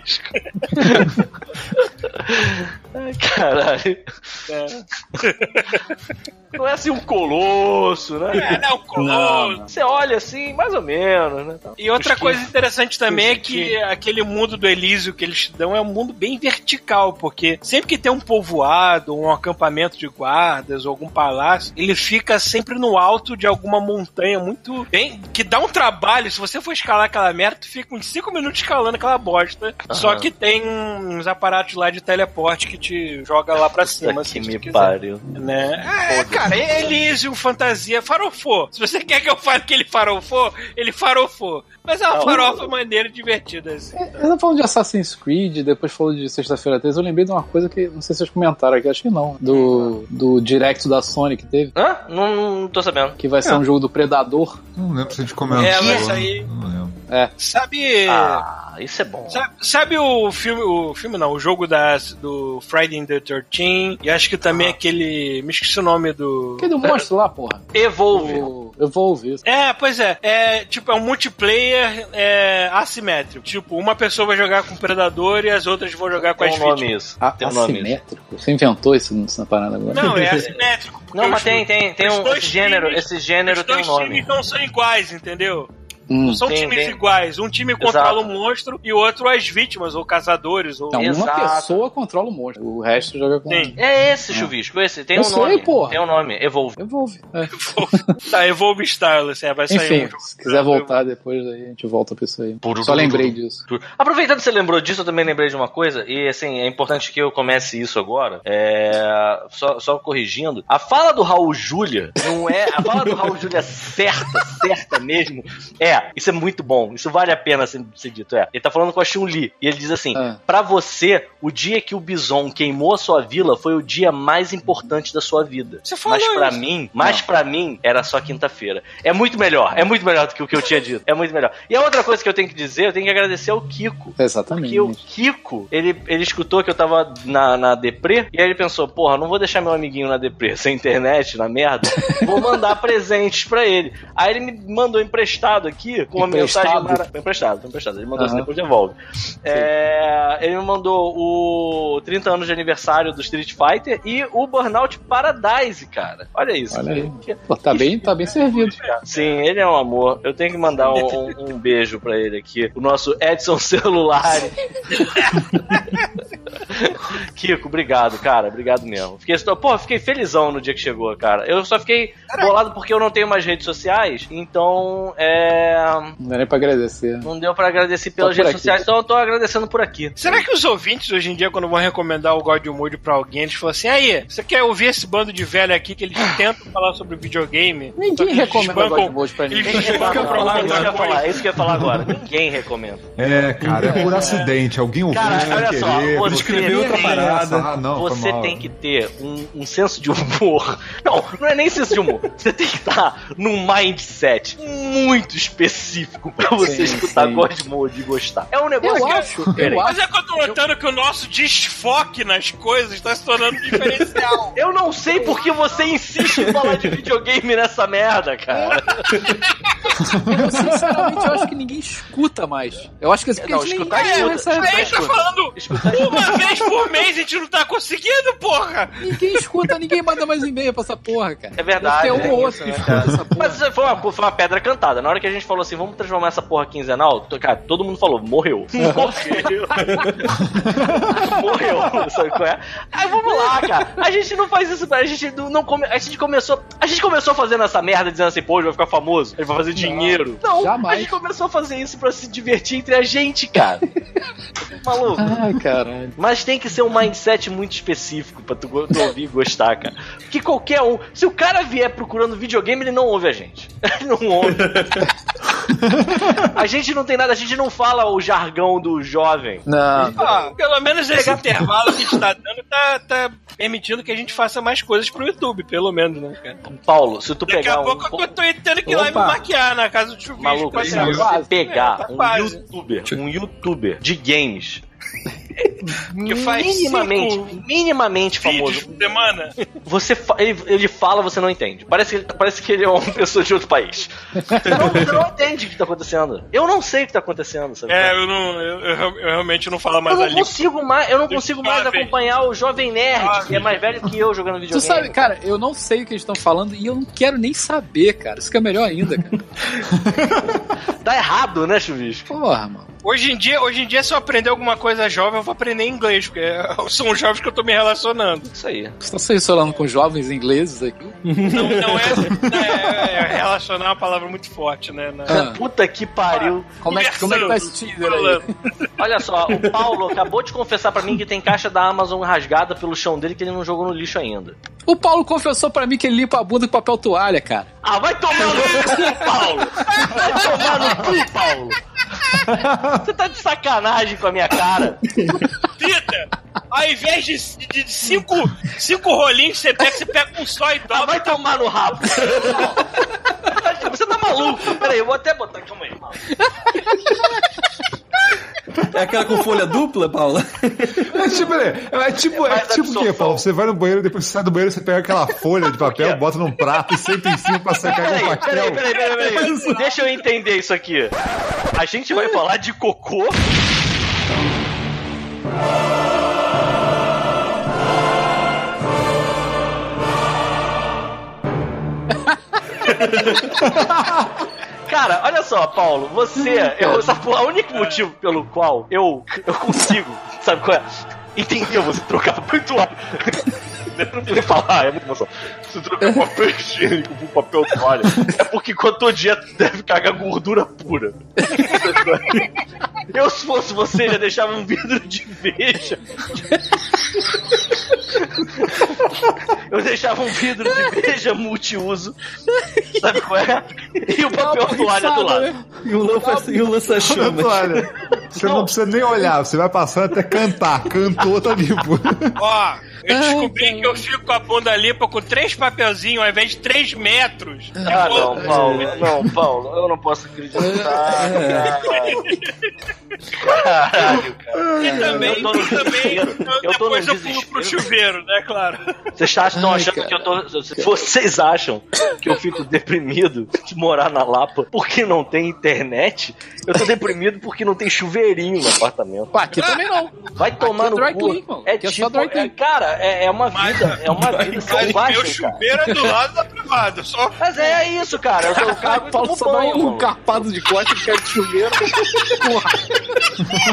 Ai, caralho. É, Não é assim um colosso, né? é não, um colosso. Você olha assim, mais ou menos, né? E outra Os coisa interessante também é Os que aquele mundo do Elísio que eles te dão é um mundo bem vertical, porque sempre que tem um povoado, um acampamento de guardas ou algum palácio, ele fica sempre no alto de alguma montanha muito bem. que dá um trabalho. Se você for escalar aquela merda, tu fica uns 5 minutos escalando aquela bosta. Só que tem uns aparatos lá de teleporte que te joga lá pra cima. que se me quiser. pariu. Né? É, cara, Elysium, fantasia, farofou. Se você quer que eu fale que ele farofou, ele farofou. Mas é uma Não. farofa maneira e divertida, assim. Eu tava falando de Assassin's Creed, depois falou de Sexta-feira 13, eu lembrei de uma coisa que não sei se vocês comentaram aqui, acho que não. Do, do Direct da Sony que teve, Hã? Não, não tô sabendo. que vai ser um jogo do Predador. Não lembro se a gente comentou. É, mas aí- Não lembro. Sabe. Ah, isso é bom. Sabe, sabe o filme, o filme não, o jogo das, do Friday the 13 e acho que também aquele, me esqueci o nome do... Aquele do monstro lá, porra. Evolve. O Evolve, isso. É, pois é, é tipo, é um multiplayer é, assimétrico, tipo, uma pessoa vai jogar com o Predador e as outras vão jogar com Tem as um nome vítimas. isso. A- Tem um nome isso. assimétrico? Você inventou isso nessa parada agora? Não, é assimétrico. Não, mas os- tem, tem, tem os um dois esse gênero, times- esse gênero Os tem um dois nome. times não são iguais, entendeu? Hum. Não são Tem, times tem. iguais. Um time controla o monstro e o outro as vítimas, ou caçadores, ou... Não, uma Exato. pessoa controla o monstro. O resto joga com. Sim. É esse, chuvisco, esse. Tem Eu um sei, nome. porra. Tem um nome, Evolve. Evolve. É. tá, Evolve Starless, é, vai sair Enfim, um jogo. se quiser voltar depois, aí a gente volta pra isso aí. Só lembrei disso. Aproveitando que você lembrou disso, eu também lembrei de uma coisa, e assim, é importante que eu comece isso agora. É, só, só corrigindo. A fala do Raul Júlia não é. A fala do Raul Júlia certa, certa mesmo. É, isso é muito bom. Isso vale a pena ser, ser dito. É. Ele tá falando com a Chun-Li. E ele diz assim: Ah. Pra você, o dia que o Bison queimou a sua vila foi o dia mais importante da sua vida. Você falou mas isso. mim, mas pra mim, era só quinta-feira. É muito melhor, é muito melhor do que o que eu tinha dito. É muito melhor. E a outra coisa que eu tenho que dizer, eu tenho que agradecer ao Kiko. Exatamente. Porque o Kiko, ele, ele escutou que eu tava na, na deprê, e aí ele pensou, porra, não vou deixar meu amiguinho na deprê, sem internet, na merda, vou mandar presentes pra ele. Aí ele me mandou emprestado aqui, com uma Emprestado? mensagem mara... Emprestado, emprestado. Ele mandou assim, Aham. depois devolve. É, ele me mandou o 30 anos de aniversário do Street Fighter e o Burnout Paradise, cara. Olha isso. Olha aí. Que- Pô, tá bem, tá bem servido. Sim, ele é um amor. Eu tenho que mandar um, um- um beijo pra ele aqui. O nosso Edson Celular. Kiko, obrigado, cara. Obrigado mesmo. Fiquei, pô, fiquei felizão no dia que chegou, cara. Eu só fiquei bolado porque eu não tenho mais redes sociais. Então, é. Não dá nem pra agradecer. Não deu pra agradecer pelas por redes aqui. sociais, então eu tô agradecendo por aqui. Será que os ouvintes hoje em dia, quando vão recomendar o God Mode pra alguém, eles falam assim: aí, você quer ouvir esse bando de velho aqui que eles tentam falar sobre videogame? Só Ninguém recomenda o God Mode pra ninguém. Eles desbancam pra É isso que eu ia falar, coisa. é isso que eu ia falar agora. Ninguém recomenda. É, cara, é por acidente. Alguém ouviu Cara, olha só, você escreveu outra tem- parada. Ah, não, você tem que ter um, um senso de humor. Não, não é nem senso de humor. Você tem que estar num mindset muito específico pra você Sim, escutar sim. God Mode e gostar. É um negócio Eu que acho, Peraí. eu Mas acho. é que eu tô notando que o nosso desfoque nas coisas está se tornando diferencial. Eu não sei por que você insiste em falar de videogame nessa merda, cara. Eu, sinceramente, eu acho que ninguém escuta mais. Eu acho que esse Não, escutar nem escuta. recebe- A gente tá escuta. falando Escutar uma vez por mês, a gente não tá conseguindo, porra! Ninguém escuta, ninguém manda mais e-mail pra essa porra, cara. É verdade, Deve ter um é ou isso, outro que né, escuta essa porra. Mas foi uma, foi uma pedra cantada. Na hora que a gente falou assim, vamos transformar essa porra quinzenal, cara, todo mundo falou, morreu. Morreu. morreu. Sabe qual é? Aí vamos lá, cara. A gente não faz isso, a gente não, come, a gente começou, a gente começou fazendo essa merda dizendo assim, pô, ele vai ficar famoso, ele vai fazer dinheiro. Não, jamais. a gente começou a fazer isso pra se divertir entre a gente, cara. Maluco. Ai, caralho. Mas tem que ser um mindset muito específico pra tu, tu ouvir e gostar, cara. Porque qualquer um. Se o cara vier procurando videogame, ele não ouve a gente. Ele não ouve. a gente não tem nada, a gente não fala o jargão do jovem. Não. Ah, pelo menos esse intervalo que a gente tá dando tá, tá permitindo que a gente faça mais coisas pro YouTube, pelo menos, né, cara? Paulo, se tu Daqui pegar a um. pouco eu tô tendo que ir lá e me maquiar na casa do chuvisco. Maluco, pra se você pegar É, tá um quase. youtuber, um youtuber de games Que faz minimamente, cinco minimamente famoso, por semana. você fa- ele, ele fala, você não entende. Parece que, parece que ele é uma pessoa de outro país. Não, você não entende o que tá acontecendo. Eu não sei o que tá acontecendo, sabe? É, eu não. Eu, eu- eu realmente não falo Eu mais não ali. consigo mais, eu não consigo mais acompanhar o jovem nerd, Jovem. que é mais velho que eu jogando Tu videogame. sabe, cara, eu não sei o que eles estão falando e eu não quero nem saber, cara. Isso que é melhor ainda, cara. Tá errado, né, Chuvisco? Porra, mano. Hoje em dia, hoje em dia, se eu aprender alguma coisa jovem, jovem, eu vou aprender inglês, porque são os jovens que eu tô me relacionando. Isso aí. Você está se relacionando com jovens ingleses aqui? Não, não é, é, é Relacionar é uma palavra muito forte, né? Na- Ah. Puta que pariu. Como é, como é que tá esse Tinder aí? Olha só, o Paulo acabou de confessar pra mim que tem caixa da Amazon rasgada pelo chão dele que ele não jogou no lixo ainda. O Paulo confessou pra mim que ele limpa a bunda com papel toalha, cara. Ah, vai tomar no cu, Paulo! Vai tomar no cu, Paulo! Você tá de sacanagem com a minha cara. Peter, ao invés de, de, de cinco, cinco rolinhos que você pega, você pega um só e Ah, dobra. vai tomar no rabo. Você tá maluco? Peraí, eu vou até botar. Calma aí. É aquela com folha dupla, Paula? É tipo, é, é tipo, é dar tipo o quê. Paulo? Você vai no banheiro, depois você sai do banheiro, você pega aquela folha de papel, bota num prato e senta em cima pra secar com Peraí, o peraí, pastel. peraí, peraí, peraí. Deixa eu entender isso aqui. A gente vai falar de cocô. Cara, olha só, Paulo, você. Eu, sabe, o único motivo pelo qual eu, eu consigo, sabe qual é? Entender você trocar papel toalha. Eu não preciso falar, é muito emoção. Você trocar papel higiênico por papel toalha. É porque quando tua dieta deve cagar gordura pura. Eu, se fosse você, já deixava um vidro de veja. Eu deixava um vidro de veja multiuso. Sabe qual é? E o papel toalha do lado. E o lança- e o lança-chamas. Olha, você não precisa nem olhar, você vai passando até cantar. Cantou, tá limpo. Ó, eu descobri que eu fico com a bunda limpa com três papelzinhos ao invés de três metros. Ah, não, Paulo. Não, Paulo, eu não posso acreditar. Cara. Caralho, cara. E também, Eu tô no também. Eu tô depois no eu pulo pro chuveiro, né, claro. Vocês estão achando cara. que eu tô. Vocês acham que eu fico deprimido de morar na Lapa porque não tem internet? Eu tô deprimido porque não tem chuveirinho no apartamento. Pá, aqui também não. Vai tomar é no dry cu. clean, mano. É Aqui é tipo, é, cara, é, é uma Mas- é uma vida selvagem, meu chuveiro é do lado da privada. Só Mas é isso, cara. Eu, eu cago e tomo banho, um mano. carpado de costa que quer de chuveiro.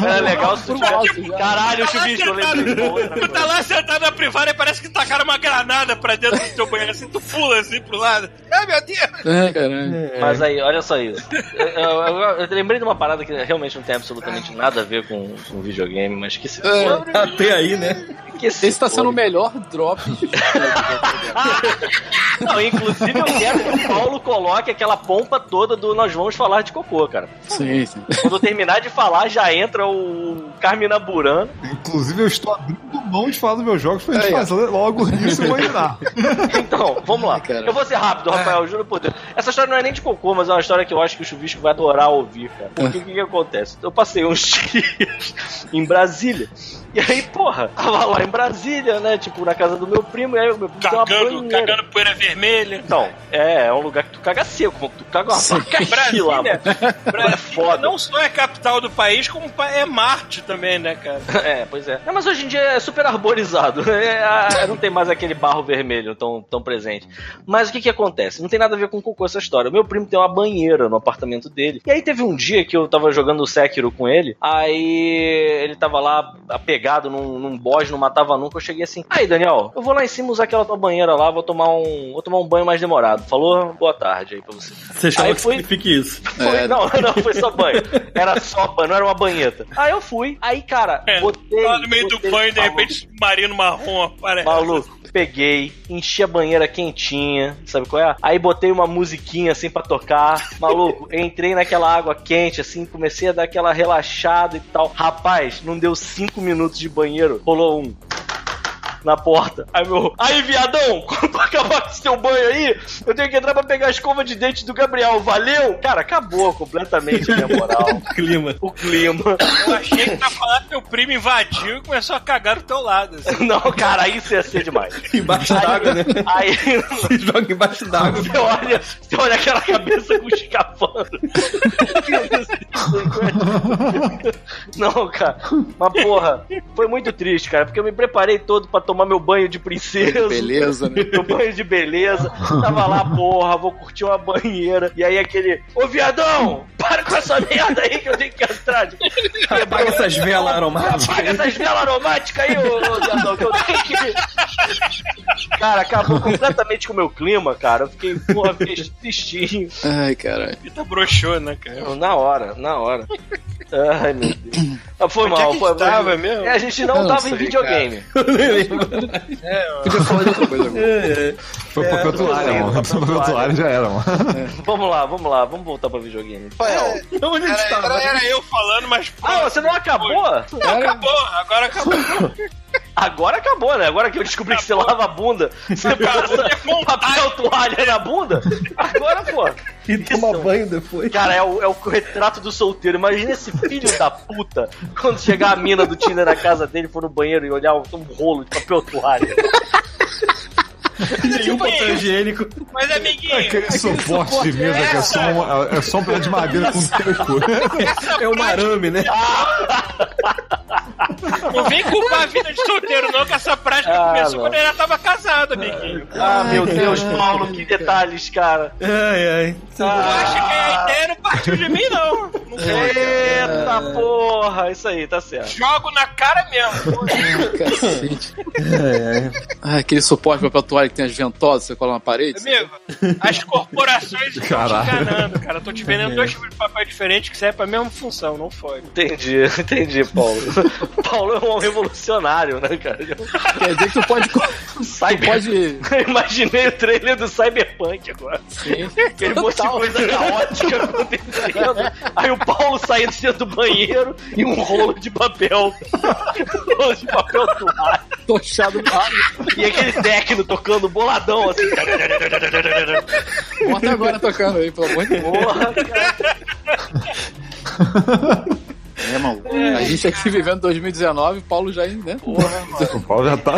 É legal se tivesse... Caralho, Tá lá chuvisco, outra Tu tá lá sentado na privada e parece que tacaram uma granada pra dentro do teu banheiro, assim, tu pula assim pro lado. Ai, meu Deus! Ai, caralho. Mas aí, olha só isso. Eu, eu- eu- eu lembrei de uma parada que realmente não tem absolutamente nada a ver com, com videogame, mas que se foda. Até aí, né? Que se Esse tá sendo o melhor drop. Não, inclusive eu quero que o Paulo coloque aquela pompa toda do Nós Vamos Falar de Cocô, cara. sim, sim. Quando eu terminar de falar, já entra o Carmina Burano. Inclusive, eu estou abrindo mão de falar dos meus jogos pra gente ó. fazer logo isso e imaginar. Então, vamos lá. Ai, cara. Eu vou ser rápido, Rafael, juro por Deus. Essa história não é nem de cocô, mas é uma história que eu acho que o Chuvisco vai adorar ouvir, cara. Porque o que, que acontece? Eu passei uns dias em Brasília. E aí, porra, tava lá em Brasília, né? Tipo, na casa do meu primo, e aí o meu primo tem uma Cagando, banheira. cagando poeira vermelha. Então, é, é um lugar que tu caga seco, tu caga uma vaca lá, Brasília, mano. Brasília foda. não só é capital do país, como é Marte também, né, cara? É, pois é. Não, mas hoje em dia é super arborizado. É, ah, não tem mais aquele barro vermelho tão, tão presente. Mas o que que acontece? Não tem nada a ver com cocô essa história. O meu primo tem uma banheira no apartamento dele. E aí teve um dia que eu tava jogando o Sekiro com ele. Aí ele tava lá apegado num, num boss, não matava nunca. Eu cheguei assim: Aí, Daniel, eu vou lá em cima usar aquela tua banheira lá, vou tomar um, vou tomar um banho mais demorado. Falou? Boa tarde aí pra você. Você chama Aí que foi- signifique isso. Foi, É. não, não, foi só banho. Era só banho, não era uma banheta. Aí eu fui, aí, cara, É, botei. lá no meio do botei- banho, de repente, submarino marrom aparece. Maluco, peguei, enchi a banheira quentinha, sabe qual é? Aí botei uma musiquinha assim pra tocar. Maluco, entrei naquela água quente, assim, comecei a dar aquela relaxada e tal. Rapaz, não deu cinco minutos de banheiro, rolou um. Na porta. Aí meu. Aí, viadão, quando acabar com teu banho aí, eu tenho que entrar pra pegar a escova de dente do Gabriel. Valeu? Cara, acabou completamente a minha moral. Clima. o clima. Eu achei que tá falando que teu primo invadiu e começou a cagar do teu lado. assim. Não, cara, isso ia ser demais. Embaixo d'água, né? Aí. Você joga embaixo d'água. Você olha, você olha aquela cabeça com escapando. Não, cara. Mas porra, foi muito triste, cara, porque eu me preparei todo pra tomar tomar meu banho de princesa. Beleza, né? Meu banho de beleza. Tava lá, porra, vou curtir uma banheira. E aí aquele, ô viadão, para com essa merda aí que eu tenho que entrar. de- Apaga essas velas aromáticas. Apaga essas velas aromáticas aí, ô, ô viadão, que eu tenho que. Cara, acabou completamente com o meu clima, cara. Eu fiquei, porra, fiquei tristinho. Ai, caralho. Fita broxou, né, cara? Na hora, na hora. Ai, meu Deus. Foi Onde é mal, que foi tava mesmo? É, a gente não, não tava em sei, videogame. Podia falar de outra coisa agora. Foi papel toalha, sim, mano. papel Papel toalha. toalha já era, mano. Vamos lá, vamos lá, vamos voltar pra videogame. Rafael. Onde a gente Era, tava? era, era eu falando, mas. Ah, você não acabou? Não, acabou, agora acabou. Agora acabou, né? Agora que eu descobri que você lava a bunda, você passa papel toalha na bunda. Agora, pô. E toma Isso. banho depois. Cara, é o, é o retrato do solteiro. Imagina esse filho da puta quando chegar a mina do Tinder na casa dele, for no banheiro e olhar um, um rolo de papel toalha. Nenhum papel higiênico. Mas, amiguinho, Aquele suporte de mesa que é só um, é só um pedaço de madeira com teco. É um arame, né? Não vem culpar a vida de solteiro, não, que essa prática Ah, começou não. quando ele já tava casado, amiguinho. Ah, meu Deus, Paulo, que detalhes, cara. Ai, ai. Tu acha que a ideia não partiu de mim, não. Não. Eita porra, isso aí, tá certo. Jogo na cara mesmo. Cacete. Ai, ai. Ah, aquele suporte papel toalha que tem as ventosas, você cola na parede. Amigo, as corporações estão te enganando, cara. Tô te vendendo dois tipos de papel diferentes que servem pra mesma função, não foi. Entendi, entendi, Paulo. Paulo um revolucionário, né, cara? Quer dizer que tu pode. Tu Cyber... pode. Eu imaginei o trailer do Cyberpunk agora. Sim. Aquele monte de coisa caótica acontecendo. Aí o Paulo saindo dentro do banheiro e um rolo de papel. Um rolo de papel toalha. Tochado no ar. E aquele técnico tocando boladão assim. Bota agora tocando aí, pelo amor de Deus. Porra, cara. É, mano. A gente aqui vivendo 2019, o Paulo já, né? O pau já tá.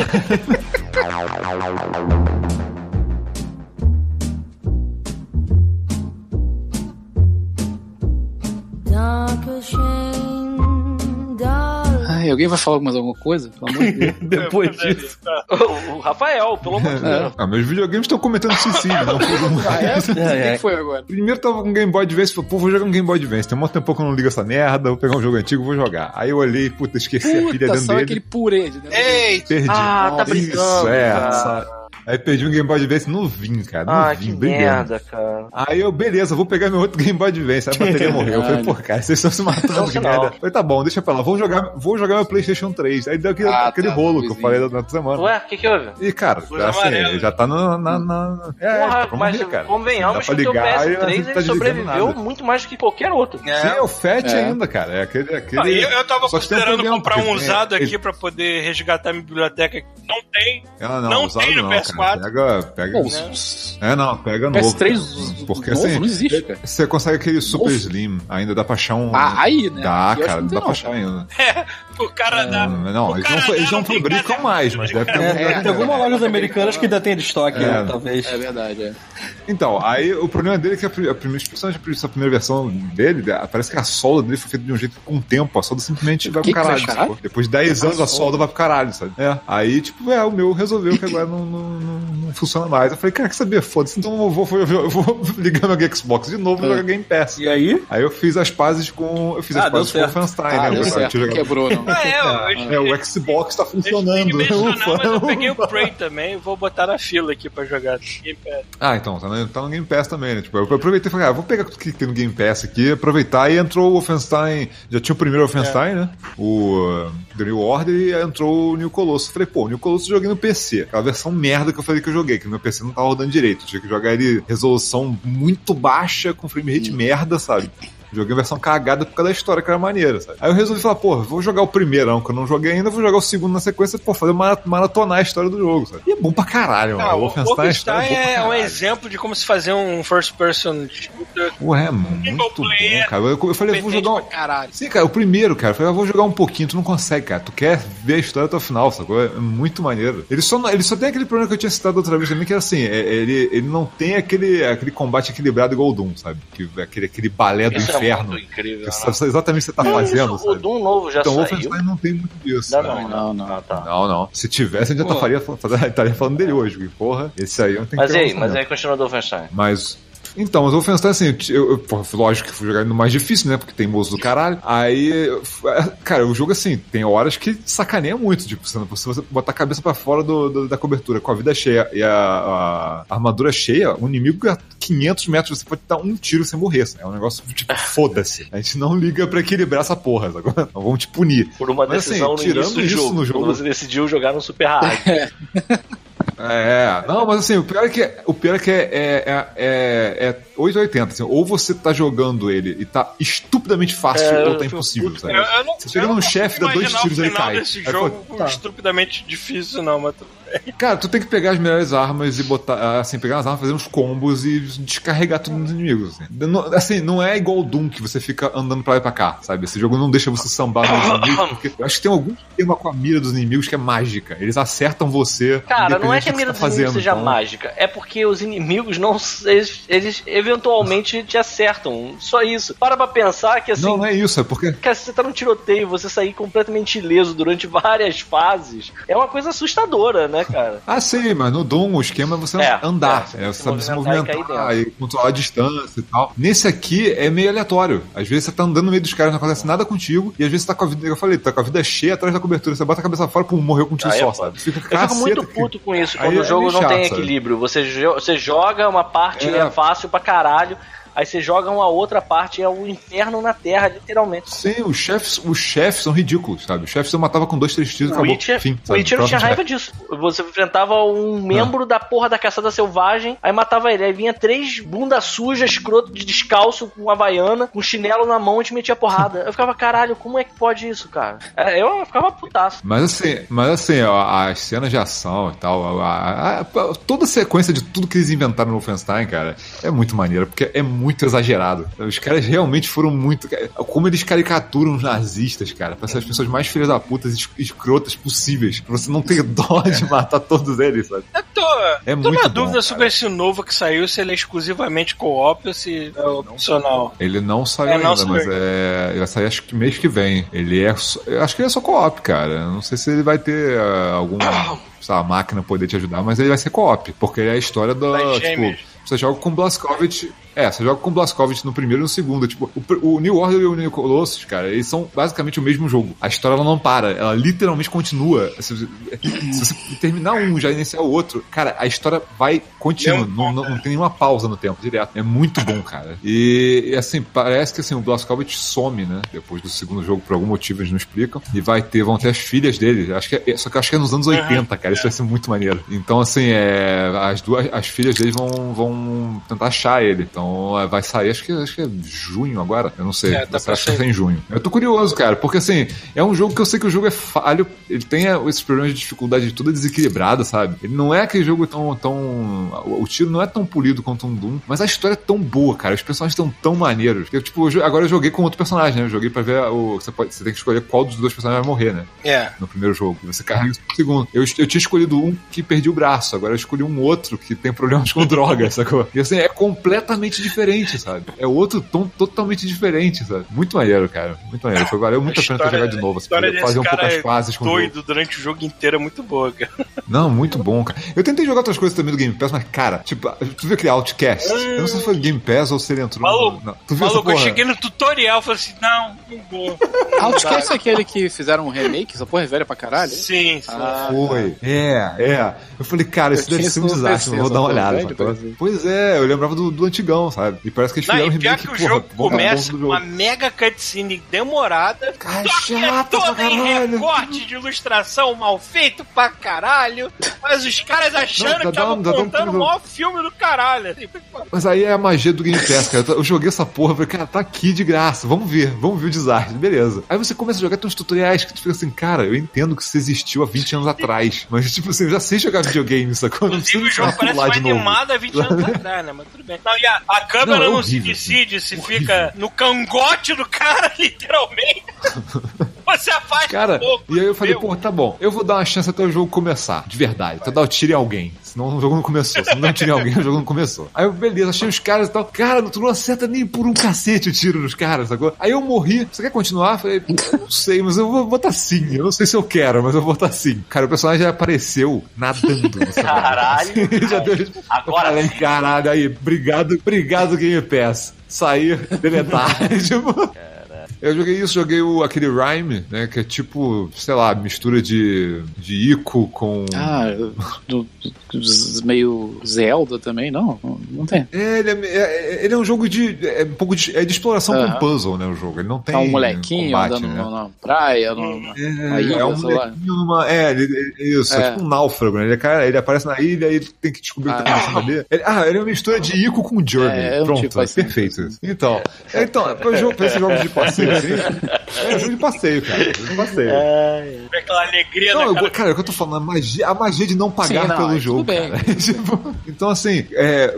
Darker shame, darling. Ai, alguém vai falar mais alguma coisa? Pelo amor de Deus. Depois disso. O, o Rafael, pelo amor de Deus. Ah, meus videogames estão cometendo suicídio, não foram mais. O que Ai, ai. que foi agora? Primeiro tava com Game Boy Advance, falei, pô, vou jogar um Game Boy Advance. Tem um tempo que eu não ligo essa merda, vou pegar um jogo antigo, vou jogar. Aí eu olhei, puta, esqueci a pilha Puta, dentro só dele. aquele purê de dentro. Ei, Perdi. Ah, tá Isso, brincando, é, cara. sabe? Aí perdi um Game Boy Advance novinho, cara. Ah, Novinho, que brilhando. merda, cara. Aí eu, beleza, vou pegar meu outro Game Boy Advance. Aí a bateria morreu. Eu falei, pô, cara, vocês estão se matando, Não, que não. merda. Eu falei, tá bom, deixa pra lá, vou jogar, vou jogar meu PlayStation 3. Aí deu aquele, Ah, aquele tá, rolo que eu coisinha. falei da outra semana. Ué, o que que houve? E, cara, assim, amarela. ele já tá na. na, na... É, Porra, tá mas morrer, cara. convenhamos que o teu ligar e a PS3 gente tá ele desligando sobreviveu nada. muito mais do que qualquer outro. Sim, é o FAT É. ainda, cara. É aquele. aquele... Ah, eu, eu tava considerando comprar um porque usado aqui pra poder resgatar minha biblioteca. Não tem. Ah, não, tem no não, PS4. cara. Pega. pega... Pô, os- É, não, pega novo. PS3 cara. Porque novo assim. não existe, cara. Você consegue aquele Super Novo? Slim, ainda dá pra achar um. Ah, aí, né? Dá, cara, dá pra achar cara. ainda. O cara dá. Não, não, o eles cara não, eles não tem fabricam mais, mas deve ter É, algum tem algumas lojas americanas que ainda tem de estoque, É. né, talvez. É verdade, é. Então, aí o problema dele é que a, a primeira, especialmente essa primeira versão dele, parece que a solda dele foi feita de um jeito com o tempo, a solda simplesmente vai Que pro caralho. Depois de 10 anos a solda vai pro caralho, sabe? É. Aí, tipo, é, o meu resolveu que agora não, não, não, não funciona mais. Eu falei, cara, que saber, foda-se, então eu vou, eu vou, eu vou ligar meu Xbox de novo e jogar Game Pass. E aí? Aí eu fiz as pazes com. Eu fiz as Ah, deu pazes com o certo. Wolfenstein, Ah, né? deu Eu certo. Não quebrou, não. Ah, é, eu, É, o Xbox tá eu funcionando. mencionar, Ufa. mas eu peguei o Prey também. Vou botar na fila aqui pra jogar. Game Pass. Ah, então, tá no, tá no Game Pass também, né? Tipo, eu aproveitei e falei, ah, vou pegar tudo que tem no Game Pass aqui, aproveitar e entrou o Wolfenstein. Já tinha o primeiro Wolfenstein, né? O uh, The New Order e entrou o New Colossus. Eu falei, pô, o New Colossus eu joguei no PC. Aquela versão merda que eu falei que eu joguei, que no meu PC não tava rodando direito. Eu tinha que jogar ele resolução muito baixa, com frame rate merda, sabe? Joguei a versão cagada por causa da história, que era maneira, sabe? Aí eu resolvi falar, pô, vou jogar o primeirão, que eu não joguei ainda, vou jogar o segundo na sequência, pô, fazer mara- maratonar a história do jogo, sabe? E é bom pra caralho, mano. Ah, o o Wolfenstein, é, é um exemplo de como se fazer um first person shooter. Ué, é muito bom, cara. Eu, eu falei, eu vou jogar. um- caralho. Sim, cara, o primeiro, cara. Eu falei, eu vou jogar um pouquinho, tu não consegue, cara. Tu quer ver a história até o final, sacou? É muito maneiro. Ele só, não- ele só tem aquele problema que eu tinha citado outra vez também, que é assim, é- ele, ele não tem aquele, aquele combate equilibrado igual o Doom, sabe? Que, aquele, aquele balé do Isso não, inferno. incrível. Né? sabe exatamente o que você tá Não, fazendo, isso, o? Doom novo já Então, o saiu. Wolfenstein não tem muito disso. Não, né? não, Não, não. Ah, tá. Não, não. Se tivesse, a gente já estaria falando dele hoje. Porra, esse aí eu tenho Mas que e ter aí, um mas aí continua do Wolfenstein. Mas. Então, mas o Wolfenstein, assim, eu, eu, pô, lógico que fui jogar no mais difícil, né? Porque tem moço do caralho. Aí, eu- cara, o jogo, assim, tem horas que sacaneia muito. Tipo, se você botar a cabeça pra fora do, do- da cobertura com a vida cheia e a, a armadura cheia, o inimigo a 500 metros você pode dar um tiro sem morrer. sabe? É um negócio, tipo, foda-se. A gente não liga pra equilibrar essa porra, sabe? Não vamos te punir. Por uma Mas, assim, decisão no tirando isso jogo, no jogo- Quando você decidiu jogar no Super Hard. É, não, mas assim, o pior é que, o pior é, que é, é, é, é 880, assim, ou você tá jogando ele e tá estupidamente fácil, É, ou tá impossível, sabe? Eu, eu não, Você chega num chefe, dá dois tiros e ele cai. desse Aí jogo tá. estupidamente difícil, não, mas. Cara, tu tem que pegar as melhores armas e botar, assim, pegar as armas, fazer uns combos e descarregar tudo nos inimigos. Assim. Não, assim, não é igual o Doom que você fica andando pra lá e pra cá, sabe? Esse jogo não deixa você sambar nos inimigos, porque eu acho que tem algum esquema com a mira dos inimigos que é mágica. Eles acertam você. Cara, não é que a mira dos tá inimigos seja então- mágica, é porque os inimigos não. Eles, eles eventualmente te acertam. Só isso. Para pra pensar que assim. Não, não é isso, é porque Cara, se você tá num tiroteio você sair completamente ileso durante várias fases, é uma coisa assustadora, né, cara? Ah, sim, mas no Doom o esquema é você É, andar, é, você é, você se movimentar e movimentar cair e, controlar a distância e tal. Nesse aqui é meio aleatório. Às vezes você tá andando no meio dos caras, não acontece nada contigo, e às vezes você tá com a vida, eu falei, tá com a vida cheia atrás da cobertura, você bota a cabeça fora, pum, morreu com um tiro Aí é só, sabe? Fica Eu fico muito que- puto com isso, Aí quando é o jogo meio não chato, tem sabe? equilíbrio. Você, você joga uma parte É. é fácil pra caralho, aí você joga uma outra parte é o inferno na terra, literalmente. Sim, os chefes, os chefes são ridículos, sabe? Os chefes eu matava com dois, três tiros e O acabou. Witcher, Fim, o sabe? Witcher tinha raiva disso. Você enfrentava um membro da porra da caçada selvagem, aí matava ele. Aí vinha três bunda suja, escroto, de descalço, com havaiana, com chinelo na mão e te metia porrada. Eu ficava, caralho, como é que pode isso, cara? É, Eu ficava putaço. Mas assim, mas assim, ó, as cenas de ação e tal, a- a- a- toda a sequência de tudo que eles inventaram no Wolfenstein, cara, é muito maneiro, porque é muito exagerado. Os caras realmente foram muito. Como eles caricaturam os nazistas, cara, pra ser as pessoas mais filhas da puta e escrotas possíveis. Pra você não ter dó de matar todos eles, sabe? Eu tô, É tô muito na bom, dúvida cara. sobre esse novo que saiu, se ele é exclusivamente co-op ou se é opcional. Ele não saiu É, não ainda, saiu mas é. Ele vai sair acho que mês que vem. Ele é. só- eu acho que ele é só co-op, cara. Não sei se ele vai ter ah, algum. sei lá, máquina poder te ajudar, mas ele vai ser co-op. Porque ele é a história da. Tipo, você joga com Blazkowicz. É, você joga com Blazkowicz no primeiro e no segundo. Tipo, o, o New Order e o New Colossus, cara, eles são basicamente o mesmo jogo. A história ela não para, ela literalmente continua. Se, se você terminar um já iniciar o outro, cara, a história vai contínua. Não, não, não tem nenhuma pausa no tempo, direto. É muito bom, cara. E, assim, parece que assim, o Blazkowicz some, né? Depois do segundo jogo, por algum motivo, eles não explicam. E vai ter, vão ter as filhas dele. Acho que é, só que acho que é nos anos 80, cara. Isso vai ser muito maneiro. Então, assim, é, as duas, as filhas dele vão, vão tentar achar ele. Então é, vai sair, acho que, acho que é junho agora. Eu não sei. É, tá acho que sair em junho. Eu tô curioso, cara, porque assim, é um jogo que eu sei que o jogo é falho. Ele tem é, esses problemas de dificuldade toda desequilibrada, sabe? Ele não é aquele jogo tão. tão o, tiro não é tão polido quanto um Doom, mas a história é tão boa, cara. Os personagens estão tão maneiros. Eu, tipo, eu agora eu joguei com outro personagem, né? Eu joguei pra ver o. Você, pode, você tem que escolher qual dos dois personagens vai morrer, né? É. no primeiro jogo. E você carrega isso no segundo. Eu, eu tinha escolhido um que perdi o braço, agora eu escolhi um outro que tem problemas com droga, sacou? E assim, é completamente diferente, sabe? É outro tom totalmente diferente, sabe? Muito maneiro, cara. Muito maneiro. Foi, valeu muito a, pena ter jogado de novo. Assim, fazer um pouco as fases é com doido durante o jogo inteiro é muito boa, cara. Não, muito bom, cara. Eu tentei jogar outras coisas também do Game Pass, mas, cara, tipo, tu viu aquele Outcast? Eu não sei se foi Game Pass ou se ele entrou. Maluco, Não. Tu viu Maluco, eu cheguei no tutorial e falei assim, não, não vou. Outcast é aquele que fizeram um remake? Essa porra é velha pra caralho? Sim, sim. Ah, Foi. É, é. Eu falei, cara, isso deve ser um no desastre, vou dar uma olhada. velho. Pois é, eu lembrava do, do antigão, sabe? E parece que eles Não, fizeram um remake, que o porra, jogo bom, começa bom com uma mega cutscene demorada, Cara, só que é toda em recorte de ilustração mal feito pra caralho, mas os caras achando Não, dá- que estavam dá um contando o maior filme do caralho. Mas aí é a magia do Game Pass, cara. Eu joguei essa porra, falei, cara, tá aqui de graça, vamos ver, vamos ver o desastre, beleza. Aí você começa a jogar, tem uns tutoriais que tu fica assim, cara, eu entendo que isso existiu há 20 anos atrás, mas tipo assim, eu já sei jogar videogame, sacou? Não o jogo parece mais animado há 20 anos atrás, né? Mas tudo bem. Não, e a, a câmera Não, é não, horrível, se decide se fica no cangote do cara, literalmente. Você afasta Cara, um pouco. e aí eu falei, meu. pô, tá bom, eu vou dar uma chance até o jogo começar, de verdade, até dar o tiro em alguém. senão o jogo não começou. Se não tinha alguém, o jogo não começou. Aí eu, beleza, achei os caras e tal. Cara, tu não acerta nem por um cacete o tiro nos caras, sacou? Aí eu morri. Você quer continuar? Falei, não sei, mas eu vou botar sim. Eu não sei se eu quero, mas eu vou botar sim. Cara, o personagem já apareceu nadando. Caralho. já deu... Agora eu falei, caralho, aí, obrigado, obrigado Game Pass. Sair, deletar. tipo, eu joguei isso, joguei o, aquele Rhyme, né? Que é tipo, sei lá, mistura de, de Ico com. Ah, do, do- meio Zelda também, não? Não tem. É, ele, é, é- ele é um jogo de. É um pouco de, é de exploração com puzzle, né? O jogo. Ele não tem. Tá um molequinho combate, andando né? na, praia, no, É, na ilha, é um molequinho numa. É, ele, ele- isso, é. É. tipo um náufrago, né? Ele, é cara, ele aparece na ilha e tem que descobrir o que tá Ah. acontecendo ali. Ele- ah, ele é uma mistura de Ico com Journey. É, é um Pronto, tipo é assim. perfeito. Então, é, então pra, jogo, pra esse jogo de passeio assim. É jogo de passeio, cara. jogo de passeio. Aquela alegria Não, na eu, cara. cara, é o que eu tô falando, a magia, a magia de não pagar Sim, não, pelo jogo. tudo bem. cara. Tipo, então, assim, é,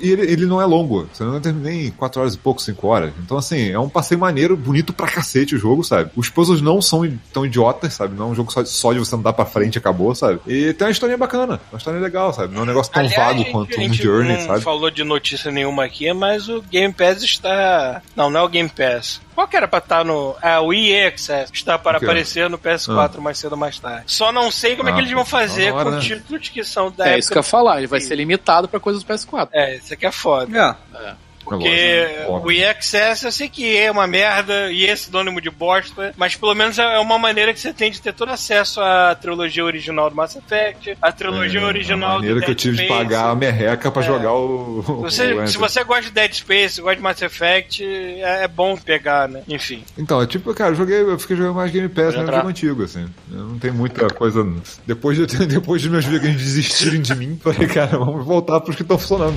e ele, ele não é longo. Você não terminei em 4 horas e pouco, 5 horas. Então, assim, é um passeio maneiro, bonito pra cacete o jogo, sabe? Os puzzles não são tão idiotas, sabe? Não é um jogo só, só de você andar pra frente e acabou, sabe? E tem uma historinha bacana, uma história legal, sabe? Não é um negócio tão Aliás, vago gente, quanto a um gente Journey, não sabe? falou de notícia nenhuma aqui, mas o Game Pass está. Não, não é o Game Pass. Qual que era pra estar no. Ah, o EA Access. Está para aparecer no PS4 mais cedo ou mais tarde. Só não sei como é que Ah, eles vão fazer tá hora, com né? títulos que são da É época. isso que eu ia falar, ele vai ser limitado pra coisas do PS4. É, isso aqui é foda. É. Porque Agora, o Access eu sei que é uma merda e é sinônimo de bosta, mas pelo menos é uma maneira que você tem de ter todo acesso à trilogia original do Mass Effect, à trilogia É, original a do maneira que eu tive de Space. pagar a merreca pra É. jogar o. Você- o se você gosta de Dead Space, gosta de Mass Effect, é, é bom pegar, né? Enfim. Então, é tipo, cara, eu joguei, eu fiquei jogando mais Game Pass, né? Entrar. jogo antigo, assim. Não tem muita coisa. Depois de, depois de meus videogames desistirem de mim, falei, cara, vamos voltar pros que estão funcionando.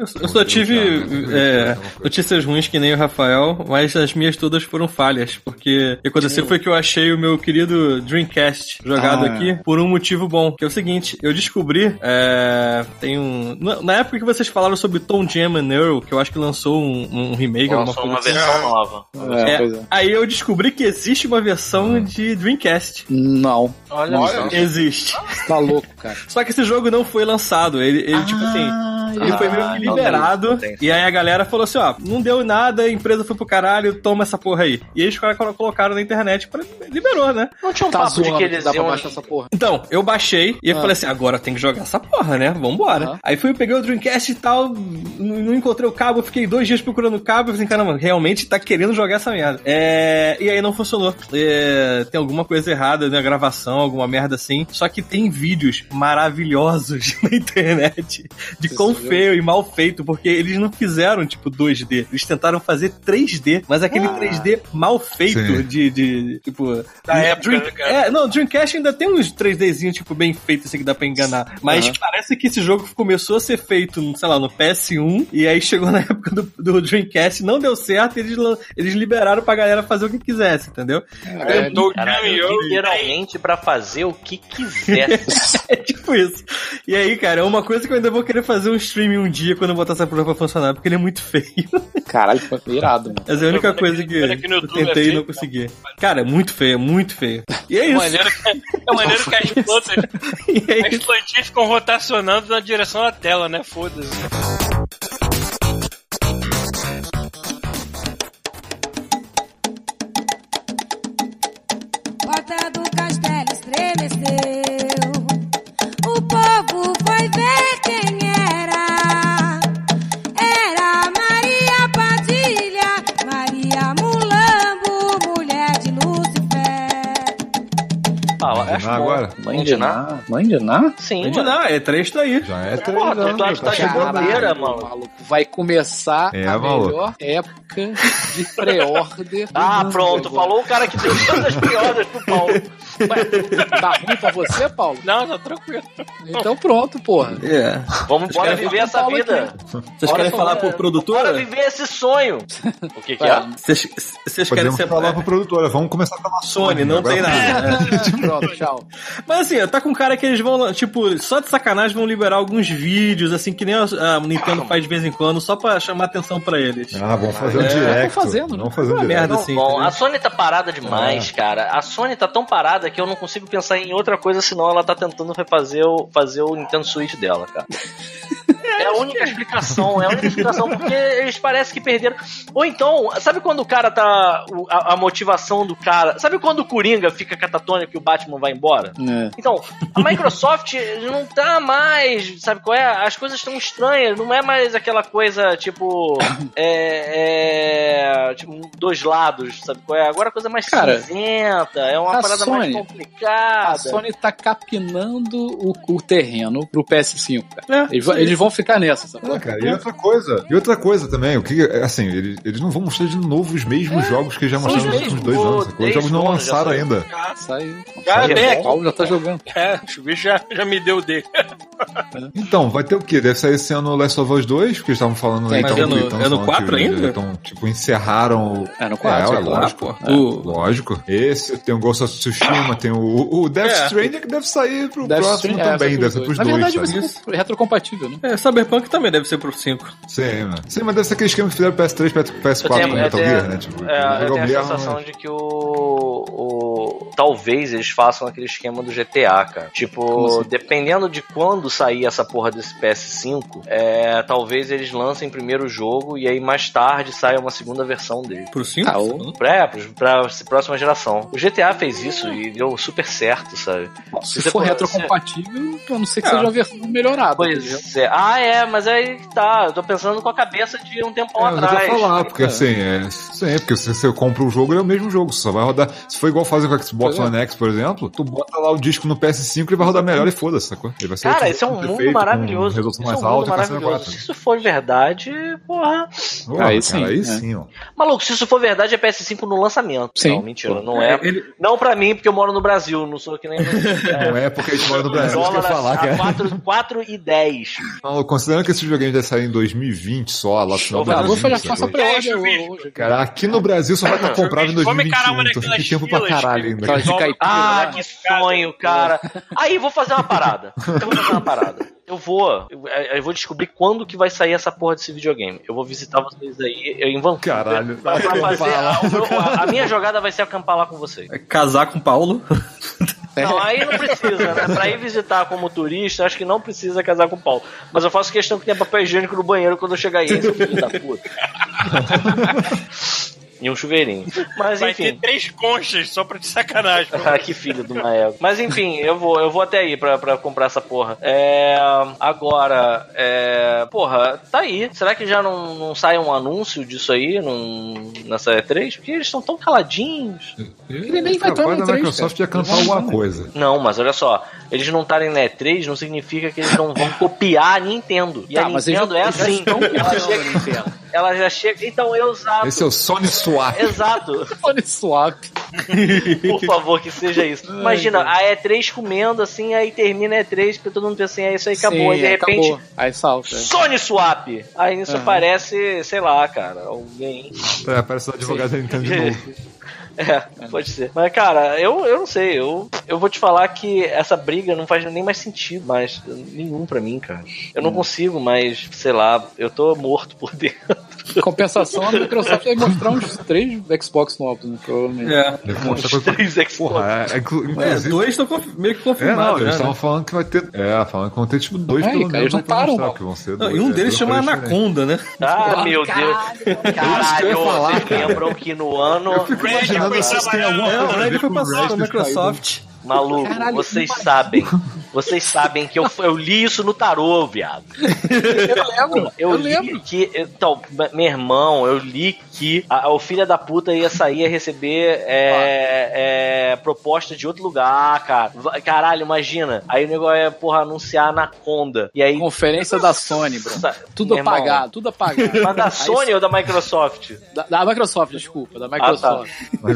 Eu, eu só tive é, notícias ruins que nem o Rafael, mas as minhas todas foram falhas, porque o que aconteceu foi que eu achei o meu querido Dreamcast jogado Ah. aqui por um motivo bom, que é o seguinte, eu descobri, é, tem um... Na, época que vocês falaram sobre Tom Jam and Earl, que eu acho que lançou um, um remake, alguma Lançou coisa uma assim. versão nova. É, É, pois é. aí eu descobri que existe uma versão de Dreamcast. Não, Olha, só. Existe. tá louco, cara. Só que esse jogo não foi lançado. Ele, ele tipo assim, ele foi meio que liberado. E aí a galera falou assim: ó, não deu nada, a empresa foi pro caralho, toma essa porra aí. E aí os caras colo- colocaram na internet, pra, liberou, né? Não tinha um Tá papo de zoando que que eles dá pra iam... baixar essa porra. Então, eu baixei e eu Ah. falei assim: agora tem que jogar essa porra, né? Vambora. Aham. Aí fui, eu peguei o Dreamcast e tal, não não encontrei o cabo, fiquei dois dias procurando o cabo e falei assim: caramba, realmente tá querendo jogar essa merda. É, E aí não funcionou. É, Tem alguma coisa errada na gravação, alguma merda assim. Só que tem vídeos maravilhosos na internet de Você quão viu? feio e mal feito, porque eles não fizeram tipo 2D, eles tentaram fazer 3D, mas aquele 3D mal feito Sim. de, de tipo. Da época, né, cara? É, não, Dreamcast ainda tem uns 3Dzinhos, tipo, bem feitos assim que dá pra enganar. Mas Aham. parece que esse jogo começou a ser feito, sei lá, no PS1, e aí chegou na época do, do Dreamcast, não deu certo, e eles, eles liberaram pra galera fazer o que quisesse, entendeu? É, Tô Caralho, ganhando. literalmente pra fazer o que quiser. É tipo isso. E aí, cara, é uma coisa que eu ainda vou querer fazer um streaming um dia quando eu botar essa prova pra funcionar, porque ele é muito feio. Caralho, foi irado, mano. Essa é a única aqui- coisa que no eu tentei é e não feio. consegui. Cara, é muito feio, é muito feio. E é É isso. maneiro, é maneiro que as plantas, é as plantinhas ficam rotacionando na direção da tela, né? Foda-se. Porta do castelo estremeceu. O povo foi ver Bom. agora? Mãe de Ná? Mãe de Ná? Sim, não, é três tá aí. Já é três Porra, tu anos, acha que tá de bobeira, Caralho, mano. maluco. Vai começar É, a maluco. melhor época de pré-order. Ah, pronto. Falou o cara que tem todas as piadas pro Paulo. Ué, tá ruim pra você, Paulo? Não, tá tranquilo. Então pronto, porra. É. Vamos, bora viver essa Paulo vida. Vocês querem falar por Bora produtora? viver esse sonho. O que que é? Vocês vocês querem ser falar pra produtora. Vamos começar pela Sony, não tem nada. né? Pronto, tchau. Mas assim, tá com cara que eles vão, tipo, só de sacanagem vão liberar alguns vídeos, assim, que nem a, a Nintendo faz de vez em quando, só pra chamar atenção pra eles. Ah, vamos fazer um É, direct. tô fazendo, né? Vamos fazer um Uma direct. merda, assim. bom, a Sony tá parada demais, cara. A Sony tá tão parada que eu não consigo pensar em outra coisa senão ela tá tentando refazer o, fazer o Nintendo Switch dela, cara. É a única explicação, é a única explicação, porque eles parecem que perderam. Ou então, sabe quando o cara tá. A, a motivação do cara. Sabe quando o Coringa fica catatônico e o Batman vai embora? É. Então, a Microsoft não tá mais, sabe qual é? As coisas estão estranhas, não é mais aquela coisa tipo. É. é, tipo, dois lados, sabe qual é? Agora a coisa é mais Cara, cinzenta, é uma parada mais Sony- complicada. A Sony tá capinando o, o terreno pro PS5, cara. É, Eles, eles vão ficar nessa, sabe? Ah, cara, e outra coisa, e outra coisa também, o que, assim, eles, eles não vão mostrar de novo os mesmos jogos que já mostraram os nos últimos dois anos, sacou? Os jogos não lançaram saiu. ainda. Saiu. Cara, Saiu. bem O aqui. Paulo já tá jogando. É, o bicho já, já me deu dele. Então, vai ter o quê? Deve sair esse ano o Last of Us 2, porque eles estavam falando Tem, então, é no- é no falando 4 que ainda? Então, tipo, encerraram o. É, no 4. É, é é lógico. pô. O- Lógico. Esse, tem o Ghost of Tsushima, tem o, o Death É. Stranding que deve sair pro Deve próximo ser- é, também, deve ser pros pros Na dois, verdade, vai sabe? ser retrocompatível, né? É, Cyberpunk também deve ser pro 5. Sim, mano. Sim, mas deve ser aquele esquema que fizeram PS3, PS4 Eu tenho, com eu Metal tenho- Gear, né? Tipo, é, eu tenho a Gear, sensação né? de que o, o- Talvez eles façam aquele esquema do GTA, cara. Tipo, assim? dependendo de quando sair essa porra desse PS5, é, talvez eles lancem primeiro o jogo e aí mais tarde saia uma segunda versão dele. Pro 5? Ah, o- É, pra, pra próxima geração. O GTA fez isso e deu super certo, sabe? Se você for for- retrocompatível, a não ser que É. seja uma versão melhorada. Pois é. Ah, é, mas aí tá. Eu tô pensando com a cabeça de um tempão É, mas eu atrás. vou falar, porque assim, é, sim, porque se você compra o jogo, ele é o mesmo jogo, só vai rodar. Se for igual fazer com o Xbox é. One X, por exemplo, tu bota lá o disco no PS5 e vai rodar melhor e foda-se, sacou? Ele vai ser Cara, esse é um mundo perfeito, maravilhoso. Resolução é mais um mundo alta maravilhoso. 4. Se isso for verdade, porra. Porra, Aí cara, sim, aí é. sim, ó. Maluco, se isso for verdade, é PS5 no lançamento. Sim. Não, mentira, não é. ele- Não pra mim, porque eu moro no Brasil, não sou que nem. Não é porque a gente mora no Brasil, isso que eu falar, cara. 4, 4 e 10. Não, considerando que esse videogame vai sair em 2020 só, lá no final de vou 2020, fazer faça sacou? pré-order bicho. hoje. Cara, aqui no Brasil só vai estar comprável em Vamos encarar 2021, uma então tem tempo pra caralho ainda. Ah, que sonho, cara. Aí, vou fazer uma parada. Eu vou fazer uma parada. Eu vou, eu, eu vou descobrir quando que vai sair essa porra desse videogame. Eu vou visitar vocês aí eu, em Vancouver. Caralho. Pra, pra fazer a, a- a minha jogada vai ser acampar lá com vocês. É casar com o Paulo. Não, aí não precisa, né? Pra ir visitar como turista, acho que não precisa casar com o Paulo. Mas eu faço questão que tenha papel higiênico no banheiro quando eu chegar aí, seu filho da puta. e um chuveirinho. Mas Vai enfim. ter três conchas só pra te sacanagem. Ah, que filho do Maego. Mas enfim, eu vou, eu vou até aí pra, pra comprar essa porra. É, agora, é, porra, tá aí. Será que já não, não sai um anúncio disso aí num, nessa E3? Porque eles estão tão caladinhos. Ele nem vai tomar da E3, Microsoft cara. ia cantar alguma coisa. Não, mas olha só, eles não estarem na E3 não significa que eles não vão copiar a Nintendo. E Tá, a mas eles Nintendo já- é eles já assim. estão Ela copiando a Nintendo. Ela já chega. Então, eu exato. Esse é o Sony Swap. Exato. Olha swap. Por favor, que seja isso. Imagina, a E3 comendo assim, aí termina a E3, porque todo mundo pensa assim, é isso aí, acabou. Sim, aí de repente, acabou. Aí salta. Sony Swap! Aí nisso Aham. aparece, sei lá, cara, alguém. É, parece o advogado da Nintendo de novo. É, pode ser. Mas, cara, eu, eu não sei. Eu, eu vou te falar que essa briga não faz nem mais sentido, mais nenhum pra mim, cara. Eu Hum. não consigo, mas, sei lá, eu tô morto por dentro. Compensação, a Microsoft vai mostrar uns três Xbox novos, né? Provavelmente. É. Coisa. três Xbox. Porra, é, é, inclu- É, inclusive. dois estão meio que É, não, confirmados, eles né? estavam falando que vai ter. É, falando que vão ter tipo dois É, pelo cara, menos. eles não pra param, mostrar, que vão ser Não, dois, e um é, deles dois chama. Anaconda, né? Ah, meu Deus. eu ia Caralho, vocês lembram que no ano. Eu fico imaginando se tem trabalhar, alguma É, coisa foi passado Microsoft. Maluco, Caralho, vocês sabem. Vocês sabem que eu, eu li isso no tarô, viado. Eu lembro, Eu, eu li lembro. que. Então, meu irmão, eu li que a, o filho da puta ia sair a receber é, é, proposta de outro lugar, cara. Caralho, imagina. Aí o negócio é, porra, anunciar Anaconda. E aí. Conferência da Sony, bro. Tudo Meu irmão, apagado, tudo apagado. Mas da Aí- Sony ou da Microsoft? Da, da Microsoft, desculpa, da Microsoft.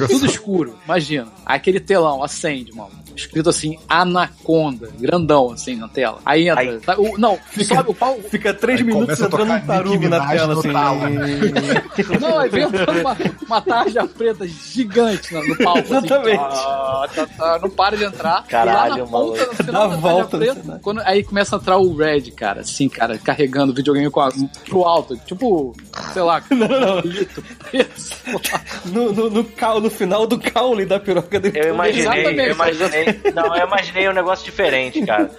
Tudo escuro, imagina. Aquele telão acende, mano. Escrito assim, Anaconda, grandão assim na tela. Aí entra. Aí- tá- o- não, sobe o pau. Fica três minutos entrando um tarugo na tela, assim. talo. Não, aí vem entrando uma, uma tarja preta gigante no, no palco. assim. Exatamente. Tá, tá, tá, não para de entrar. Caralho, e lá na maluco. ponta, no final Dá da tarja volta preta, final. quando, aí começa a entrar o Red, cara, assim, cara, carregando o videogame com a, pro alto. Tipo, sei lá, Não, não, preto, lá. No, no, no, cau- no final do caule da piroca dele. Eu imaginei, Exatamente. eu imaginei. Não, eu imaginei um negócio diferente, cara.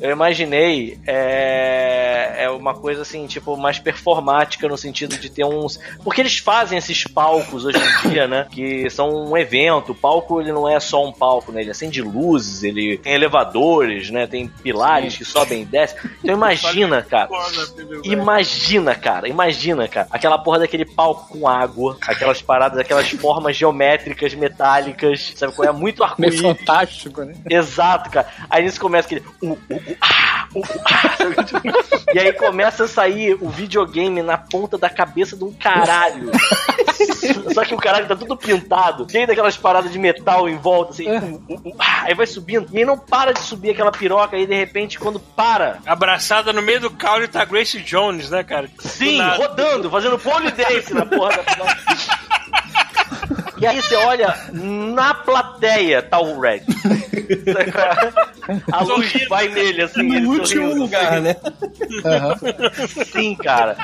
Eu imaginei é, é uma coisa assim, tipo, mais performática no sentido de ter uns. Porque eles fazem esses palcos hoje em dia, né? Que são um evento. O palco ele não é só um palco, né? Ele acende luzes, ele tem elevadores, né? Tem pilares que sobem e descem. Então imagina, cara. Imagina, cara, imagina, cara, aquela porra daquele palco com água, aquelas paradas, aquelas formas geométricas, metálicas, sabe qual é? Muito arco-íris. Fantástico, né? Exato, cara. Aí nisso começa aquele. Uh, uh, uh, ah, uh, uh, ah? Tipo, e aí começa a sair o videogame na ponta da cabeça de um caralho. Só que o caralho tá tudo pintado, cheio daquelas paradas de metal em volta, assim. uh, uh, ah, aí vai subindo. E aí não para de subir aquela piroca, aí de repente, quando para, Abraçada no meio do caule tá Grace Jones, né, cara? Sim, rodando, fazendo pole dance na porra da E aí você olha, na plateia tá o Red. A luz Sorrindo. vai nele, assim. No último sorrindo. lugar, né? Sim, cara.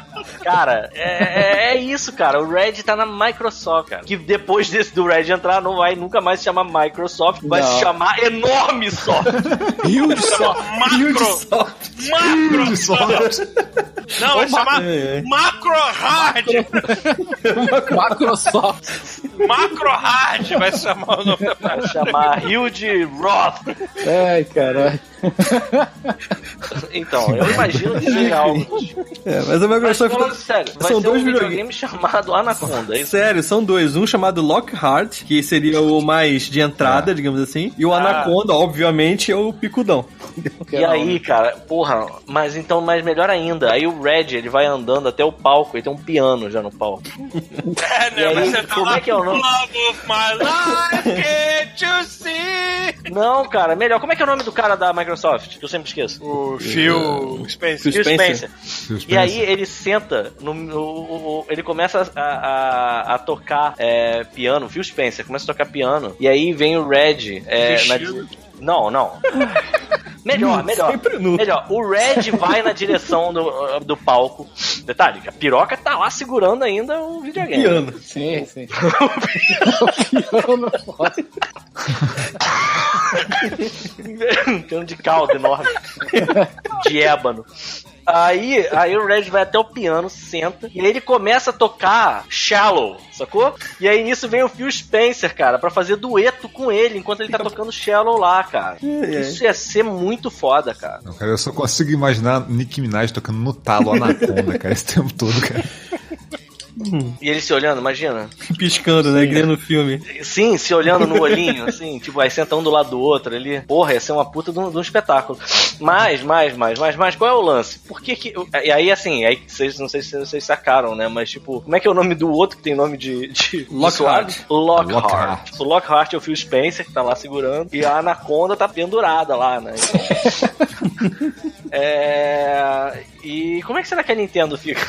Cara, é, é- é isso, cara. O Red tá na Microsoft, cara. Que depois desse do Red entrar, não vai nunca mais se chamar Microsoft, vai Não. se chamar Enorme Soft. De Sol. Macro! Macro! Não, vai chamar É, é. Macro Hard! Microsoft. Macro Hard vai chamar o nome da Vai chamar Hilde Roth. Ai, caralho. Então, eu imagino que seja algo. É, mas a Mas Microsoft. falando sério, vai São ser um dois videogame videogames. chamado Anaconda. é Sério, são dois. Um chamado Lockhart, que seria o mais de entrada, digamos assim. E o Ah. Anaconda, obviamente, é o picudão. E aí, cara, porra, mas então, mas melhor ainda, aí o Red, ele vai andando até o palco, ele tem um piano já no palco. É, E né? aí, Mas você tá como lá, é que é o nome? Love of my life, can't you see? Não, cara, melhor. Como é que é o nome do cara da Microsoft? Que eu sempre esqueço. O Phil Spencer. Phil Spencer. Spencer. E aí ele senta, no, no- ele começa a, a, a tocar é, piano, Phil Spencer começa a tocar piano, e aí vem o Red é, na. Não, não. Melhor, melhor. Melhor, o Red vai na direção do, do palco. Detalhe, a piroca tá lá segurando ainda o videogame. Piano. Sim, sim. Piano foda. um piano de caldo enorme. de ébano. Aí, aí o Red vai até o piano, senta, e aí ele começa a tocar Shallow, sacou? E aí nisso vem o Phil Spencer, cara, pra fazer dueto com ele enquanto ele tá tocando Shallow lá, cara. ai. Isso ia ser muito foda, cara. Não, cara, eu só consigo imaginar Nicki Minaj tocando no talo Anaconda, cara, esse tempo todo, cara. E ele se olhando, imagina. Piscando, né? Que no filme. Sim, se olhando no olhinho, assim, tipo, aí senta um do lado do outro ali. Porra, ia ser uma puta de um, de um espetáculo. Mas, mais, mais, mais, mais, qual é o lance? Por que que. E aí, assim, aí vocês, não sei se vocês sacaram, né? Mas, tipo, como é que é o nome do outro que tem nome de. de Lockhart. de Lockhart. Lockhart. O Lockhart é o Phil Spencer, que tá lá segurando. E a Anaconda tá pendurada lá, né? Então, é. E como é que será que a Nintendo fica?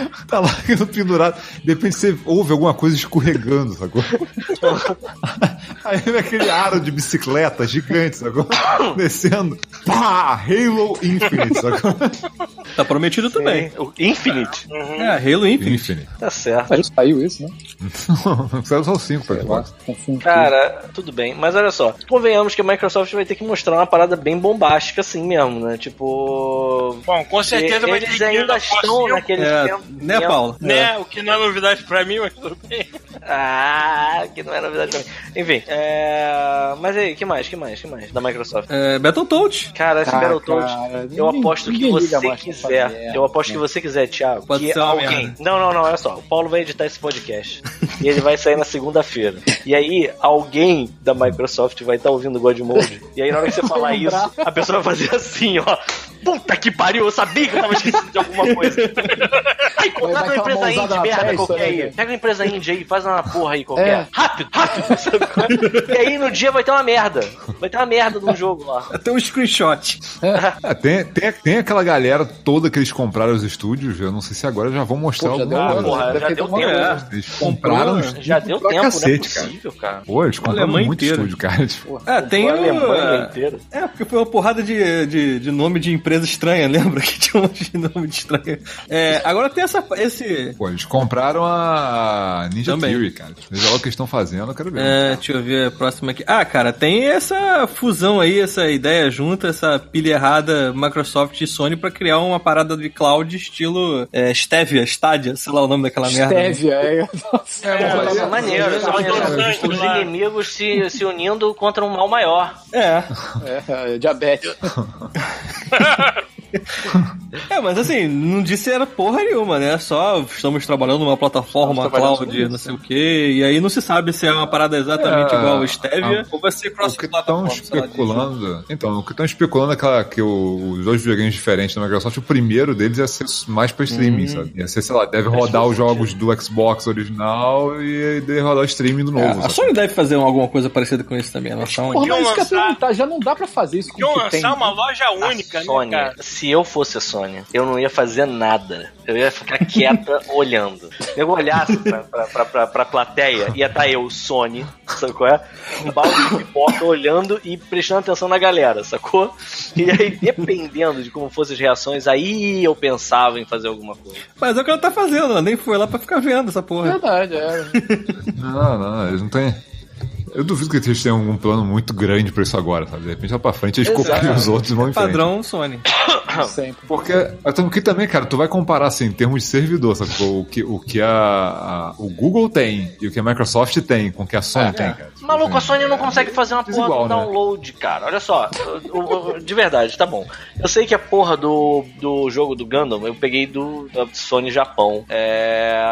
Tá lá pendurado, de repente você ouve alguma coisa escorregando, sacou? Aí vem aquele aro de bicicleta gigante, sacou? Descendo. Pá! Halo Infinite, sacou? Tá prometido também. O Infinite. É, Halo Infinite. Infinite. Tá certo. Mas saiu isso, né? Saiu só o 5 pra Xbox. Cara, tudo bem, mas olha só, convenhamos que a Microsoft vai ter que mostrar uma parada bem bombástica assim mesmo, né? Tipo. Bom, com certeza vai ter eles que ir ainda estão naquele É, tempo. Né, Paula? Né? O que não é novidade pra mim, mas tudo bem. Ah, que não é novidade pra mim. Enfim, é... mas aí, que mais, que mais, que mais da Microsoft? É, Battletoads. Cara, esse Ah, Battletoads, eu aposto que você quiser. Eu aposto que você quiser, Thiago. Pode que ser uma alguém. Não, não, não, olha só. O Paulo vai editar esse podcast. e ele vai sair na segunda-feira. E aí, alguém da Microsoft vai estar ouvindo o God Mode. E aí, na hora que você falar isso, a pessoa vai fazer assim, ó. Puta que pariu, eu sabia que eu tava esquecendo de alguma coisa. Aí, contrata uma empresa indie, merda qualquer né, aí. Pega uma empresa indie aí, faz uma porra aí qualquer. É. Rápido, rápido. é? e aí, no dia vai ter uma merda. Vai ter uma merda um jogo lá. Até um screenshot. É, tem, tem, tem aquela galera toda que eles compraram os estúdios, eu não sei se agora já vão mostrar Pô, já deu alguma um coisa. porra, já deu um tempo. ano. Eles compraram os Já deu tempo, não é cacete, cara. possível, cara. Pô, eles compraram Alemanha muito inteira. estúdio, cara. Tipo, É, tem a o... Alemanha inteira. É, porque foi uma porrada de, de, de nome de empresa estranha, lembra? Que tinha um monte de nome de estranha. É, agora tem essa, esse... pô, eles compraram a Ninja Também. Theory, cara. Veja lá o que eles estão fazendo, eu quero ver. É, deixa eu ver a próxima aqui. Ah, cara, tem essa fusão aí, essa ideia junta, essa pilha errada Microsoft e Sony pra criar uma parada de cloud estilo é, Stevia, Stadia, sei lá o nome daquela merda. né? Stevia, é. Nossa. É, mas é- maneiro, é, são é, Os é, inimigos se, se unindo contra um mal maior. É. É, é, diabetes. É, mas assim, não disse era porra nenhuma, né? Só estamos trabalhando numa plataforma Estamos cloud, não sei o quê, e aí não se sabe se é uma parada exatamente É, igual ao Stevia a- ou vai ser O que cross-plataforma. estão especulando. Então, o que estão especulando é que, ela- que o- os dois videogames diferentes da Microsoft, o primeiro deles ia ser mais pra streaming, sabe? Ia ser, sei lá, deve rodar os jogos do Xbox original e deve rodar o streaming do É, novo. a sabe? Sony deve fazer alguma coisa parecida com isso também, a noção Porra, mas isso que eu ia lançar- perguntar, já não dá pra fazer isso com o que tem. lançar uma loja única, A Sony, né, cara? Se eu fosse a Sony, eu não ia fazer nada. Eu ia ficar quieta olhando. Eu olhasse pra, pra, pra, pra, pra plateia, ia estar eu, Sony, sabe qual é? Um balde de pipoca olhando e prestando atenção na galera, sacou? E aí, dependendo de como fossem as reações, aí eu pensava em fazer alguma coisa. Mas é o que ela tá fazendo, ela nem foi lá pra ficar vendo essa porra. Verdade, é. Não, não, eles não têm. Eu duvido que eles tenham um plano muito grande pra isso agora, sabe? De repente lá pra frente eles Exato. copiam os outros e vão em frente. Padrão Sony. Sempre. Porque, até porque também, cara, tu vai comparar assim, em termos de servidor, sabe? O que, o que a, a- o Google tem e o que a Microsoft tem com o que a Sony tem, cara. Tipo, Maluco, a assim, Sony não consegue fazer uma porra do né? download, cara. Olha só, o- o- de verdade, tá bom. Eu sei que a porra do, do jogo do Gundam eu peguei do da Sony Japão. É.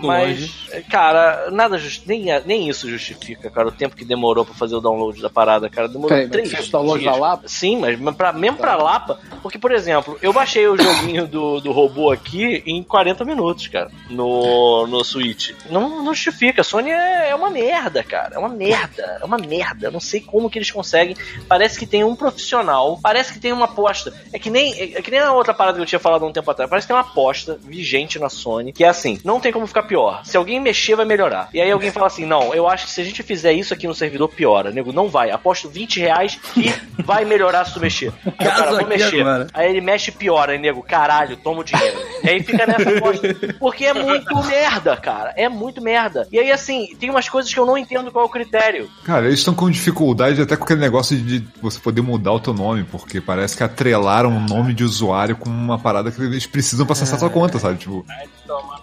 Mas, cara, nada justi- nem, nem isso justifica, cara, tempo que demorou pra fazer o download da parada, cara. Demorou mas três o download dias. da Lapa? Sim, mas pra, mesmo pra Lapa, porque, por exemplo, eu baixei o joguinho do, do robô aqui em 40 minutos, cara, no, no Switch. Não, não justifica, a Sony é, é uma merda, cara, é uma merda, é uma merda. Eu não sei como que eles conseguem. Parece que tem um profissional, parece que tem uma aposta. É que nem, é, é que nem a outra parada que eu tinha falado há um tempo atrás. Parece que tem uma aposta vigente na Sony, que é assim, não tem como ficar pior. Se alguém mexer, vai melhorar. E aí alguém fala assim, não, eu acho que se a gente fizer isso aqui no servidor, piora. Nego, não vai. Aposto 20 reais que vai melhorar se tu mexer. Aí o cara, vou mexer. agora. Aí ele mexe e piora, aí nego, caralho, toma o dinheiro. E aí fica nessa aposta. Porque é muito merda, cara. É muito merda. E aí, assim, tem umas coisas que eu não entendo qual é o critério. Cara, eles estão com dificuldade até com aquele negócio de você poder mudar o teu nome, porque parece que atrelaram um nome de usuário com uma parada que eles precisam pra acessar a tua conta, sabe? Tipo,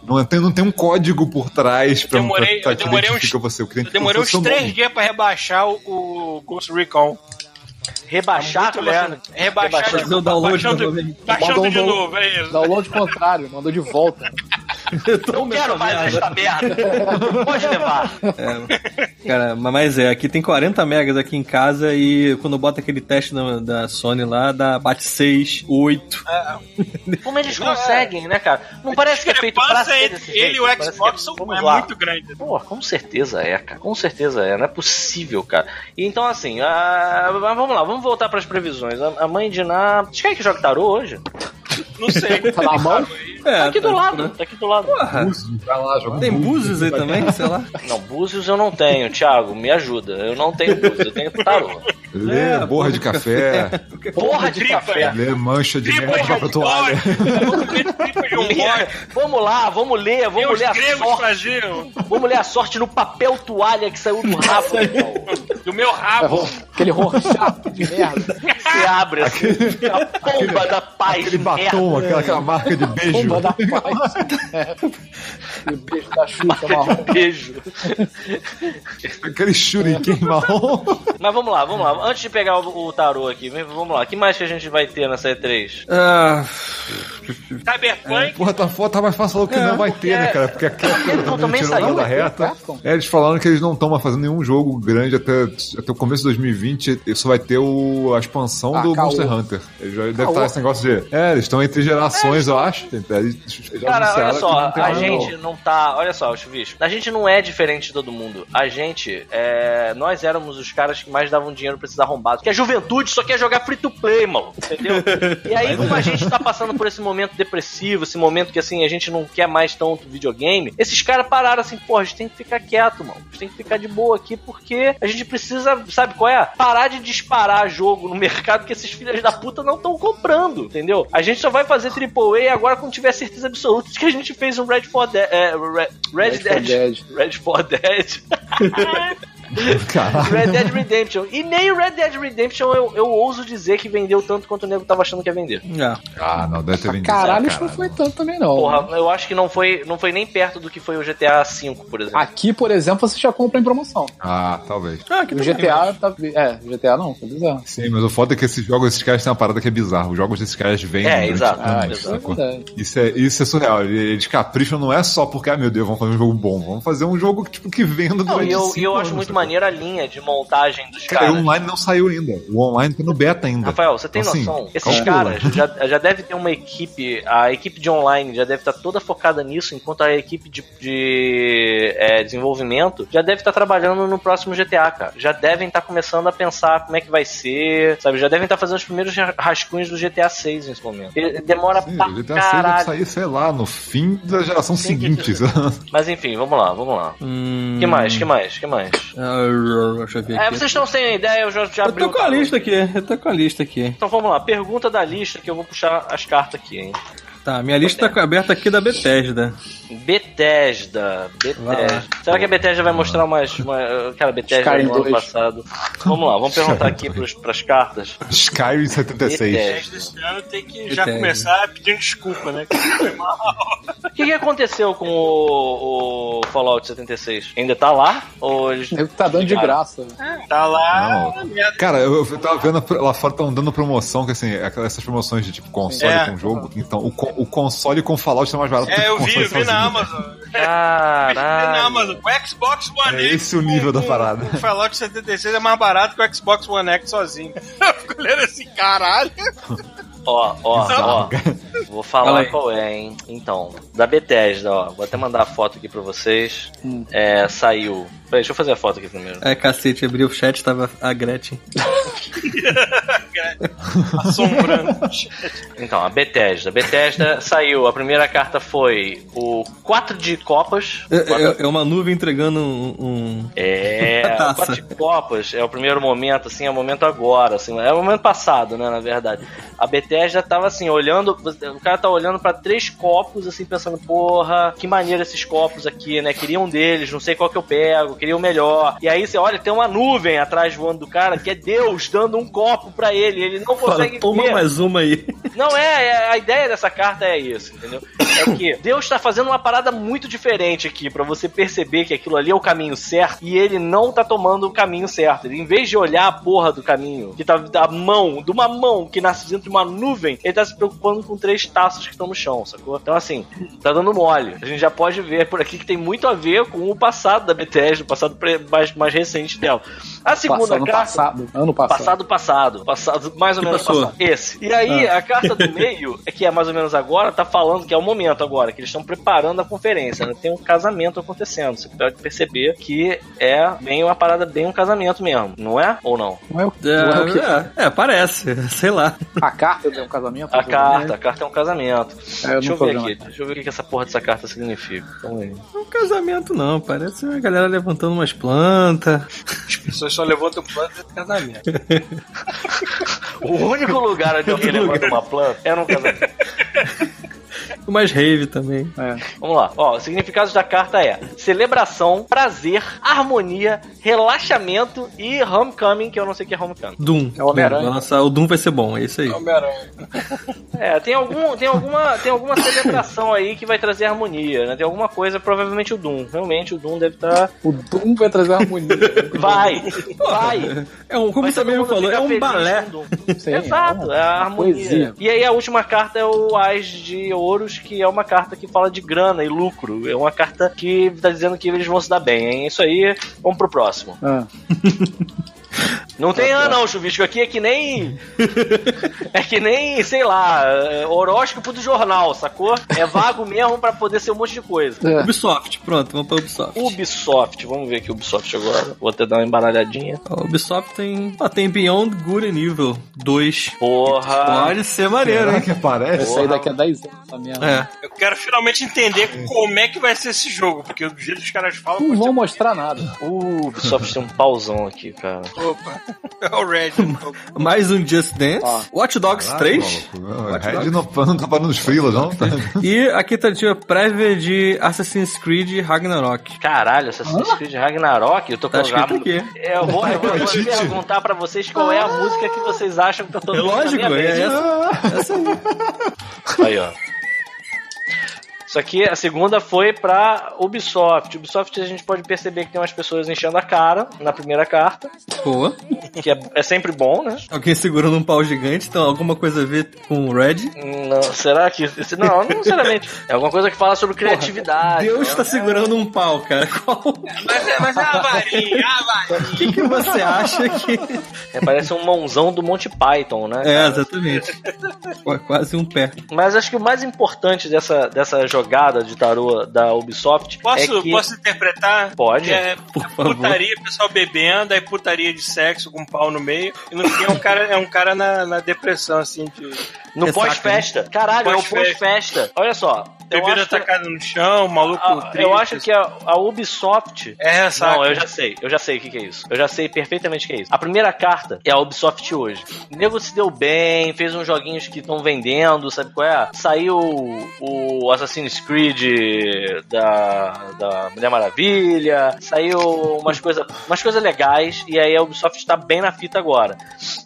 não tem, não tem um código por trás pra, demorei- pra, eu que demorei uns- você. O cliente Eu demorei uns. 3 dias pra rebaixar o, o Ghost Recon. Rebaixar, como assim? leve. Rebaixar, Rebaixar. Fazer o download baixando, baixando Mandou um de novo, é isso. Download contrário, mandou de volta. Não quero mais esta merda. Pode levar. Cara, mas é, aqui tem 40 megas aqui em casa e quando bota aquele teste da, da Sony lá, dá, bate 6, 8. Como eles conseguem, né, cara? Não parece que é feito pra ser entre desse ele jeito. e o Parece Xbox que são- é lá. muito grande. Pô, com certeza é, cara. Com certeza é. Não é possível, cara. E então, assim, ah, mas vamos lá, vamos voltar pras previsões. A, a mãe de Ná. Vocês querem que jogue tarô hoje? Não sei. Tá na mão? É, Tá aqui do tá- lado, tá aqui do lado. Vai lá, joga Tem Búzios aí também, sei lá. Não, búzios eu não tenho, Thiago, me ajuda. Eu não tenho búzios, eu tenho tarô. Lê É, borra de café, Porra de Tripa, café. lê mancha de Tripa merda pra toalha. Vamos lá, vamos ler, vamos os ler a sorte. Vamos ler a sorte no papel toalha que saiu do rabo. irmão. do meu rabo. Aquele rorschach de merda. Você abre assim, a pomba da paz. Aquele batom, aquela, aquela marca de beijo. Pomba da paz. É. E o beijo da Xuxa marrom. Beijo. Aquele shuriken marrom. Mas vamos lá, vamos lá. Antes de pegar o, o tarô aqui, vamos lá. O que mais que a gente vai ter nessa E3? Ah, Cyberpunk. Porra, tá foda, tá mais fácil falar que não vai ter, né, cara? Porque aqui a Capcom também saiu, da né? reta. Capcom. É, eles falaram que eles não estão mais fazendo nenhum jogo grande até, até o começo de 2020. Isso vai ter o, a expansão Ah, do caô. Monster Hunter. Eles já deve Caô. estar esse negócio de. É, eles estão entre gerações, eu acho. Já Cara, olha só, a gente não. não tá. Olha só, Chuvisco. A gente não é diferente de todo mundo. A gente, é, nós éramos os caras que mais davam dinheiro pra esses arrombados. Que a juventude só quer jogar free to play, mano. Entendeu? E aí, como a gente tá passando por esse momento depressivo, esse momento que assim, a gente não quer mais tanto videogame, esses caras pararam assim, pô, a gente tem que ficar quieto, mano. A gente tem que ficar de boa aqui porque a gente precisa, sabe qual é? Parar de disparar jogo no mercado que esses filhos da puta não estão comprando, entendeu? A gente só vai fazer AAA agora quando tiver certeza absoluta de que a gente fez um Red 4 Dead. É, Red, Red, Red 4 Dead. Dead. Red 4 Dead. Caralho. Red Dead Redemption. E nem o Red Dead Redemption eu, eu ouso dizer que vendeu tanto quanto o nego tava achando que ia vender. é. Ah, não, deve ter vendido. Caralho, isso não foi tanto também, não. Porra, eu acho que não foi, não foi nem perto do que foi o GTA V, por exemplo. Aqui, por exemplo, você já compra em promoção. Ah, talvez. Ah, aqui O também, GTA tá. É, o GTA não, foi bizarro. Sim, mas o foda é que esses jogos, esses caras têm uma parada que é bizarra. Os jogos desses caras vendem. É, exato. Ah, Isso é. Isso é, isso é surreal. Eles capricham não é só porque, ah, meu Deus, vamos fazer um jogo bom. Vamos fazer um jogo que, tipo, que venda Não, durante e eu, eu anos, acho muito? Maneira a linha de montagem dos Cara, o caras. online não saiu ainda. O online tá no beta ainda. Rafael, você tem Assim, noção? Esses calcula. caras já, já deve ter uma equipe, a equipe de online já deve estar toda focada nisso, enquanto a equipe de, de, é, desenvolvimento já deve estar trabalhando no próximo GTA, cara. Já devem estar começando a pensar como é que vai ser, sabe? Já devem estar fazendo os primeiros rascunhos do GTA 6 nesse momento. Ele demora Sim, pra o GTA 6 deve caralho. sair, sei lá, no fim da geração Sim, seguinte. Mas enfim, vamos lá, vamos lá. Hum, que mais? Que mais? Que mais? ver É, vocês estão sem ideia, eu já, já Eu abri tô o com a lista aqui, eu tô com a lista aqui. Então vamos lá, pergunta da lista que eu vou puxar as cartas aqui, hein? Tá, minha lista tá aberta aqui da Bethesda. Bethesda. Bethesda. Será que a Bethesda vai mostrar umas. Uma, cara, Bethesda Skyrim no ano 2. passado. Vamos lá, vamos perguntar aqui pros, pras cartas. Skyrim 76. Bethesda. Esse ano tem que já Entendo. começar pedindo desculpa, né? O que, que aconteceu com o, o Fallout 76? Ainda tá lá? Ou eles. Ele tá dando de graça. Tá lá. Não. Cara, eu, eu tava vendo lá fora estão dando promoção, que assim, essas promoções de tipo console É. com jogo. Então, o, o console com Fallout é mais barato É, que eu o vi, console eu vi na. Amazon. Eu vi na Caralho. Amazon. O Xbox One É X. esse o nível com- da parada. O Fallout 76 é mais barato que o Xbox One X sozinho. Eu fico olhando assim, caralho. Ó, ó, ó. Vou Fala falar qual é, hein? Então, da Bethesda, ó. Vou até mandar a foto aqui pra vocês. Hum. É, saiu. Peraí, deixa eu fazer a foto aqui primeiro. É, cacete, abri o chat, tava a Gretchen. Assombrando. Então, a Bethesda. Bethesda saiu. A primeira carta foi o 4 de copas. É, é- é uma nuvem entregando um. um- É, Taça. o 4 de copas é o primeiro momento, assim, é o momento agora, assim, é o momento passado, né, na verdade. A Bethesda tava assim, olhando, o cara tá olhando pra três copos, assim, pensando, porra, que maneiro esses copos aqui, né, queria um deles, não sei qual que eu pego, queria o melhor. E aí você olha, tem uma nuvem atrás voando do cara, que é Deus dando um copo pra ele, ele não Fala, consegue toma ver. mais uma aí. Não é, é- a ideia dessa carta é isso, entendeu? É que Deus tá fazendo uma parada muito diferente aqui pra você perceber que aquilo ali é o caminho certo e ele não tá tomando o caminho certo. Ele, em vez de olhar a porra do caminho, que tá da mão, de uma mão que nasce dentro de uma nuvem, ele tá se preocupando com três taços que estão no chão, sacou? Então assim, tá dando mole. A gente já pode ver por aqui que tem muito a ver com o passado da Bethesda, passado mais, mais recente dela. A segunda Passado, ano carta passado. Ano passado. Passado, passado. Passado, mais ou Que menos passou? passado. Esse. E aí, a carta do meio, é que é mais ou menos agora, tá falando que é o momento agora, que eles estão preparando a conferência, né? Tem um casamento acontecendo. Você pode perceber que é bem uma parada, bem um casamento mesmo. Não é? Ou não? Não é o, não é o que? É, é, parece, sei lá. A carta é um casamento? A carta, a carta é um casamento. É, eu Deixa eu ver aqui, deixa eu ver o que essa porra dessa carta significa. Não é um casamento, não. Parece uma galera levantando umas plantas. As pessoas só levantam planta de casamento. O único lugar onde alguém levanta uma planta é num casamento. Mais rave também. Vamos lá. Ó, o significado da carta é celebração, prazer, harmonia, relaxamento e homecoming, que eu não sei o que é homecoming. Doom. É o Homem-Aranha. Nossa, o Doom vai ser bom, é isso aí. É, tem, algum, tem, alguma, tem alguma celebração aí que vai trazer harmonia, né? Tem alguma coisa, provavelmente o Doom. Realmente o Doom deve estar. O Doom vai trazer harmonia. Vai! Vai! É um, como você mesmo falou, é um balé. Sim, Exato, é é a uma harmonia. poesia. E aí a última carta é o As de Ouros, que é uma carta que fala de grana e lucro. É uma carta que tá dizendo que eles vão se dar bem, hein? Isso aí, vamos pro próximo. Ah. Não tem ano não, chuvisco. Aqui é que nem. É que nem, sei lá, horóscopo do jornal, sacou? É vago mesmo pra poder ser um monte de coisa. É. Ubisoft, pronto, vamos pra Ubisoft. Ubisoft, vamos ver aqui o Ubisoft agora. Vou até dar uma embaralhadinha. A Ubisoft tem. Ah, tem Beyond Good and Evil 2. Porra! Pode ser maneiro, Será hein? que aparece? Vai sair daqui a 10 anos essa merda. É. Eu quero finalmente entender como é que vai ser esse jogo, porque do jeito que os caras falam. Não vão mostrar nada. O Ubisoft tem um pauzão aqui, cara. Opa, é o Red. Mais um Just Dance. Ó. Watch Dogs Caraca, 3. maluco. O Red não, não tá parando os frilas, não? Tá- E aqui tá a prévia de Assassin's Creed Ragnarok. Caralho, Assassin's Creed Ragnarok, eu tô Tá com escrito a- aqui. Eu vou, eu vou, eu vou perguntar pra vocês qual é a música que vocês acham que eu tô É tocando lógico, na minha é essa. essa aí. Aí, ó. Isso aqui, a segunda foi pra Ubisoft. Ubisoft a gente pode perceber que tem umas pessoas enchendo a cara na primeira carta, Boa. que é, é sempre bom, né? Alguém segurando um pau gigante, então alguma coisa a ver com o Red. Não, será que. Não, não necessariamente. É alguma coisa que fala sobre criatividade. Deus né? tá segurando um pau, cara. Qual? Mas é, mas é a varinha, é a varinha. O que, que você acha que. É, parece um mãozão do Monty Python, né? É, cara? exatamente. Qu- Quase um pé. Mas acho que o mais importante dessa, dessa jogada de tarô da Ubisoft Posso, é que... posso interpretar? Pode. É, Por favor. putaria, pessoal bebendo, aí putaria de sexo com um pau no meio. E no fim é um cara, é um cara na, na depressão, assim, de No Ressaca, pós-festa. Caralho, é o pós-festa. Olha só. Eu bebida acho, que, atacada no chão, maluco a, triste. eu acho que a, a Ubisoft É ressaca. Não, eu já sei, eu já sei o que, que é isso. Eu já sei perfeitamente o que é isso. A primeira carta é a Ubisoft hoje. O nego se deu bem, fez uns joguinhos que estão vendendo, sabe qual é? Saiu o Assassin's Creed da, da Mulher Maravilha, saiu umas coisas umas coisas legais, e aí a Ubisoft tá bem na fita agora.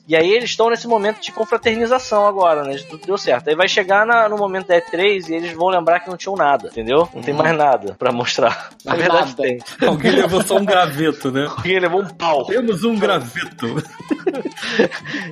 E aí eles estão nesse momento de confraternização agora, né? Deu certo. Aí vai chegar na- no momento da E3 e eles vão lembrar que não tinham nada, entendeu? Não tem mais nada pra mostrar. Na verdade nada. tem. Alguém levou só um graveto, né? Alguém levou um pau. Temos um graveto.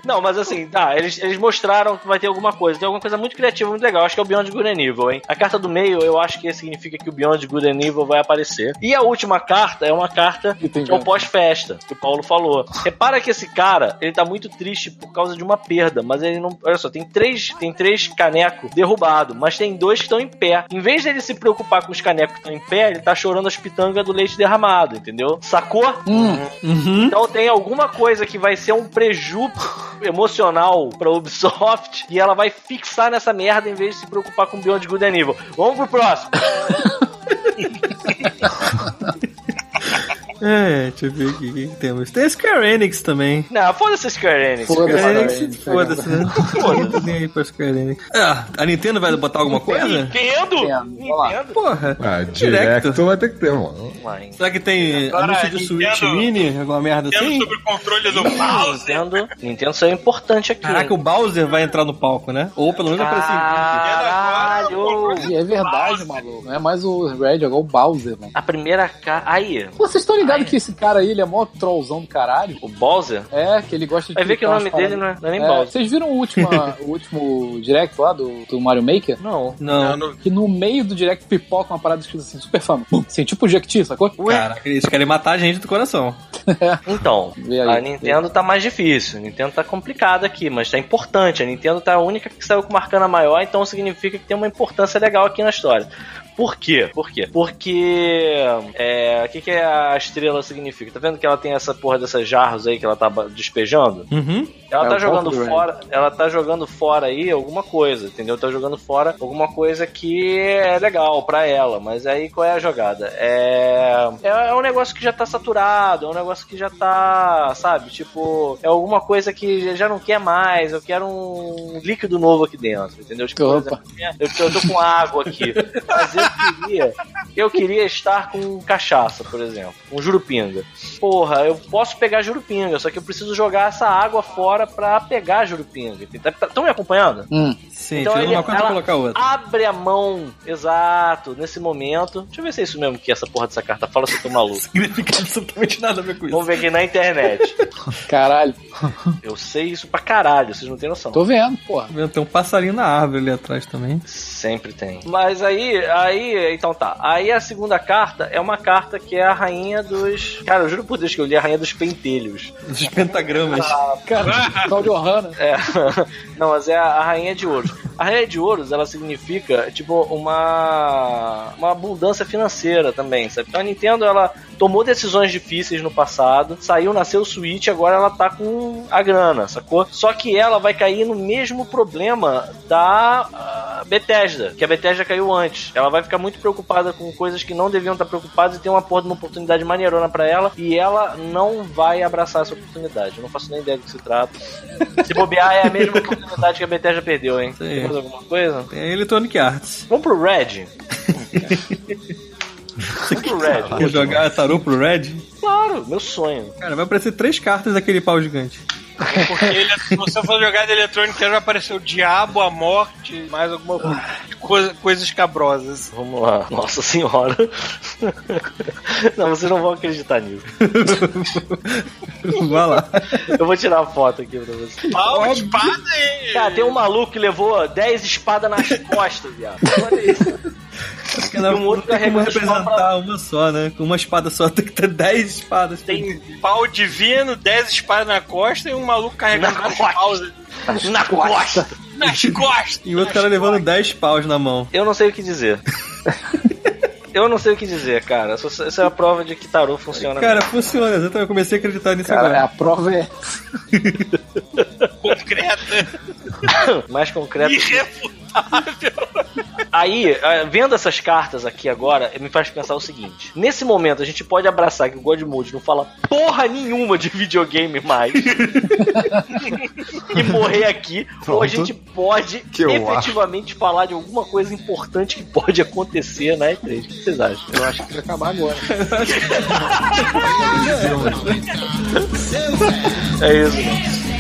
Não, mas assim, tá, eles, eles mostraram que vai ter alguma coisa. Tem alguma coisa muito criativa, muito legal. Acho que é o Beyond Good and Evil, hein? A carta do meio, eu acho que significa que o Beyond Good and Evil vai aparecer. E a última carta é uma carta Que é o pós-festa, que o Paulo falou. Repara que esse cara, ele tá muito triste por causa de uma perda, mas ele não. Olha só, tem três, tem três canecos derrubados, mas tem dois que estão em pé. Em vez dele se preocupar com os canecos que estão em pé, ele tá chorando as pitangas do leite derramado, entendeu? Sacou? Uhum. Então tem alguma coisa que vai ser um preju emocional pra Ubisoft e ela vai fixar nessa merda em vez de se preocupar com Beyond Good and Evil. Vamos pro próximo. É, deixa eu ver aqui o que que temos. Tem Square Enix também. Não, foda-se Square Enix. Foda-se. Square Square Enix, foda-se, né? Foda-se. Nem aí pra Square Enix. Ah, a Nintendo vai botar alguma coisa? Nintendo? Nintendo. Nintendo? Porra. Ah, Direct. Directo vai ter que ter, mano. Será que tem Agora, anúncio de Switch Nintendo- Mini? Alguma merda Tendo assim? sobre o controle do Bowser. Nintendo, Nintendo saiu importante aqui. Caraca, o Bowser vai entrar no palco, né? Ou pelo menos aparecer. Caralho! É verdade, maluco. Não é mais o Red, agora o Bowser, mano. A primeira cara. Aí, Pô, vocês estão ligados que esse cara aí, ele é mó trollzão do caralho? o Bowser. É, que ele gosta de. Vai ver que o nome dele não é, não é nem. É, Bowser. Vocês viram o último, o último direct lá do, do Mario Maker? Não. Não. Não, não- Que no meio do direct pipoca uma parada escrita assim, super fama. Assim, tipo o Jequiti, sacou? Caraca, eles querem matar a gente do coração. Então, aí. a Nintendo tá mais difícil. A Nintendo tá complicada aqui, mas tá importante. A Nintendo tá a única que saiu com uma arcana maior, então significa que tem uma importância legal aqui na história. Por quê? Por quê? Porque. É, o que, que a estrela significa? Tá vendo que ela tem essa porra dessas jarros aí que ela tá despejando? Uhum. Ela É tá jogando fora, ela tá jogando fora aí alguma coisa, entendeu? Tá jogando fora alguma coisa que é legal pra ela, mas aí qual é a jogada? É é, é um negócio que já tá saturado, é um negócio que já tá, sabe? Tipo, é alguma coisa que já não quer mais, eu quero um líquido novo aqui dentro, entendeu? Tipo, Opa. exemplo, eu, eu tô com água aqui, mas eu queria, eu queria estar com cachaça, por exemplo, um jurupinga. Porra, eu posso pegar jurupinga, só que eu preciso jogar essa água fora pra pegar jurupinga. Estão me acompanhando? Hum. Sim, Então ele- uma ela- colocar outra. Abre a mão, exato, nesse momento. Deixa eu ver se é isso mesmo que essa porra dessa carta fala, se eu tô maluco. Significa absolutamente nada a ver com isso. Vamos ver aqui na internet. Caralho. Eu sei isso pra caralho, vocês não têm noção. Tô vendo, porra. Tem um passarinho na árvore ali atrás também. Sempre tem. Mas aí, aí, então tá. Aí a segunda carta é uma carta que é a rainha dos. Cara, eu juro por Deus que eu li a rainha dos pentelhos. Os pentagramas. Cara, Claudio Hanna. É. Não, mas é a, rainha de ouros. A rainha de ouros, ela significa, tipo, uma. uma abundância financeira também, sabe? Então a Nintendo, ela tomou decisões difíceis no passado, saiu, nasceu o Switch, agora ela tá com a grana, sacou? Só que ela vai cair no mesmo problema da ah, Bethesda, que a Bethesda caiu antes. Ela vai ficar muito preocupada com coisas que não deviam estar preocupadas e tem uma porra de uma oportunidade maneirona pra ela e ela não vai abraçar essa oportunidade. Eu não faço nem ideia do que se trata. Se bobear, é a mesma oportunidade que a Bethesda perdeu, hein? Sim. Tem mais alguma coisa? Tem a Electronic Arts. Vamos pro Red. Vamos pro Red. Quer jogar tarô pro Red? Claro, meu sonho. Cara, vai aparecer três cartas daquele pau gigante. Porque ele, se você for jogar de eletrônica, já apareceu o diabo, a morte, mais alguma coisa, coisa escabrosas. Vamos lá. Nossa senhora. Não, vocês não vão acreditar nisso. vai lá. Eu vou tirar a foto aqui pra vocês. Pau, espada e... Cara, tem um maluco que levou 10 espadas nas costas, viado. Olha isso. Não, um outro tem como representar uma só, né? Com uma espada só tem que ter dez espadas. Tem pau divino, 10 espadas na costa e um maluco carregando Na vários costa. paus Na costa. nas costas. E o outro cara levando dez paus na mão. Eu não sei o que dizer. Eu não sei o que dizer, cara. Essa é a prova de que tarô funciona. Cara, funciona. Exatamente. Eu comecei a acreditar nisso Cara, agora. a prova é. concreta, mais concreto. irrefutável. Aí, eh, vendo essas cartas aqui agora, me faz pensar o seguinte: nesse momento a gente pode abraçar que o God Mode não fala porra nenhuma de videogame mais e morrer aqui, ou a Pronto. gente pode Que efetivamente falar de alguma coisa importante que pode acontecer na E3. O que vocês acham? Eu acho que vai acabar agora. É isso.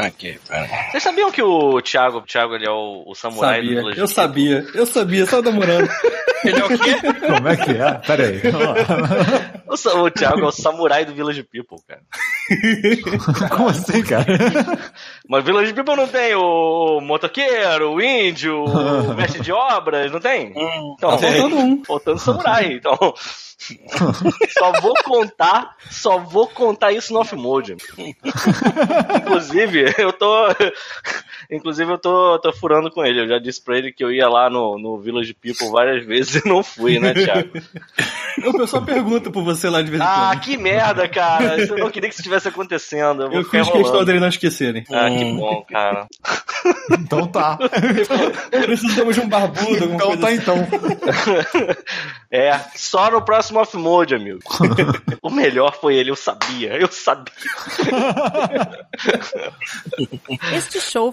Ok, pera. Vocês sabiam que o Thiago, o Thiago ele é o, o samurai do Sabia. Village Eu sabia. Eu sabia. Só demorando. Ele é o quê? Como é que é? Pera aí. O, o Thiago é o samurai do Village People, cara. Como assim, cara? Mas Village People não tem o motoqueiro, o índio, o mestre de obras, não tem? Então, Tá faltando um. Faltando samurai, então. Só vou contar, só vou contar isso no off-mode. inclusive, eu tô. Inclusive, eu tô, tô furando com ele. Eu já disse pra ele que eu ia lá no, no Village People várias vezes e não fui, né, Thiago? O pessoal pergunta por você lá de vez em Ah, quando. que merda, cara. Eu não queria que isso estivesse acontecendo. Eu vou Eu fiz questão dele não esquecerem. Ah, que bom, cara. Então tá. Precisamos de um barbudo, Então coisa tá assim. então. É, só no próximo off-mode, amigo. o melhor foi ele, eu sabia, eu sabia. Este show